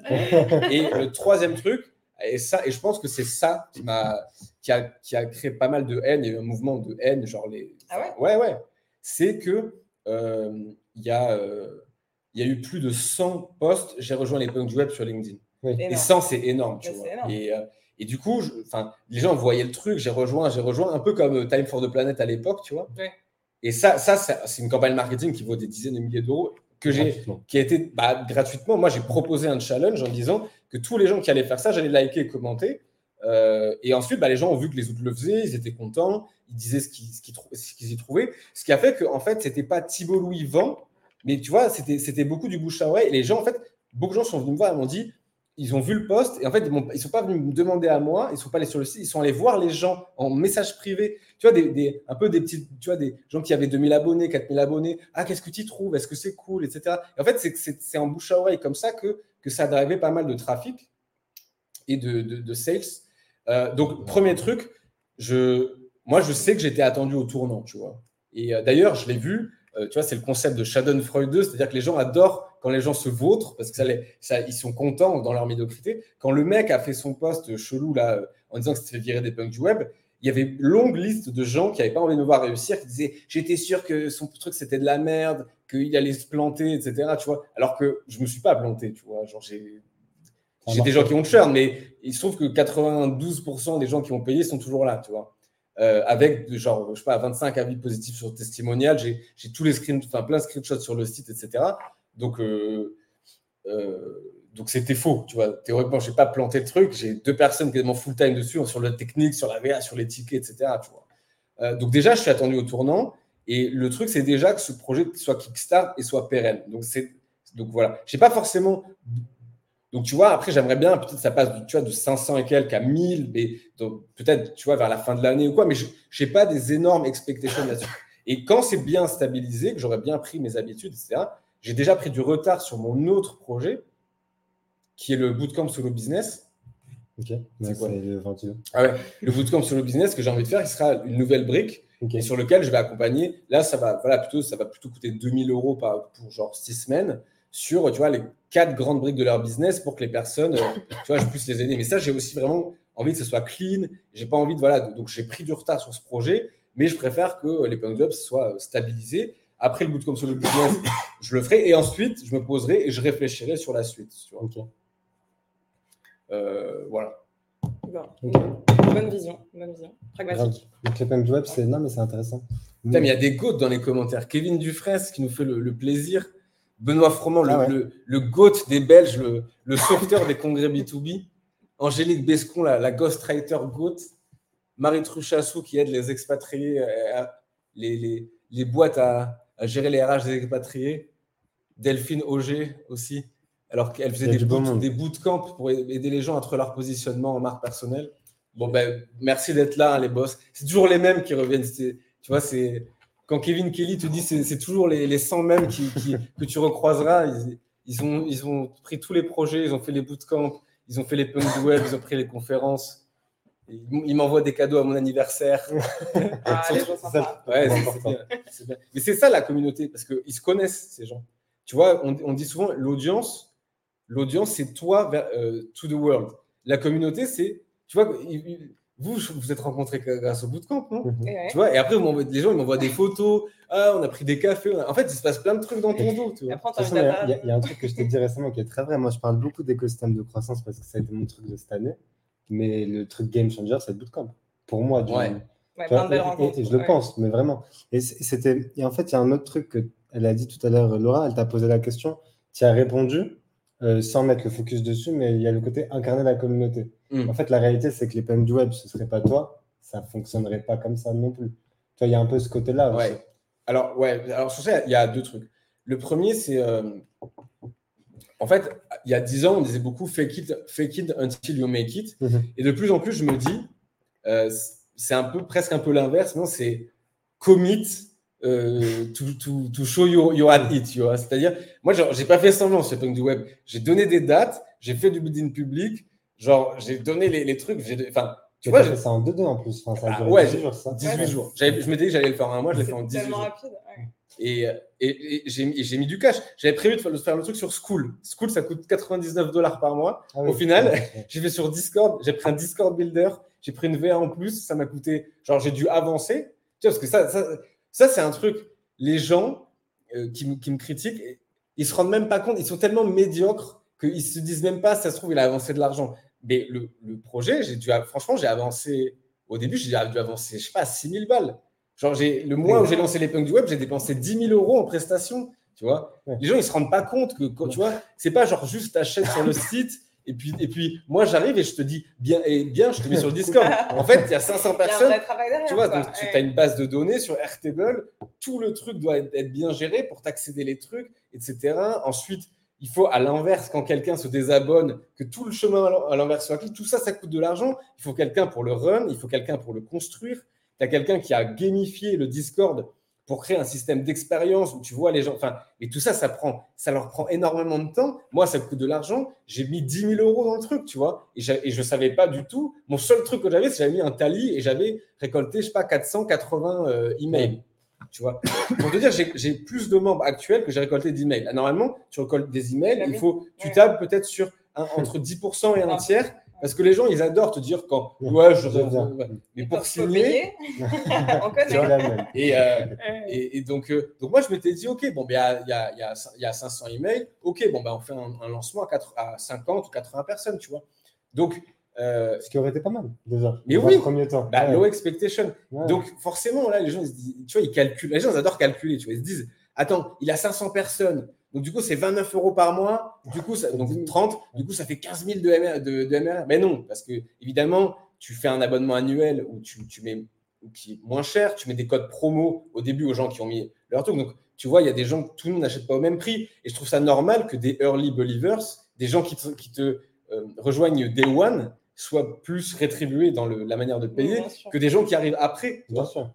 et le troisième truc, et, ça, et je pense que c'est ça qui, a, qui, a, qui a créé pas mal de haine, il y a eu un mouvement de haine, genre les. Ah ouais? Ouais, ouais. C'est que euh, il y, a, il y a eu plus de 100 posts, j'ai rejoint les punks du web sur LinkedIn. Et 100, c'est énorme, tu vois. Et, et du coup, enfin, les gens voyaient le truc, j'ai rejoint, j'ai rejoint, un peu comme euh, Time for the Planet à l'époque, tu vois. Et ça, ça c'est une campagne marketing qui vaut des dizaines de milliers d'euros que j'ai, qui a été bah, gratuitement. Moi, j'ai proposé un challenge en disant que tous les gens qui allaient faire ça, j'allais liker et commenter. Euh, et ensuite, bah, les gens ont vu que les autres le faisaient, ils étaient contents, ils disaient ce qu'ils, ce y trouvaient. Ce qui a fait qu'en en fait, c'était pas Thibault Louis vent, mais tu vois, c'était, c'était beaucoup du bouche à oreille. Et les gens, en fait, beaucoup de gens sont venus me voir et m'ont dit ils ont vu le poste et en fait, ils ne sont pas venus me demander à moi, ils ne sont pas allés sur le site, ils sont allés voir les gens en message privé. Tu vois, des, un peu des petits, tu vois, des gens qui avaient 2000 abonnés, 4000 abonnés. Ah, qu'est-ce que tu trouves? Est-ce que c'est cool Etc. Et en fait, c'est en bouche à oreille comme ça que, que ça a drivé pas mal de trafic et de, de, sales. Euh, donc, premier truc, je, moi, je sais que j'étais attendu au tournant, tu vois. Et euh, d'ailleurs, je l'ai vu, euh, tu vois, c'est le concept de Schadenfreude, c'est-à-dire que les gens adorent quand les gens se vautrent, parce que ça, ça, ils sont contents dans leur médiocrité. Quand le mec a fait son poste chelou là, en disant que c'était virer des punks du web, il y avait une longue liste de gens qui n'avaient pas envie de me voir réussir, qui disaient j'étais sûr que son truc c'était de la merde, qu'il allait se planter, etc. Tu vois, alors que je me suis pas planté, tu vois. Genre j'ai j'ai des gens qui ont churn, mais il se trouve que 92% des gens qui ont payé sont toujours là, tu vois. Euh, avec genre, je sais pas, 25 avis positifs sur testimonial, j'ai tous les screens, enfin plein de screenshots sur le site, etc. Donc, euh, euh, donc c'était faux, tu vois. Théoriquement, je n'ai pas planté le truc. J'ai deux personnes quasiment full-time dessus, sur la technique, sur la VA, sur les tickets, etc. Tu vois. Donc déjà, je suis attendu au tournant. Et le truc, c'est déjà que ce projet soit Kickstart et soit pérenne. Donc, c'est, donc voilà. Je n'ai pas forcément. Donc, tu vois, après, j'aimerais bien, peut-être ça passe tu vois, de 500 et quelques à 1000, mais peut-être, tu vois, vers la fin de l'année ou quoi, mais je n'ai pas des énormes expectations là-dessus. Et quand c'est bien stabilisé, que j'aurais bien pris mes habitudes, etc., j'ai déjà pris du retard sur mon autre projet, qui est le Bootcamp Solo Business. Ok, c'est quoi le ah ouais. Le Bootcamp Solo Business que j'ai envie de faire, il sera une nouvelle brique et sur lequel je vais accompagner. Là, ça va, voilà, plutôt, ça va plutôt coûter 2000 euros pour genre six semaines sur tu vois, les quatre grandes briques de leur business pour que les personnes, euh, tu vois, je puisse les aider. Mais ça, j'ai aussi vraiment envie que ce soit clean. J'ai pas envie de, voilà, donc j'ai pris du retard sur ce projet, mais je préfère que les Punk Jobs soient stabilisés. Après le bootcamp sur le business, je le ferai et ensuite je me poserai et je réfléchirai sur la suite. Euh, voilà. Bonne vision, bonne vision. Pragmatique. Le web, c'est non, mais c'est intéressant. il y a des goats dans les commentaires. Kevin Dufresne qui nous fait le, plaisir. Benoît Froment, le, ah le, goat des Belges, le, le sauveteur des congrès B2B. Angélique Bescon, la, la ghostwriter goat. Marie Truchassou qui aide les expatriés, euh, les, les, les boîtes à, à gérer les RH des expatriés. Delphine Auger aussi, alors qu'elle faisait des, boot, des bootcamps pour aider les gens à trouver leur positionnement en marque personnelle. Bon, ben, merci d'être là, hein, les boss. C'est toujours les mêmes qui reviennent. Tu vois, c'est quand Kevin Kelly te dit c'est toujours les, les 100 mêmes qui, que tu recroiseras. Ils, ils, ont, ils ont pris tous les projets, ils ont fait les bootcamps, ils ont fait les punks web, ils ont pris les conférences. Il m'envoie des cadeaux à mon anniversaire. [laughs] Ah, ouais, c'est Mais c'est ça la communauté, parce qu'ils se connaissent, ces gens. Tu vois, on, dit souvent l'audience, l'audience, c'est toi vers, euh, to the world. La communauté, c'est, tu vois, vous, vous êtes rencontrés grâce au bootcamp, non mhm. Tu vois, et après, les gens, ils m'envoient des photos. Ah, on a pris des cafés. En fait, il se passe plein de trucs dans ton dos. Tu vois. il, y a, un truc que je t'ai dit récemment qui est très vrai. Moi, je parle beaucoup d'écosystème de croissance parce que ça a été mon truc de cette année. Mais le truc game changer, c'est le bootcamp. Pour moi, du ouais. et, je le pense, mais vraiment. Et, c'était, et en fait, il y a un autre truc qu'elle a dit tout à l'heure, Laura, elle t'a posé la question, tu as répondu euh, sans mettre le focus dessus, mais il y a le côté incarner la communauté. Hmm. En fait, la réalité, c'est que les PM du web, ce ne serait pas toi, ça ne fonctionnerait pas comme ça non plus. Tu il y a un peu ce côté-là. Ouais. Alors, ouais, alors sur ça, il y a deux trucs. Le premier, c'est. Euh, en fait, il y a dix ans, on disait beaucoup fake it, fake it until you make it. Mhm. Et de plus en plus, je me dis, euh, c'est un peu presque un peu l'inverse. Non, c'est commit euh, to, to, show you you had it. C'est-à-dire, moi, j'ai pas fait semblant sur Punk du web. J'ai donné des dates, j'ai fait du building public, genre, j'ai donné les, les trucs. Enfin, Tu vois, j'ai fait ça en 2-2 en plus. Enfin, ça a bah, ouais, 18 jours, ça. 18 jours. Je m'étais dit que j'allais le faire en un mois, je l'ai fait en 18 jours. rapide. Et, et, j'ai mis du cash. J'avais prévu de faire le truc sur School. School, ça coûte 99 dollars par mois. Ah Au final, [laughs] j'ai fait sur Discord. J'ai pris un Discord Builder. J'ai pris une VA en plus. Ça m'a coûté. Genre, j'ai dû avancer. Tu vois, parce que ça, ça, ça c'est un truc. Les gens euh, qui, qui, me critiquent, ils se rendent même pas compte. Ils sont tellement médiocres qu'ils se disent même pas, ça se trouve, il a avancé de l'argent. Mais le, le projet, j'ai dû, franchement, j'ai avancé. Au début, j'ai dû avancer, je sais pas, 6000 balles. Genre, le mois où j'ai lancé les punks du web, j'ai dépensé 10 000 euros en prestations. Tu vois, les gens ils se rendent pas compte que tu vois, c'est pas genre juste t'achètes sur le site et puis et puis moi j'arrive et je te dis bien et bien je te mets sur le Discord. [laughs] En fait, il y a 500 personnes. tu vois, donc tu as une base de données sur Airtable, tout le truc doit être bien géré pour t'accéder les trucs, etc. Ensuite, il faut à l'inverse, quand quelqu'un se désabonne, que tout le chemin à l'inverse soit tout ça, ça coûte de l'argent. Il faut quelqu'un pour le run, il faut quelqu'un pour le construire, tu as quelqu'un qui a gamifié le Discord pour créer un système d'expérience où tu vois les gens. Enfin, et tout ça, ça, prend, ça leur prend énormément de temps. Moi, ça coûte de l'argent. J'ai mis 10 000 euros dans le truc, tu vois. Et, je ne savais pas du tout. Mon seul truc que j'avais, c'est que j'avais mis un tally et j'avais récolté, je sais pas, 480 euh, emails. Tu vois. Pour te dire, j'ai plus de membres actuels que j'ai récolté d'emails. Normalement, tu récoltes des emails, il faut, tu tables peut-être sur entre 10% et un tiers. Parce que les gens, ils adorent te dire quand, ouais, je Mais pour signer, [laughs] [laughs] on connaît. Et, euh, et, et, donc, euh, donc, moi, je m'étais dit, OK, bon, ben, il y, a, y, a, y a 500 emails. OK, bon, ben, on fait un, lancement à, 4, à 50 ou 80 personnes, tu vois. Donc, euh, Ce qui aurait été pas mal, déjà. Mais oui, premier temps. Bah, low expectation. Donc, forcément, là, les gens, ils se disent, tu vois, ils calculent. Les gens, ils adorent calculer, tu vois. Ils se disent, attends, il a 500 personnes. Donc, du coup, c'est 29 euros par mois. Du coup, ça, donc 30. Du coup, ça fait 15 000 de, MR, de, Mais non, parce que, évidemment, tu fais un abonnement annuel où tu, tu mets qui est moins cher, tu mets des codes promo au début aux gens qui ont mis leur truc. Donc, tu vois, il y a des gens que tout le monde n'achète pas au même prix. Et je trouve ça normal que des early believers, des gens qui te, qui te euh, rejoignent day one, soient plus rétribués dans la manière de payer que des gens qui arrivent après. Bien sûr.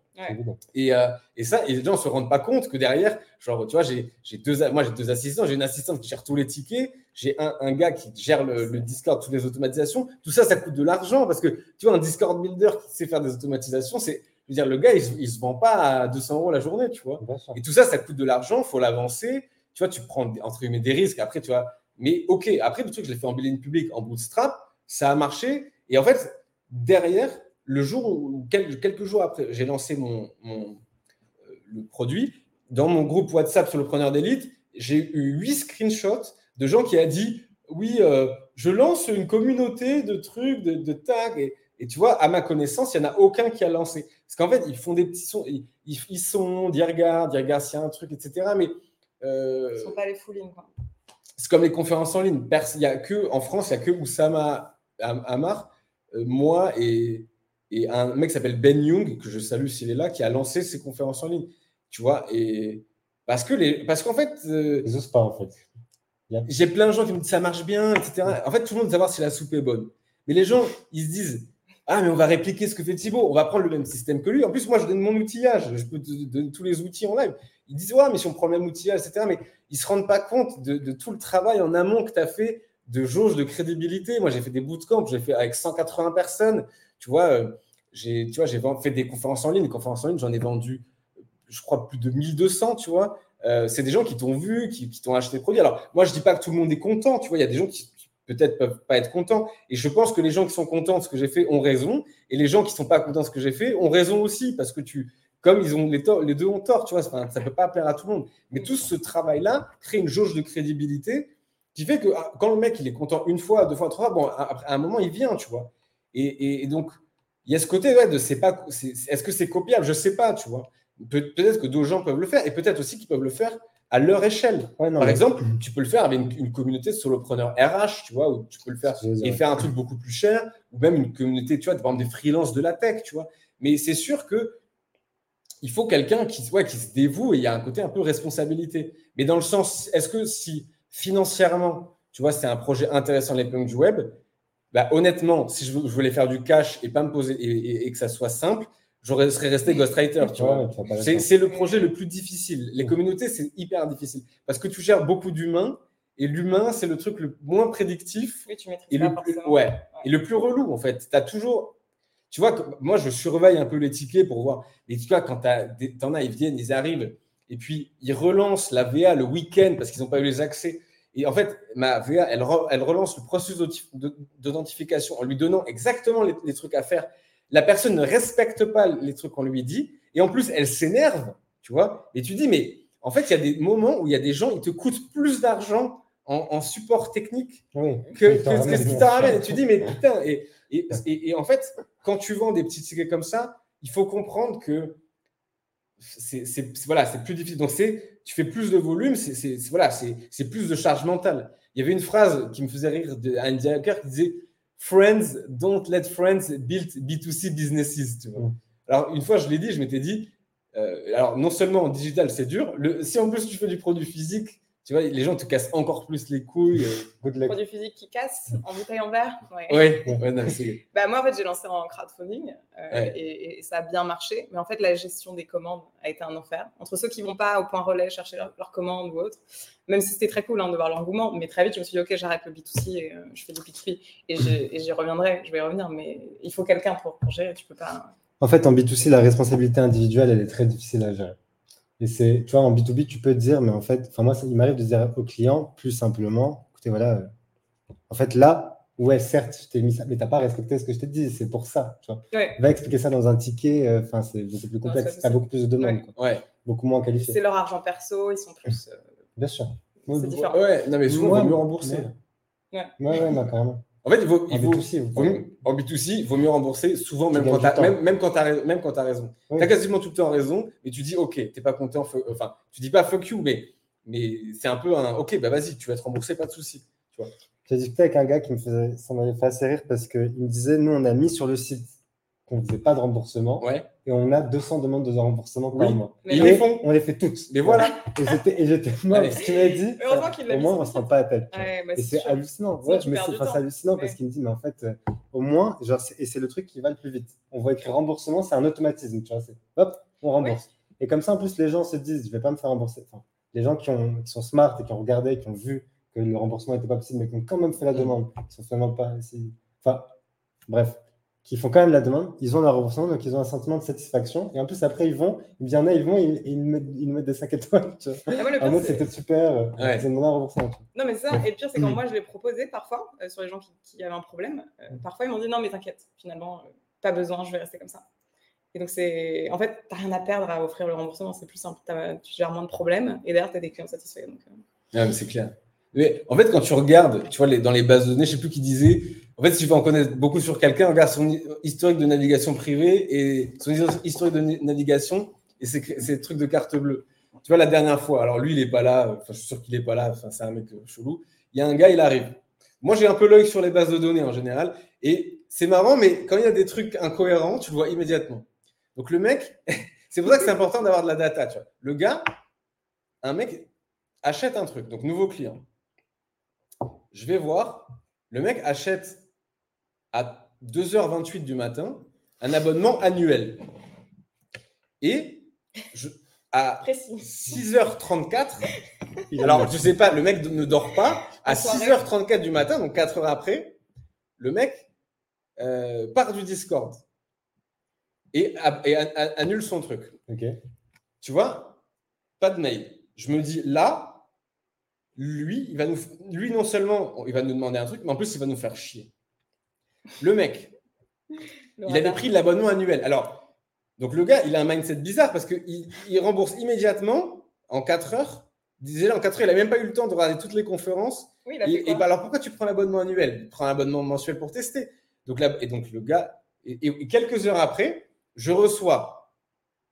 Et, euh, et, ça, et les gens ne se rendent pas compte que derrière, genre, tu vois, j'ai deux, moi j'ai deux assistants, j'ai une assistante qui gère tous les tickets, j'ai un, un, gars qui gère le, Discord, toutes les automatisations. Tout ça, ça coûte de l'argent parce que tu vois, un Discord builder qui sait faire des automatisations, c'est, je veux dire, le gars, il ne se vend pas à 200 euros la journée, tu vois. Et tout ça, ça coûte de l'argent, il faut l'avancer. Tu vois, tu prends entre guillemets des risques. Après, tu vois, mais ok, après, le truc, je l'ai fait en billing public, en bootstrap, ça a marché. Et en fait, derrière, le jour où, quelques jours après, j'ai lancé mon, euh, le produit, dans mon groupe WhatsApp sur le preneur d'élite, j'ai eu huit screenshots de gens qui ont dit Oui, euh, je lance une communauté de trucs, de, tags. Et, tu vois, à ma connaissance, il n'y en a aucun qui a lancé. Parce qu'en fait, ils font des petits sons, ils, ils sont, dis regarde, dis regarde s'il y a un truc, etc. Mais. Euh, ils ne sont pas les quoi. C'est comme les conférences en ligne. Il y a que, en France, il n'y a que Oussama Amar, moi et, et un mec qui s'appelle Ben Young, que je salue s'il est là, qui a lancé ses conférences en ligne. Tu vois, et parce que les, parce qu'en fait, euh, ils pas en fait. J'ai plein de gens qui me disent ça marche bien, etc. En fait, tout le monde veut savoir si la soupe est bonne. Mais les gens, ils se disent ah mais on va répliquer ce que fait Thibaut, on va prendre le même système que lui. En plus, moi, je donne mon outillage, je peux te donner tous les outils en live. Ils disent ouais, mais si on prend le même outillage, etc. Mais ils se rendent pas compte de, de tout le travail en amont que tu as fait de jauge de crédibilité. Moi, j'ai fait des bootcamps, j'ai fait avec 180 personnes. Tu vois, euh, j'ai, fait des conférences en ligne. Les conférences en ligne, j'en ai vendu, je crois, plus de 1200, tu vois. Euh, c'est des gens qui t'ont vu, qui, t'ont acheté des produits. Alors, moi, je dis pas que tout le monde est content, tu vois. Il y a des gens qui, peut-être peuvent pas être contents. Et je pense que les gens qui sont contents de ce que j'ai fait ont raison. Et les gens qui sont pas contents de ce que j'ai fait ont raison aussi. Parce que tu, comme ils ont les, deux ont tort, tu vois, ça ne peut pas plaire à tout le monde. Mais tout ce travail-là crée une jauge de crédibilité qui fait que ah, quand le mec il est content une fois, deux fois, trois fois, bon, à, un moment il vient, tu vois. Et, donc il y a ce côté ouais, de c'est pas, est-ce que c'est copiable? Je sais pas, tu vois. peut-être que d'autres gens peuvent le faire et peut-être aussi qu'ils peuvent le faire à leur échelle. Par exemple, tu peux le faire avec une, communauté de solopreneurs RH, tu vois, où tu peux le faire et faire un truc beaucoup plus cher, ou même une communauté, tu vois, de des freelances de la tech, tu vois. Mais c'est sûr que il faut quelqu'un qui, ouais, qui se dévoue et il y a un côté un peu responsabilité. Mais dans le sens, est-ce que si financièrement, tu vois, c'est un projet intéressant les punks du web, bah, honnêtement, si je, voulais faire du cash et pas me poser et, que ça soit simple, j'aurais serais resté ghostwriter. Tu vois, c'est le projet le plus difficile. Les communautés, c'est hyper difficile parce que tu gères beaucoup d'humains et l'humain, c'est le truc le moins prédictif et, le plus, ouais, et le plus relou en fait. Tu as toujours Tu vois, moi, je surveille un peu les tickets pour voir. Et tu vois, quand tu en as, ils viennent, ils arrivent, et puis ils relancent la VA le week-end parce qu'ils n'ont pas eu les accès. Et en fait, ma VA, elle, elle relance le processus d'identification en lui donnant exactement les, trucs à faire. La personne ne respecte pas les trucs qu'on lui dit. Et en plus, elle s'énerve, tu vois. Et tu dis, mais en fait, il y a des moments où il y a des gens, ils te coûtent plus d'argent en, support technique que, ce qui t'en ramène. Et tu dis, mais putain, et, et, en fait, quand tu vends des petits tickets comme ça, il faut comprendre que c'est voilà, plus difficile. Donc c'est, tu fais plus de volume, c'est voilà, c'est plus de charge mentale. Il y avait une phrase qui me faisait rire d'un directeur qui disait Friends don't let friends build B2C businesses. Tu vois. Mm. Alors une fois je l'ai dit, je m'étais dit, euh, alors non seulement en digital c'est dur, le, si en plus tu fais du produit physique, tu vois, les gens te cassent encore plus les couilles. Euh, Produit physique qui casse en bouteille en verre. Ouais. ouais, [laughs] bah, moi, en fait, j'ai lancé en crowdfunding euh, et, ça a bien marché. Mais en fait, la gestion des commandes a été un enfer. Entre ceux qui vont pas au point relais chercher leurs commandes ou autre, même si c'était très cool hein, de voir l'engouement, mais très vite, je me suis dit, OK, j'arrête le B2C et euh, je fais du B2B et j'y reviendrai, je vais y revenir. Mais il faut quelqu'un pour, pour gérer. Tu peux pas. En fait, en B2C, la responsabilité individuelle, elle est très difficile à gérer. Et c'est, tu vois, en B2B, tu peux te dire, mais en fait, enfin, moi, il m'arrive de dire au client plus simplement, écoutez, voilà, euh, en fait, là, ouais, certes, je t'ai mis ça, mais tu n'as pas respecté ce que je t'ai dit, c'est pour ça, tu vois. Va expliquer ça dans un ticket, euh, enfin, c'est beaucoup plus complexe, tu as beaucoup plus de demandes, ouais. beaucoup moins qualifié. C'est leur argent perso, ils sont plus. Euh, Bien sûr. C'est différent. Ouais, non, mais souvent, il vaut mieux rembourser. Ouais, ouais, ouais carrément. En fait, il vaut, il vaut, en B2C, il vaut mieux rembourser souvent, même quand, as, même, même quand tu as, même quand as raison. Tu as quasiment tout le temps raison, et tu dis, OK, tu n'es pas content. Enfin, tu dis pas fuck you, mais, mais c'est un peu un OK, bah vas-y, tu vas être remboursé, pas de souci. J'ai discuté avec un gars qui me faisait, ça m'avait fait assez rire parce qu'il me disait, nous, on a mis sur le site qu'on ne faisait pas de remboursement. Et on a 200 demandes de remboursement par mois. ils les font. On les fait toutes. Mais voilà. Et j'étais [laughs] moi, ce qu'il m'a dit. Heureusement qu'il l'a Au moins, on ne se rend pas à tête. Bah, et c'est hallucinant. Ouais, mais c'est hallucinant parce qu'il me dit, mais en fait, euh, au moins, genre, et c'est le truc qui va le plus vite. On voit écrire remboursement, c'est un automatisme. Tu vois, hop, on rembourse. Et comme ça, en plus, les gens se disent, je ne vais pas me faire rembourser. Enfin, les gens qui, ont, qui sont smart et qui ont regardé, qui ont vu que le remboursement n'était pas possible, mais qui ont quand même fait la mm. demande, ils sont finalement pas. Enfin, bref qui font quand même la demande, ils ont leur remboursement, donc ils ont un sentiment de satisfaction. Et en plus, après, ils vont, il y en a, ils vont, ils, ils, mettent, ils mettent des 5 étoiles. Tu vois. Ah, ouais, c'était super, euh, ouais. ils ont un remboursement. Non, mais ça, et le pire, c'est quand moi je l'ai proposé parfois, euh, sur les gens qui, qui, avaient un problème, euh, parfois ils m'ont dit non, mais t'inquiète, finalement, pas besoin, je vais rester comme ça. Et donc, c'est en fait, tu n'as rien à perdre à offrir le remboursement, c'est plus simple, tu gères moins de problèmes et derrière, tu as des clients satisfaits. Donc, mais c'est clair. Mais en fait, quand tu regardes, tu vois, les, dans les bases de données, je ne sais plus qui disait, en fait, si tu veux en connaître beaucoup sur quelqu'un, regarde son historique de navigation privée et son historique de navigation et ses, trucs de carte bleue. Tu vois, la dernière fois, alors lui, il n'est pas là, je suis sûr qu'il n'est pas là, enfin, c'est un mec chelou. Il y a un gars, il arrive. Moi, j'ai un peu l'œil sur les bases de données en général. Et c'est marrant, mais quand il y a des trucs incohérents, tu le vois immédiatement. Donc, le mec, [laughs] c'est pour ça que c'est important d'avoir de la data. Tu vois. Le gars, un mec achète un truc, donc nouveau client. Je vais voir, le mec achète à 2h28 du matin un abonnement annuel. Et je, à 6h34, [laughs] alors je sais pas, le mec ne dort pas, à 6h34 du matin, donc 4 heures après, le mec euh, part du Discord et, annule son truc. Tu vois, pas de mail. Je me dis là, lui, il va nous, lui non seulement il va nous demander un truc, mais en plus il va nous faire chier. Le mec, il avait pris l'abonnement annuel. Alors, donc le gars, il a un mindset bizarre parce qu'il il rembourse immédiatement en 4 heures. Disait en 4 heures, il n'a même pas eu le temps de regarder toutes les conférences. et, bah, alors pourquoi tu prends l'abonnement annuel? Tu prends un abonnement mensuel pour tester. Donc là, et donc le gars, et, quelques heures après, je reçois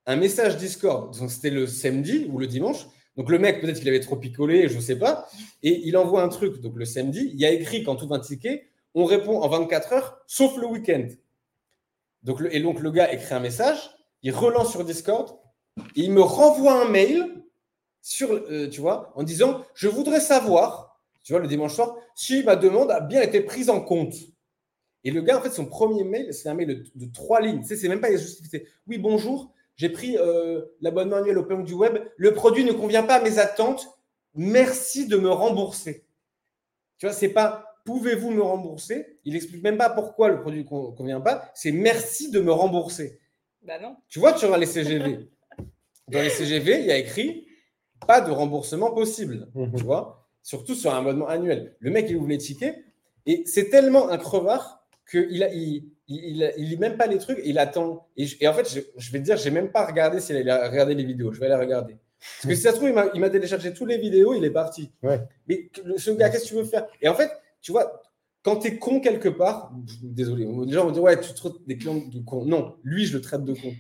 un message Discord. Donc c'était le samedi ou le dimanche. Donc le mec, peut-être qu'il avait trop picolé, je ne sais pas. Et il envoie un truc. Donc le samedi, il y a écrit quand tout un ticket, on répond en 24 heures, sauf le week-end. Et donc, le gars écrit un message, il relance sur Discord, et il me renvoie un mail sur, euh, tu en disant Je voudrais savoir, tu vois, le dimanche soir, si ma demande a bien été prise en compte. Et le gars, en fait, son premier mail, c'est un mail de, trois lignes. Tu sais, c'est même pas les justifiés. Oui, bonjour, j'ai pris euh, l'abonnement annuel Open du web. Le produit ne convient pas à mes attentes. Merci de me rembourser. Tu vois, c'est pas pouvez-vous me rembourser? Il explique même pas pourquoi le produit ne convient pas. C'est merci de me rembourser. Bah non. Tu vois, tu vois les CGV. Dans les CGV, il y a écrit pas de remboursement possible. Mhm. Tu vois Surtout sur un abonnement annuel. Le mec, il ouvre les tickets et c'est tellement un crevard qu'il a, il, il, lit même pas les trucs, il attend. Et, en fait, je, vais te dire, j'ai même pas regardé s'il a regardé les vidéos. Je vais aller regarder. Parce que si ça se trouve, il m'a téléchargé toutes les vidéos, il est parti. Mais ce gars, qu'est-ce que tu veux faire? Et en fait, tu vois, quand tu es con quelque part, désolé, les gens vont dire, ouais, tu traites des clients de con. Non, lui, je le traite de con.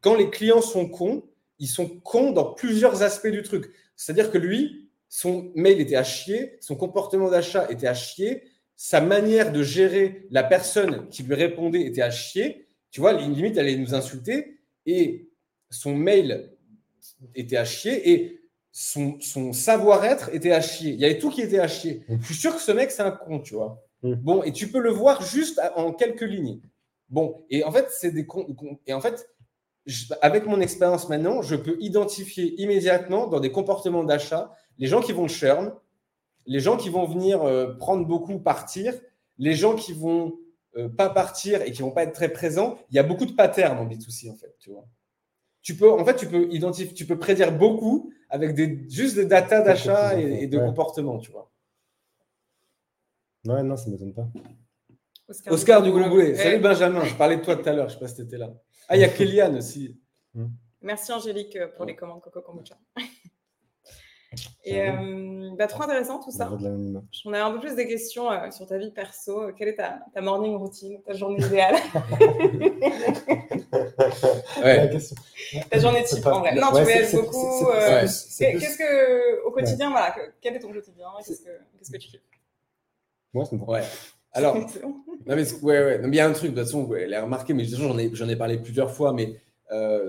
Quand les clients sont cons, ils sont cons dans plusieurs aspects du truc. C'est-à-dire que lui, son mail était à chier, son comportement d'achat était à chier, sa manière de gérer la personne qui lui répondait était à chier. Tu vois, limite, elle allait nous insulter et son mail était à chier et son, son savoir-être était à chier. Il y avait tout qui était à chier. Je suis sûr que ce mec, c'est un con, tu vois. Mm. Bon, et tu peux le voir juste en quelques lignes. Bon, et en fait, c'est des cons. Et en fait, avec mon expérience maintenant, je peux identifier immédiatement dans des comportements d'achat les gens qui vont churn, les gens qui vont venir euh, prendre beaucoup, partir, les gens qui vont euh, pas partir et qui vont pas être très présents. Il y a beaucoup de patterns en B2C en fait, tu vois. Tu peux, en fait, tu peux identifier, tu peux prédire beaucoup avec des, juste des datas d'achat et, de comportement, tu vois. Ouais, non, ça ne m'étonne pas. Oscar, du Gouloué. Salut Benjamin, je parlais de toi tout à l'heure, je ne sais pas si tu étais là. Ah, il y a [laughs] Kéliane aussi. Hmm. Merci Angélique pour les commandes Coco Kombucha. [laughs] Et euh, bah, trop intéressant tout ça. J'en ai un peu plus des questions euh, sur ta vie perso. Quelle est ta, ta morning routine, ta journée idéale? [laughs] Ouais. Ta journée type en vrai. Non, tu voyages beaucoup. Euh, qu'est-ce que, au quotidien, voilà, quel est ton quotidien Qu'est-ce que, tu fais Moi, c'est bon. Ouais. Alors, [laughs] non, mais, ouais, ouais. il y a un truc, de toute façon, elle a remarqué, mais j'en ai, j'en ai parlé plusieurs fois, mais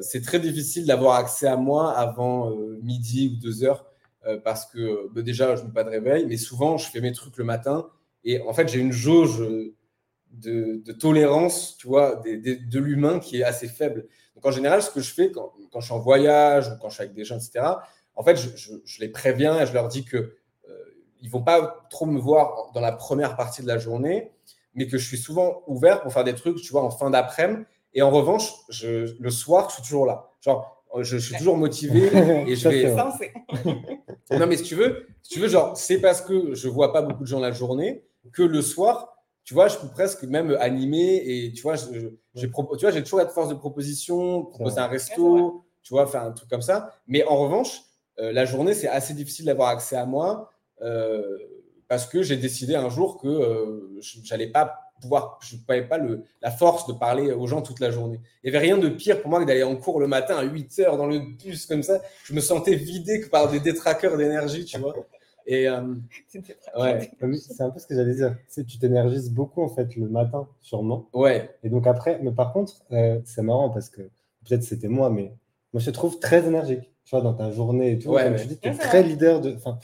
c'est très difficile d'avoir accès à moi avant midi ou deux heures euh, parce que bah, déjà, je n'ai pas de réveil, mais souvent, je fais mes trucs le matin. Et en fait, j'ai une jauge de, tolérance, tu vois, de l'humain qui est assez faible. Donc, en général, ce que je fais quand, je suis en voyage ou quand je suis avec des gens, etc., en fait, je, les préviens et je leur dis que euh, ils vont pas trop me voir dans la première partie de la journée, mais que je suis souvent ouvert pour faire des trucs, tu vois, en fin d'après-midi. Et en revanche, le soir, je suis toujours là. Je, suis toujours motivé [laughs] et je vais. [laughs] non, mais si tu veux, si tu veux, genre, c'est parce que je vois pas beaucoup de gens la journée que le soir, tu vois, je peux presque même animer et tu vois, j'ai toujours la force de proposition, proposer un resto, tu vois, faire un truc comme ça. Mais en revanche, euh, la journée, c'est assez difficile d'avoir accès à moi euh, parce que j'ai décidé un jour que euh, je n'allais pas pouvoir, je n'avais pas le, la force de parler aux gens toute la journée. Il n'y avait rien de pire pour moi que d'aller en cours le matin à 8 heures dans le bus comme ça. Je me sentais vidé par des détraqueurs d'énergie, tu vois. Et euh, [laughs] ouais. c'est un peu ce que j'allais dire. C'est tu t'énergises beaucoup en fait le matin, sûrement. Ouais. Et donc après, mais par contre, euh, c'est marrant parce que peut-être c'était moi, mais moi je te trouve très énergique. Tu vois, dans ta journée et tout. Ouais, comme tu dis, tu es très leader de. Enfin,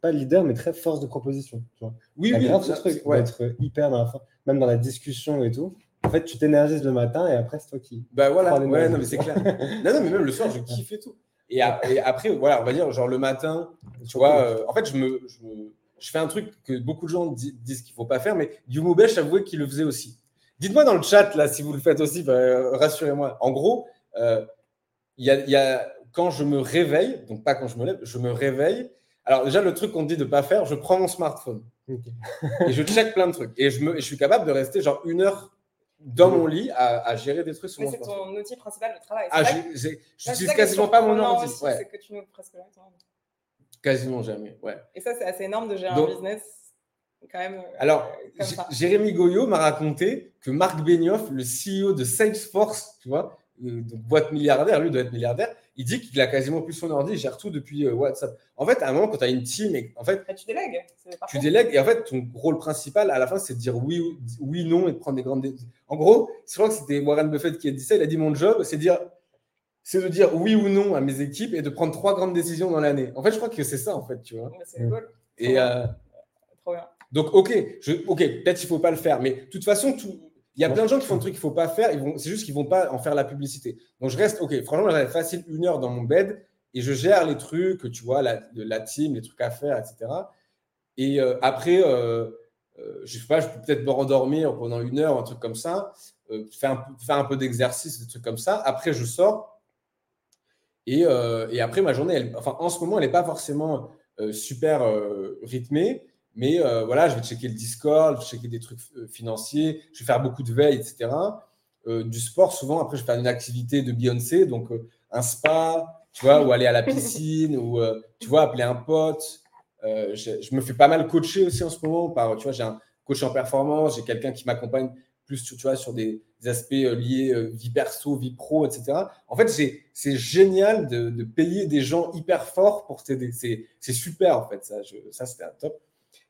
pas leader, mais très force de proposition. Tu vois. Oui, oui. grave ce truc, ouais. être hyper dans la fin même dans la discussion et tout. En fait, tu t'énergises le matin et après, c'est toi qui. Bah voilà, ouais, non, mais c'est clair. non, non, mais même le soir, je kiffe et tout. Et, après, voilà, on va dire, genre le matin, tu vois, euh, en fait, je me, je fais un truc que beaucoup de gens disent qu'il ne faut pas faire, mais Yumoubesh avouait qu'il le faisait aussi. Dites-moi dans le chat, là, si vous le faites aussi, bah, rassurez-moi. En gros, euh, il y, a, y, a, quand je me réveille, donc pas quand je me lève, je me réveille. Alors, déjà, le truc qu'on dit de ne pas faire, je prends mon smartphone et je check plein de trucs. Et je, me, je suis capable de rester genre une heure dans mon lit à, gérer des trucs sur Mais c'est ton outil principal de travail. Ah, je n'utilise quasiment pas mon ordi. Ouais. C'est que tu presque Quasiment jamais, ouais. Et ça, c'est assez énorme de gérer un business quand même. Euh, Alors, Jérémy Goyot m'a raconté que Marc Benioff, le CEO de Salesforce, tu vois, euh, donc boîte milliardaire, lui doit être milliardaire, il dit qu'il a quasiment plus son ordi, il gère tout depuis euh, WhatsApp. En fait, à un moment, quand tu as une team, et, en fait, ah, tu délègues. Tu délègues, et en fait, ton rôle principal, à la fin, c'est de dire oui, oui, non, et de prendre des grandes décisions. En gros, je crois que c'était Warren Buffett qui a dit ça. Il a dit mon job, c'est dire, c'est de dire oui ou non à mes équipes et de prendre trois grandes décisions dans l'année. En fait, je crois que c'est ça, en fait, tu vois. c'est cool. Et euh, Trop bien. Donc, ok, je, ok, peut-être il faut pas le faire, mais de toute façon, tout, il y a plein de gens qui font des trucs qu'il ne faut pas faire. C'est juste qu'ils ne vont pas en faire la publicité. Donc, je reste, OK, franchement, j'avais facile une heure dans mon bed et je gère les trucs, tu vois, la, la team, les trucs à faire, etc. Et euh, après, euh, je sais pas, je peux peut-être me rendormir pendant une heure, un truc comme ça, faire, un, faire un peu d'exercice, des trucs comme ça. Après, je sors. Et, et après, ma journée, elle, enfin, en ce moment, elle n'est pas forcément super rythmée. Mais voilà, je vais checker le Discord, je vais checker des trucs financiers, je vais faire beaucoup de veille, etc. du sport, souvent, après, je vais faire une activité de Beyoncé, donc un spa, tu vois, ou aller à la piscine, ou tu vois, appeler un pote. Je, me fais pas mal coacher aussi en ce moment par, tu vois, j'ai un coach en performance, j'ai quelqu'un qui m'accompagne plus, tu vois, sur des, aspects liés vie perso, vie pro, etc. En fait, c'est génial de, payer des gens hyper forts pour t'aider. C'est super, en fait, ça, ça c'était un top.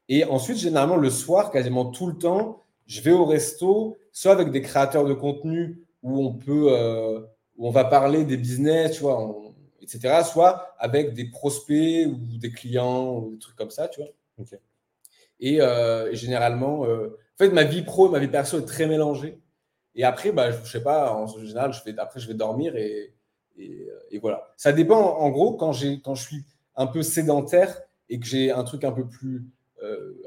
Et ensuite, généralement, le soir, quasiment tout le temps, je vais au resto, soit avec des créateurs de contenu où on peut, euh, où on va parler des business, tu vois, etc. Soit avec des prospects ou des clients ou des trucs comme ça, tu vois. Et, euh, généralement, euh, en fait, ma vie pro et ma vie perso est très mélangée. Et après, bah, je, ne sais pas, en général, je vais, après, je vais dormir et, et, voilà. Ça dépend, en gros, quand, quand je suis un peu sédentaire et que j'ai un truc un peu plus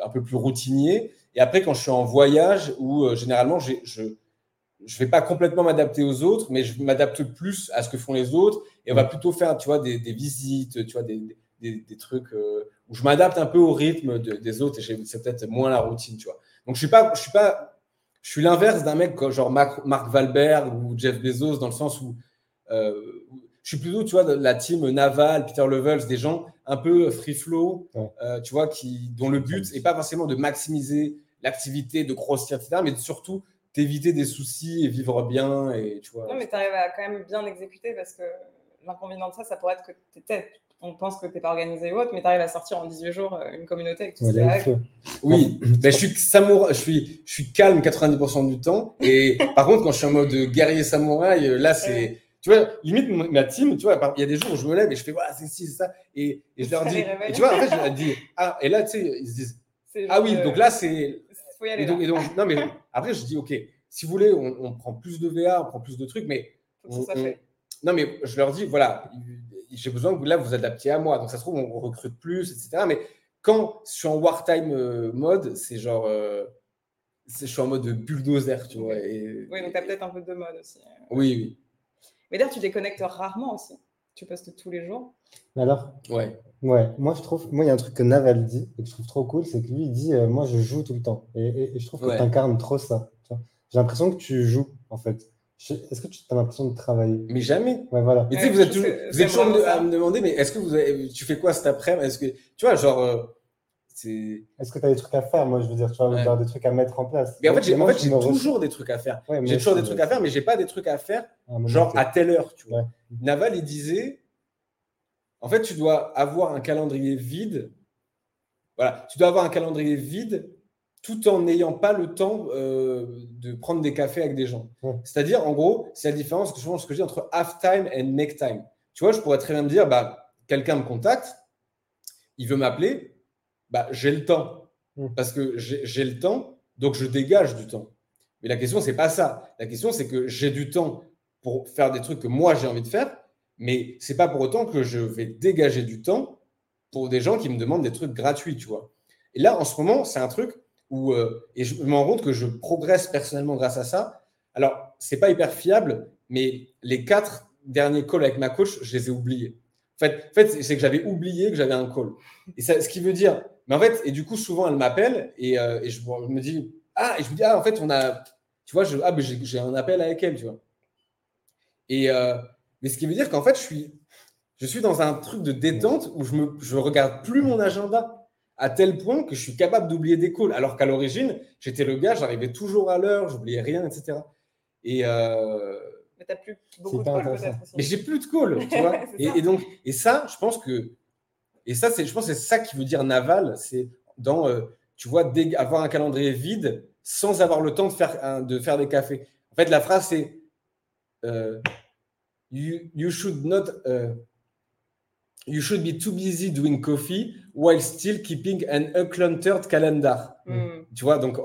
un peu plus routinier. Et après, quand je suis en voyage, où euh, généralement, je ne vais pas complètement m'adapter aux autres, mais je m'adapte plus à ce que font les autres. Et on va plutôt faire, tu vois, des, visites, tu vois, des, des, trucs euh, où je m'adapte un peu au rythme des autres et c'est peut-être moins la routine, tu vois. Donc, je suis pas, je suis pas, je suis l'inverse d'un mec genre Mark, Mark ou Jeff Bezos dans le sens où, je suis plutôt, tu vois, de la team Naval, Peter Levels, des gens un peu free flow, euh, tu vois, qui, dont le but n'est pas forcément de maximiser l'activité, de grossir, etc., mais surtout d'éviter des soucis et vivre bien. Et, tu vois, non, mais tu arrives à quand même bien exécuter parce que l'inconvénient de ça, ça pourrait être que tu on pense que tu n'es pas organisé ou autre, mais tu arrives à sortir en 18 jours euh, une communauté avec tout ça. Oui, ben, je, suis samouraï, je, suis, je suis calme 90% du temps. Et par contre, quand je suis en mode guerrier samouraï, là, c'est. Tu vois, limite, ma team, tu vois, il y a des jours où je me lève et je fais, voilà, c'est ci, c'est ça. Et, et, je leur dis, et tu vois, en fait, je leur dis, ah, et là, tu sais, ils se disent, ah oui, donc là, c'est. Et donc, et donc, non, mais après, je dis, OK, si vous voulez, on, on, prend plus de VA, on prend plus de trucs, mais. On, ça fait. Non, mais je leur dis, voilà, j'ai besoin que vous, là, vous adaptiez à moi. Donc, ça se trouve, on recrute plus, etc. Mais quand je suis en wartime euh, mode, c'est genre. Euh, je suis en mode bulldozer, tu vois. Et, oui, donc tu as peut-être un peu de mode aussi. Oui, oui. Mais d'ailleurs, tu déconnectes rarement aussi. Tu postes tous les jours. Alors? Ouais. Ouais, moi je trouve, moi il y a un truc que Naval dit et que je trouve trop cool, c'est que lui il dit, euh, moi je joue tout le temps. Et, je trouve que tu incarnes trop ça. J'ai l'impression que tu joues en fait. Est-ce que tu as l'impression de travailler? Mais jamais. Ouais, voilà. Mais tu sais, vous êtes toujours, vous êtes toujours à me demander, mais est-ce que vous avez, tu fais quoi cet après-midi? Est-ce que tu vois, genre, est-ce que tu as des trucs à faire? Moi, je veux dire, tu vois, des trucs à mettre en place. Mais en fait, j'ai en fait, toujours des trucs à faire. j'ai toujours des trucs à faire, mais j'ai pas des trucs à faire, genre à telle heure, tu vois. Naval, il disait, en fait, tu dois avoir un calendrier vide. Voilà, tu dois avoir un calendrier vide tout en n'ayant pas le temps euh, de prendre des cafés avec des gens. C'est-à-dire, en gros, c'est la différence que je ce que dis entre half time et make time. Tu vois, je pourrais très bien me dire, bah, quelqu'un me contacte, il veut m'appeler, bah, j'ai le temps. Mm. Parce que j'ai le temps, donc je dégage du temps. Mais la question, c'est pas ça. La question, c'est que j'ai du temps pour faire des trucs que moi j'ai envie de faire, mais c'est pas pour autant que je vais dégager du temps pour des gens qui me demandent des trucs gratuits, tu vois. Et là, en ce moment, c'est un truc où, euh, et je me rends compte que je progresse personnellement grâce à ça. Alors, c'est pas hyper fiable, mais les quatre derniers calls avec ma coach, je les ai oubliés. En fait, c'est que j'avais oublié que j'avais un call. Et ce qui veut dire, mais en fait, et du coup, souvent, elle m'appelle et, euh, je, me dis, ah, et je me dis, ah, en fait, on a, tu vois, ah, j'ai un appel avec elle, tu vois. Et, euh, mais ce qui veut dire qu'en fait, je suis, je suis dans un truc de détente où je ne je regarde plus mon agenda à tel point que je suis capable d'oublier des calls. Alors qu'à l'origine, j'étais le gars, j'arrivais toujours à l'heure, j'oubliais rien, etc. Et. Plus beaucoup de calls Mais j'ai plus de calls, tu vois. [laughs] et, et, donc, et ça, je pense que et ça, c'est, je pense que c'est ça qui veut dire naval, c'est dans, euh, tu vois, avoir un calendrier vide sans avoir le temps de faire, de faire des cafés. En fait, la phrase, c'est euh, you, should not, uh, you should be too busy doing coffee while still keeping an uncluttered calendar. Hmm. Tu vois, donc,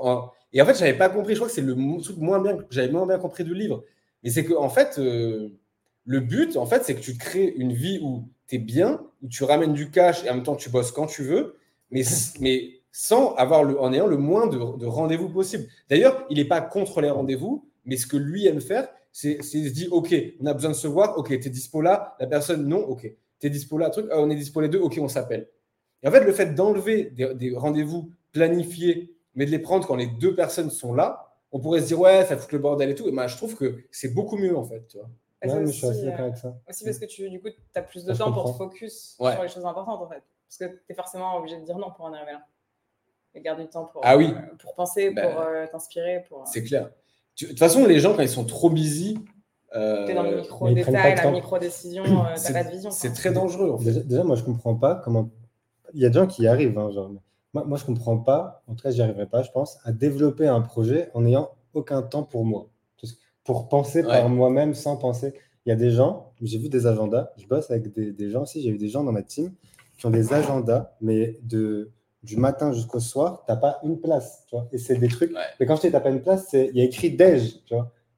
et en fait, je n'avais pas compris, je crois que c'est le truc moins bien, j'avais moins bien compris du livre. Mais c'est que, en fait, le but, en fait, c'est que tu crées une vie où tu es bien, où tu ramènes du cash et en même temps tu bosses quand tu veux, mais, mais sans avoir le, en ayant le moins de, rendez-vous possible. D'ailleurs, il n'est pas contre les rendez-vous, mais ce que lui aime faire, c'est se dit, OK, on a besoin de se voir, OK, tu es dispo là, la personne, non, OK, tu es dispo là, truc, ah, on est dispo les deux, OK, on s'appelle. Et en fait, le fait d'enlever des, rendez-vous planifiés, mais de les prendre quand les deux personnes sont là, on pourrait se dire, ouais, ça fout le bordel et tout. Et moi, je trouve que c'est beaucoup mieux, en fait. Tu vois. Ouais, mais je suis assez d'accord avec ça. Aussi parce que tu, du coup, tu as plus de temps pour te focus sur les choses importantes, en fait. Parce que tu es forcément obligé de dire non pour en arriver là. Et garder du temps pour, ah oui. Euh, pour penser, bah, pour euh, t'inspirer. Pour... Euh, c'est clair. De toute façon, les gens, quand ils sont trop busy, euh, tu es dans le micro-détail, la micro-décision, euh, tu pas de vision. C'est très dangereux. En fait. déjà, moi, je comprends pas comment. Il y a des gens qui y arrivent. Hein, genre... moi, moi, je comprends pas, en tout cas, j'y arriverai pas, je pense, à développer un projet en n'ayant aucun temps pour moi. Pour penser par moi-même sans penser. Il y a des gens, j'ai vu des agendas, je bosse avec des, des gens aussi, j'ai eu des gens dans ma team qui ont des agendas, mais de, du matin jusqu'au soir, tu n'as pas une place. Tu vois et c'est des trucs. Mais quand je dis tu n'as pas une place, il y a écrit déj.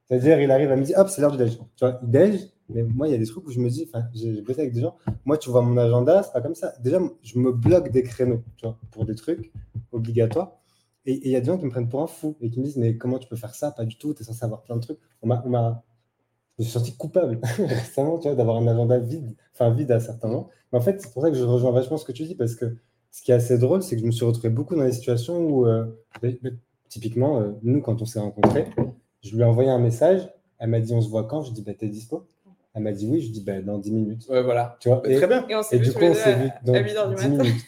C'est-à-dire, il arrive à me dire, hop, c'est l'heure du déj. Tu vois, il déj. Mais moi, il y a des trucs où je me dis, enfin, j'ai bossé avec des gens. Moi, tu vois mon agenda, c'est pas comme ça. Déjà, je me bloque des créneaux, tu vois, pour des trucs obligatoires. Et il y a des gens qui me prennent pour un fou et qui me disent, mais comment tu peux faire ça? Pas du tout, tu es censé avoir plein de trucs. On m'a, je me suis senti coupable [laughs] récemment, tu vois, d'avoir un agenda vide, enfin vide à certains moments. Mais en fait, c'est pour ça que je rejoins vachement ce que tu dis, parce que ce qui est assez drôle, c'est que je me suis retrouvé beaucoup dans des situations où, euh, typiquement, euh, nous, quand on s'est rencontrés, je lui ai envoyé un message, elle m'a dit on se voit quand? Je dis bah, t'es dispo Elle m'a dit oui, je dis bah, dans 10 minutes. Ouais, voilà. Tu vois, bah, très bien. Et, du coup, on s'est vu dans 10 minutes.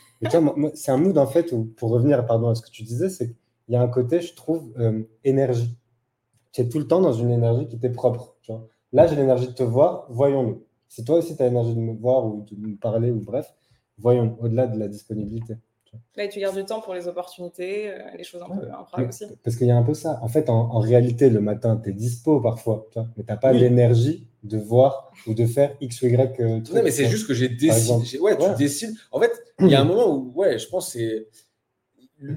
c'est un mood en fait où, pour revenir pardon, à ce que tu disais, c'est qu'il y a un côté, je trouve, euh, énergie. Tu es tout le temps dans une énergie qui t'est propre. Tu vois. Là, j'ai l'énergie de te voir, voyons-nous. Si toi aussi tu as l'énergie de me voir ou de me parler, ou bref, voyons, au-delà de la disponibilité. Là, tu gardes du temps pour les opportunités, euh, les choses un peu improbables aussi. Parce qu'il y a un peu ça. En fait, en, réalité, le matin, tu es dispo parfois, tu vois, mais tu n'as pas l'énergie de voir ou de faire X ou Y. Euh, non, mais c'est juste que j'ai décidé. Ouais, tu décides. En fait, il y a un [clears throat] moment où, ouais, je pense que c'est.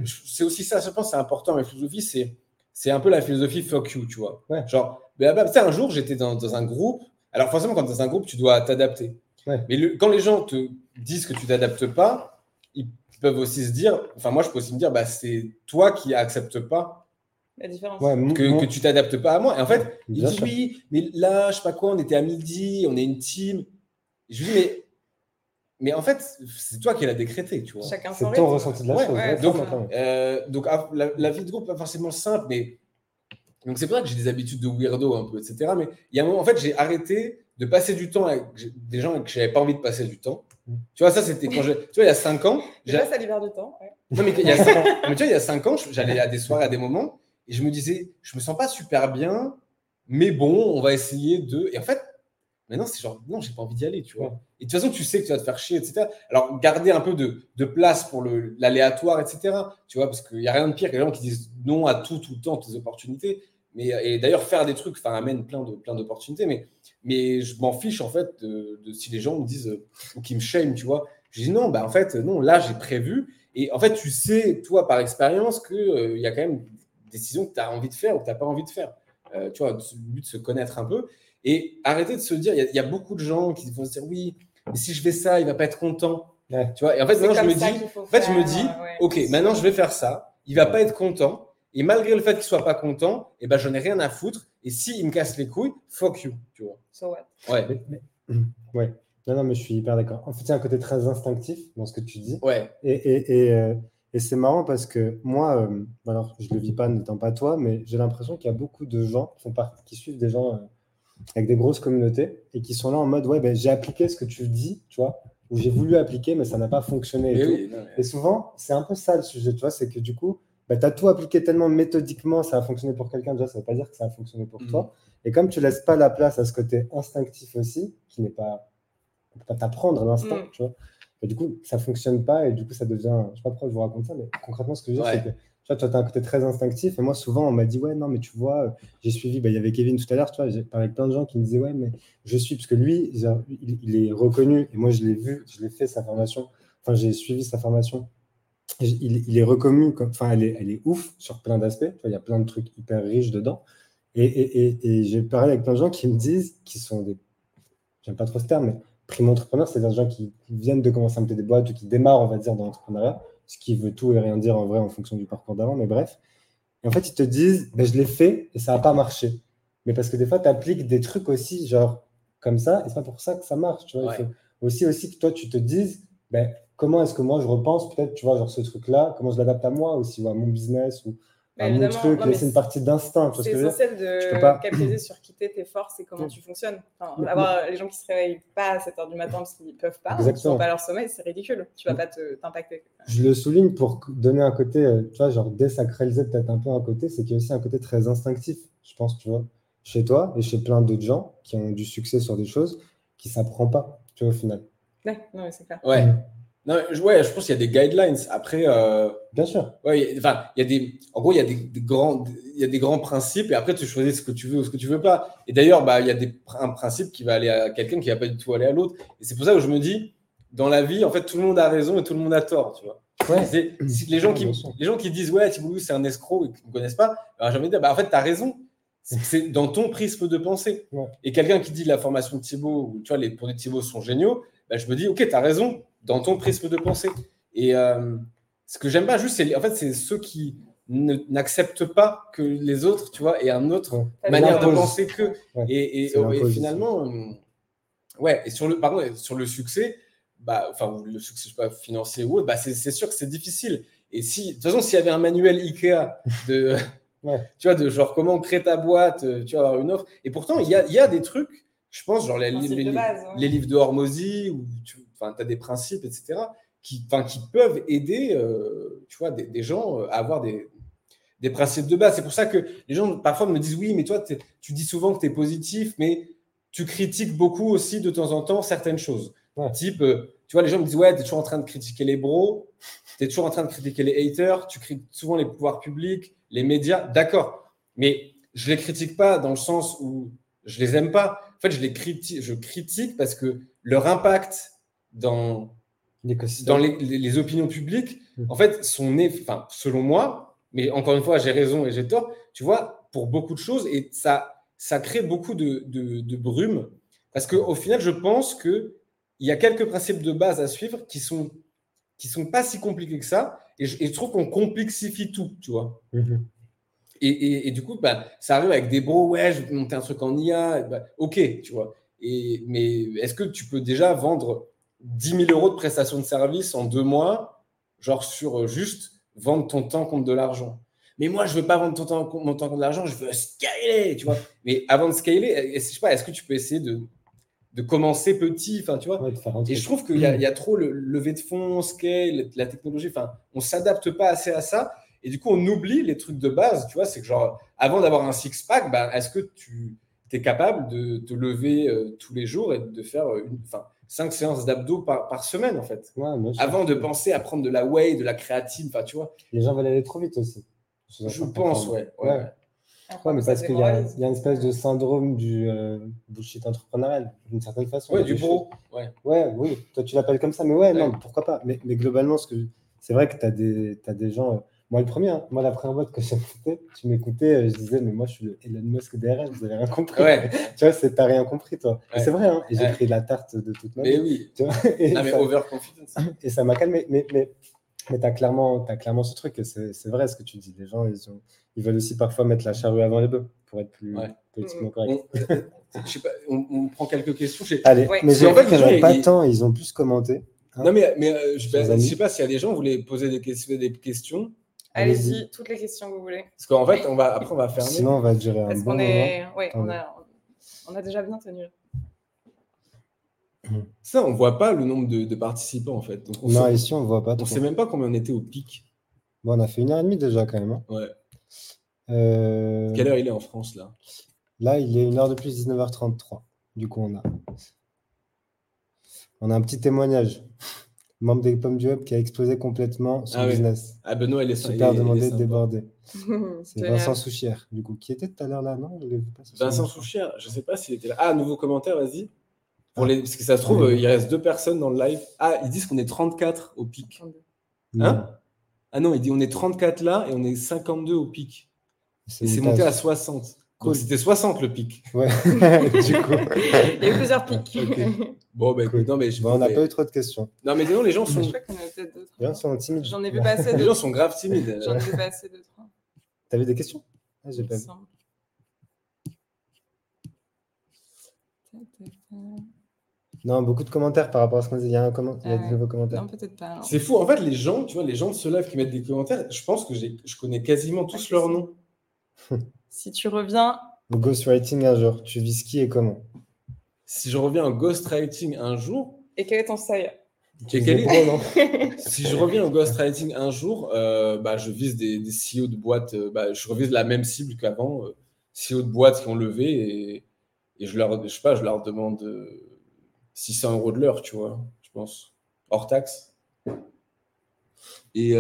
C'est aussi ça, je pense c'est important, la philosophie, c'est, c'est un peu la philosophie fuck you, tu vois. Genre, bah, bah, un jour, j'étais dans, dans, un groupe. Alors, forcément, quand tu es dans un groupe, tu dois t'adapter. Mais le, quand les gens te disent que tu t'adaptes pas, peuvent aussi se dire, enfin moi je peux aussi me dire, bah, c'est toi qui acceptes pas la différence. que, que, tu t'adaptes pas à moi. Et en fait, ils disent oui, mais là, je sais pas quoi, on était à midi, on est une team. je lui dis, mais, mais en fait, c'est toi qui l'as décrété, tu vois. Chacun C'est ton ressenti de la chose. donc, euh, donc ah, la, vie de groupe, pas forcément simple, mais donc c'est pour ça que j'ai des habitudes de weirdo un peu, etc. Mais il y a un moment, en fait, j'ai arrêté de passer du temps avec des gens avec qui j'avais pas envie de passer du temps. Tu vois, ça, c'était quand je. Tu vois, il y a 5 ans. Déjà, ça libère du temps. Non, mais il y a 5 [laughs] mais tu vois, il y a 5 ans, j'allais à des soirées, à des moments, et je me disais, je me sens pas super bien, mais bon, on va essayer de. Et en fait, maintenant, c'est genre, non, j'ai pas envie d'y aller, tu vois. Et de toute façon, tu sais que tu vas te faire chier, etc. Alors, garder un peu de, de place pour l'aléatoire, etc. Tu vois, parce qu'il n'y a rien de pire que les gens qui disent non à tout, tout le temps, toutes les opportunités. Mais, et d'ailleurs, faire des trucs amène plein d'opportunités. De, plein d'opportunités mais, mais je m'en fiche, en fait, de, si les gens me disent ou qui me shame, tu vois. Je dis non, bah, en fait, non, là, j'ai prévu. Et en fait, tu sais, toi, par expérience, qu'il euh, y a quand même des décisions que tu as envie de faire ou que tu n'as pas envie de faire. Euh, tu vois, le but de se connaître un peu. Et arrêter de se dire, il y, a beaucoup de gens qui vont se dire, oui, mais si je fais ça, il va pas être content. Tu vois, et en fait, maintenant, je me dis, en fait, je me dis, ok, maintenant, je vais faire ça. Il va pas être content. Et malgré le fait qu'il soit pas content, et eh ben, je n'ai rien à foutre. Et s'il me casse les couilles, fuck you, tu vois. So what? Ouais. [clears throat] ouais. Non, non, mais je suis hyper d'accord. En fait, il y a un côté très instinctif dans ce que tu dis. Ouais. Et, et, et, euh, et c'est marrant parce que moi, euh, alors je ne le vis pas n'étant pas toi, mais j'ai l'impression qu'il y a beaucoup de gens qui, font qui suivent des gens euh, avec des grosses communautés et qui sont là en mode Ouais, ben, j'ai appliqué ce que tu dis, tu vois, ou j'ai voulu appliquer, mais ça n'a pas fonctionné. Et, et souvent, c'est un peu ça le sujet, tu vois, c'est que du coup, bah, tu as tout appliqué tellement méthodiquement, ça a fonctionné pour quelqu'un, déjà, ça ne veut pas dire que ça a fonctionné pour toi. Mm. Et comme tu laisses pas la place à ce côté instinctif aussi, qui n'est pas. On peut pas t'apprendre à l'instant, mm. tu vois. Et du coup, ça fonctionne pas et du coup, ça devient. Je sais pas pourquoi je vous raconte ça, mais concrètement, ce que je veux dire, c'est que tu vois, tu as un côté très instinctif. Et moi, souvent, on m'a dit, ouais, non, mais tu vois, j'ai suivi, bah, il y avait Kevin tout à l'heure, tu vois, j'ai parlé avec plein de gens qui me disaient, ouais, mais je suis, parce que lui, il, il est reconnu, et moi, je l'ai vu, je l'ai fait sa formation, enfin, j'ai suivi sa formation il, est reconnu comme, enfin, elle est, elle est ouf sur plein d'aspects. Il y a plein de trucs hyper riches dedans. Et, et, et, j'ai parlé avec plein de gens qui me disent, qui sont des, j'aime pas trop ce terme, mais primo entrepreneurs, c'est-à-dire des gens qui, viennent de commencer à monter des boîtes ou qui démarrent, on va dire, dans l'entrepreneuriat, ce qui veut tout et rien dire en vrai en fonction du parcours d'avant, mais bref. Et en fait, ils te disent, ben, je l'ai fait et ça n'a pas marché. Mais parce que des fois, tu appliques des trucs aussi, genre comme ça, et c'est pas pour ça que ça marche. Tu vois, Il faut aussi, aussi que toi, tu te dises, ben, comment est-ce que moi je repense peut-être, tu vois, genre ce truc-là, comment je l'adapte à moi aussi, ou à mon business, ou à mon truc, laisser une partie d'instinct. C'est essentiel de pas... [coughs] capitaliser sur qui t'es, tes forces et comment tu fonctionnes. Enfin, avoir les gens qui se réveillent pas à 7 h du matin parce qu'ils peuvent pas, ils n'ont pas leur sommeil, c'est ridicule. Tu vas pas t'impacter. Je le souligne pour donner un côté, euh, tu vois, genre désacraliser peut-être un peu un côté, c'est qu'il y a aussi un côté très instinctif, je pense, tu vois, chez toi et chez plein d'autres gens qui ont du succès sur des choses qui s'apprend pas, tu vois, au final. Ouais, non, c'est clair. Ouais. Non, ouais, je pense qu'il y a des guidelines. Après, euh, bien sûr. Ouais, enfin, il y a des, en gros, il y a des, grands, il y a des grands principes et après tu choisis ce que tu veux ou ce que tu veux pas. Et d'ailleurs, bah, il y a des, un principe qui va aller à quelqu'un qui va pas du tout aller à l'autre. Et c'est pour ça que je me dis, dans la vie, en fait, tout le monde a raison et tout le monde a tort, tu vois. Ouais. C'est, les gens qui, les gens qui disent ouais, Thibault c'est un escroc et qui ne connaissent pas, bah, j'ai envie de dire, bah, en fait, tu as raison. C'est dans ton prisme de pensée. Et quelqu'un qui dit la formation de Thibault, ou tu vois, les produits de Thibault sont géniaux, bah, je me dis, ok, tu as raison dans ton prisme de pensée. Et euh, ce que j'aime pas juste, c'est en fait, c'est ceux qui n'acceptent pas que les autres, tu vois, aient un autre manière de penser qu'eux. Et, finalement, euh, ouais, et sur le, pardon, sur le succès, bah, enfin, le succès pas, financier ou autre, bah, c'est sûr que c'est difficile. Et si, de toute façon, s'il y avait un manuel IKEA de, [laughs] tu vois, de genre comment créer ta boîte, euh, tu vas avoir une offre. Et pourtant, il y a, y a des trucs, je pense, genre les, les, les livres de Hormozy, où tu tu as des principes, etc., qui, qui peuvent aider euh, tu vois, des, gens euh, à avoir des, des principes de base. C'est pour ça que les gens parfois me disent oui, mais toi, tu dis souvent que tu es positif, mais tu critiques beaucoup aussi de temps en temps certaines choses. Type, euh, tu vois, les gens me disent ouais, tu es toujours en train de critiquer les bros, tu es toujours en train de critiquer les haters, tu critiques souvent les pouvoirs publics, les médias. D'accord, mais je les critique pas dans le sens où je les aime pas. En fait, je les critique, je critique parce que leur impact dans, dans les, les, opinions publiques, mmh. en fait, sont nées, enfin, selon moi, mais encore une fois, j'ai raison et j'ai tort, tu vois, pour beaucoup de choses, et ça, ça crée beaucoup de, de, brume, parce qu'au final, je pense qu'il y a quelques principes de base à suivre qui sont qui sont pas si compliqués que ça, et je, trouve qu'on complexifie tout, tu vois. Mmh. Et, et, du coup, bah, ça arrive avec des bros, ouais, je vais monter un truc en IA, bah, ok, tu vois. Et, mais est-ce que tu peux déjà vendre 10 000 euros de prestation de service en deux mois, genre sur euh, juste vendre ton temps contre de l'argent. Mais moi, je veux pas vendre ton temps, mon temps contre de l'argent, je veux scaler, tu vois. Mais avant de scaler, je sais pas, est-ce que tu peux essayer de, de commencer petit, enfin, tu vois. et je trouve qu'il y, y, a trop le lever de fonds, scale, la technologie, enfin, on s'adapte pas assez à ça. Et du coup, on oublie les trucs de base, tu vois. C'est que genre, avant d'avoir un six-pack, bah, est-ce que tu es capable de te lever euh, tous les jours et de faire une, enfin, cinq séances d'abdos par, semaine, en fait. Avant de penser à prendre de la whey, de la créatine, enfin, tu vois. Les gens veulent aller trop vite aussi. Je pense, ouais. ouais. mais parce qu'il y, a une espèce de syndrome du euh, bullshit entrepreneurial, d'une certaine façon. Ouais, du bro. Ouais. ouais, oui. Toi, tu l'appelles comme ça, mais ouais, non, pourquoi pas. Mais, mais globalement, ce que c'est vrai que tu as des, as des gens. Moi, le premier, hein. moi, la première boîte que j'ai écouté, tu m'écoutais, euh, je disais, mais moi, je suis le Elon Musk derrière, vous n'avez rien compris. Ouais. [laughs] tu vois, t'as rien compris, toi. C'est vrai, hein. et j'ai pris la tarte de toute ma vie. Mais oui. Tu vois [laughs] et mais overconfidence. Et ça m'a calmé. Mais, mais, mais tu as clairement, as clairement ce truc, c'est vrai ce que tu dis. Les gens, ils, ont, ils veulent aussi parfois mettre la charrue avant les bœufs pour être plus politiquement correct. On, je sais pas, on, prend quelques questions. Allez, mais j'ai en fait, ils pas tant, ils ont plus commenté. Hein. non, mais, mais euh, je ne sais pas s'il y a des gens qui voulaient poser des, des questions. Allez-y, toutes les questions que vous voulez. Parce qu'en fait, on va, après, on va fermer. Sinon, on va durer un Parce bon est... Ouais, on a... on a déjà bien tenu. Ça, on ne voit pas le nombre de, participants, en fait. Donc, non, ici, on ne voit pas. On ne sait même pas combien on était au pic. Bon, on a fait une heure et demie déjà, quand même. Hein. Ouais. Euh... Quelle heure il est en France, là? Là, il est une heure de plus, 19h33. Du coup, on a... On a un petit témoignage membre des pommes du web qui a explosé complètement son ah business. Ah Benoît, il est super demandé de déborder. [laughs] C'est Vincent Souchière, du coup, qui était tout à l'heure là, non? Vincent Souchière, je ne sais pas s'il était là. Ah, nouveau commentaire, vas-y. Pour ah. les... Parce que ça se trouve, il reste deux personnes dans le live. Ah, ils disent qu'on est 34 au pic. Hein? Ah non, il dit on est 34 là et on est 52 au pic. Et c'est monté à 60. C'était 60 le pic. Ouais, [laughs] du coup. Il y a eu plusieurs pics. Bon, bah écoute, non, mais je on n'a pas eu trop de questions. Non, mais disons, les gens sont. Je crois qu'on a peut-être d'autres. Les gens sont timides. J'en ai vu passer. Les gens sont grave timides. J'en ai vu passer deux, trois. T'avais des questions? Ah, J'ai pas. Non, beaucoup de commentaires par rapport à ce qu'on disait. Il y a, un comment... Il y a des nouveaux commentaires. Non, peut-être pas. C'est fou. En fait, les gens, tu vois, les gens de ce live qui mettent des commentaires, je pense que je connais quasiment tous leurs noms. [laughs] si tu reviens. Au ghostwriting un jour, tu vis qui et comment Si je reviens en ghostwriting un jour. Et quel est ton seuil [laughs] si je reviens au ghostwriting un jour, euh, bah, je vise des, des CEO de boîtes, euh, bah, je revise la même cible qu'avant, euh, CEO de boîtes qui ont levé et, et, je leur, je sais pas, je leur demande 600 euros de l'heure, tu vois, je pense, hors taxe. Et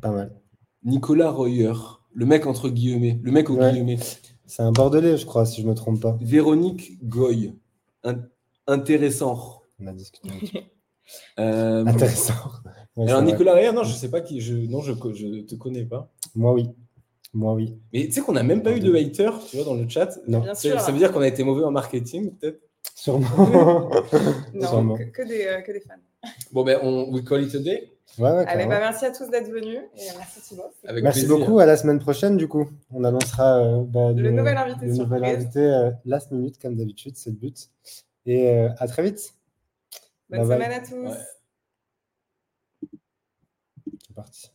pas mal. Nicolas Royer, le mec entre guillemets, le mec au guillemets. C'est un Bordelais, je crois, si je me trompe pas. Véronique Goy, intéressant. On a discuté. [laughs] Euh, Intéressant. alors, Nicolas Royer, non, je sais pas qui. Je, non, je ne te connais pas. Moi, oui. Moi, oui. Mais tu sais qu'on n'a même pas eu de haters, tu vois, dans le chat. Non. Ça veut dire qu'on a été mauvais en marketing, peut-être? Sûrement. [laughs] [laughs] non, Que, des, euh, que, des, fans. Bon, ben, on we call it a day. Ouais, ouais, Allez, bah, merci à tous d'être venus et merci Thibaut. merci beaucoup. À la semaine prochaine, du coup. On annoncera euh, bah, le, nouvel invité. Le nouvel invité last minute, comme d'habitude, c'est le but. Et à très vite. Bonne semaine à tous. C'est parti.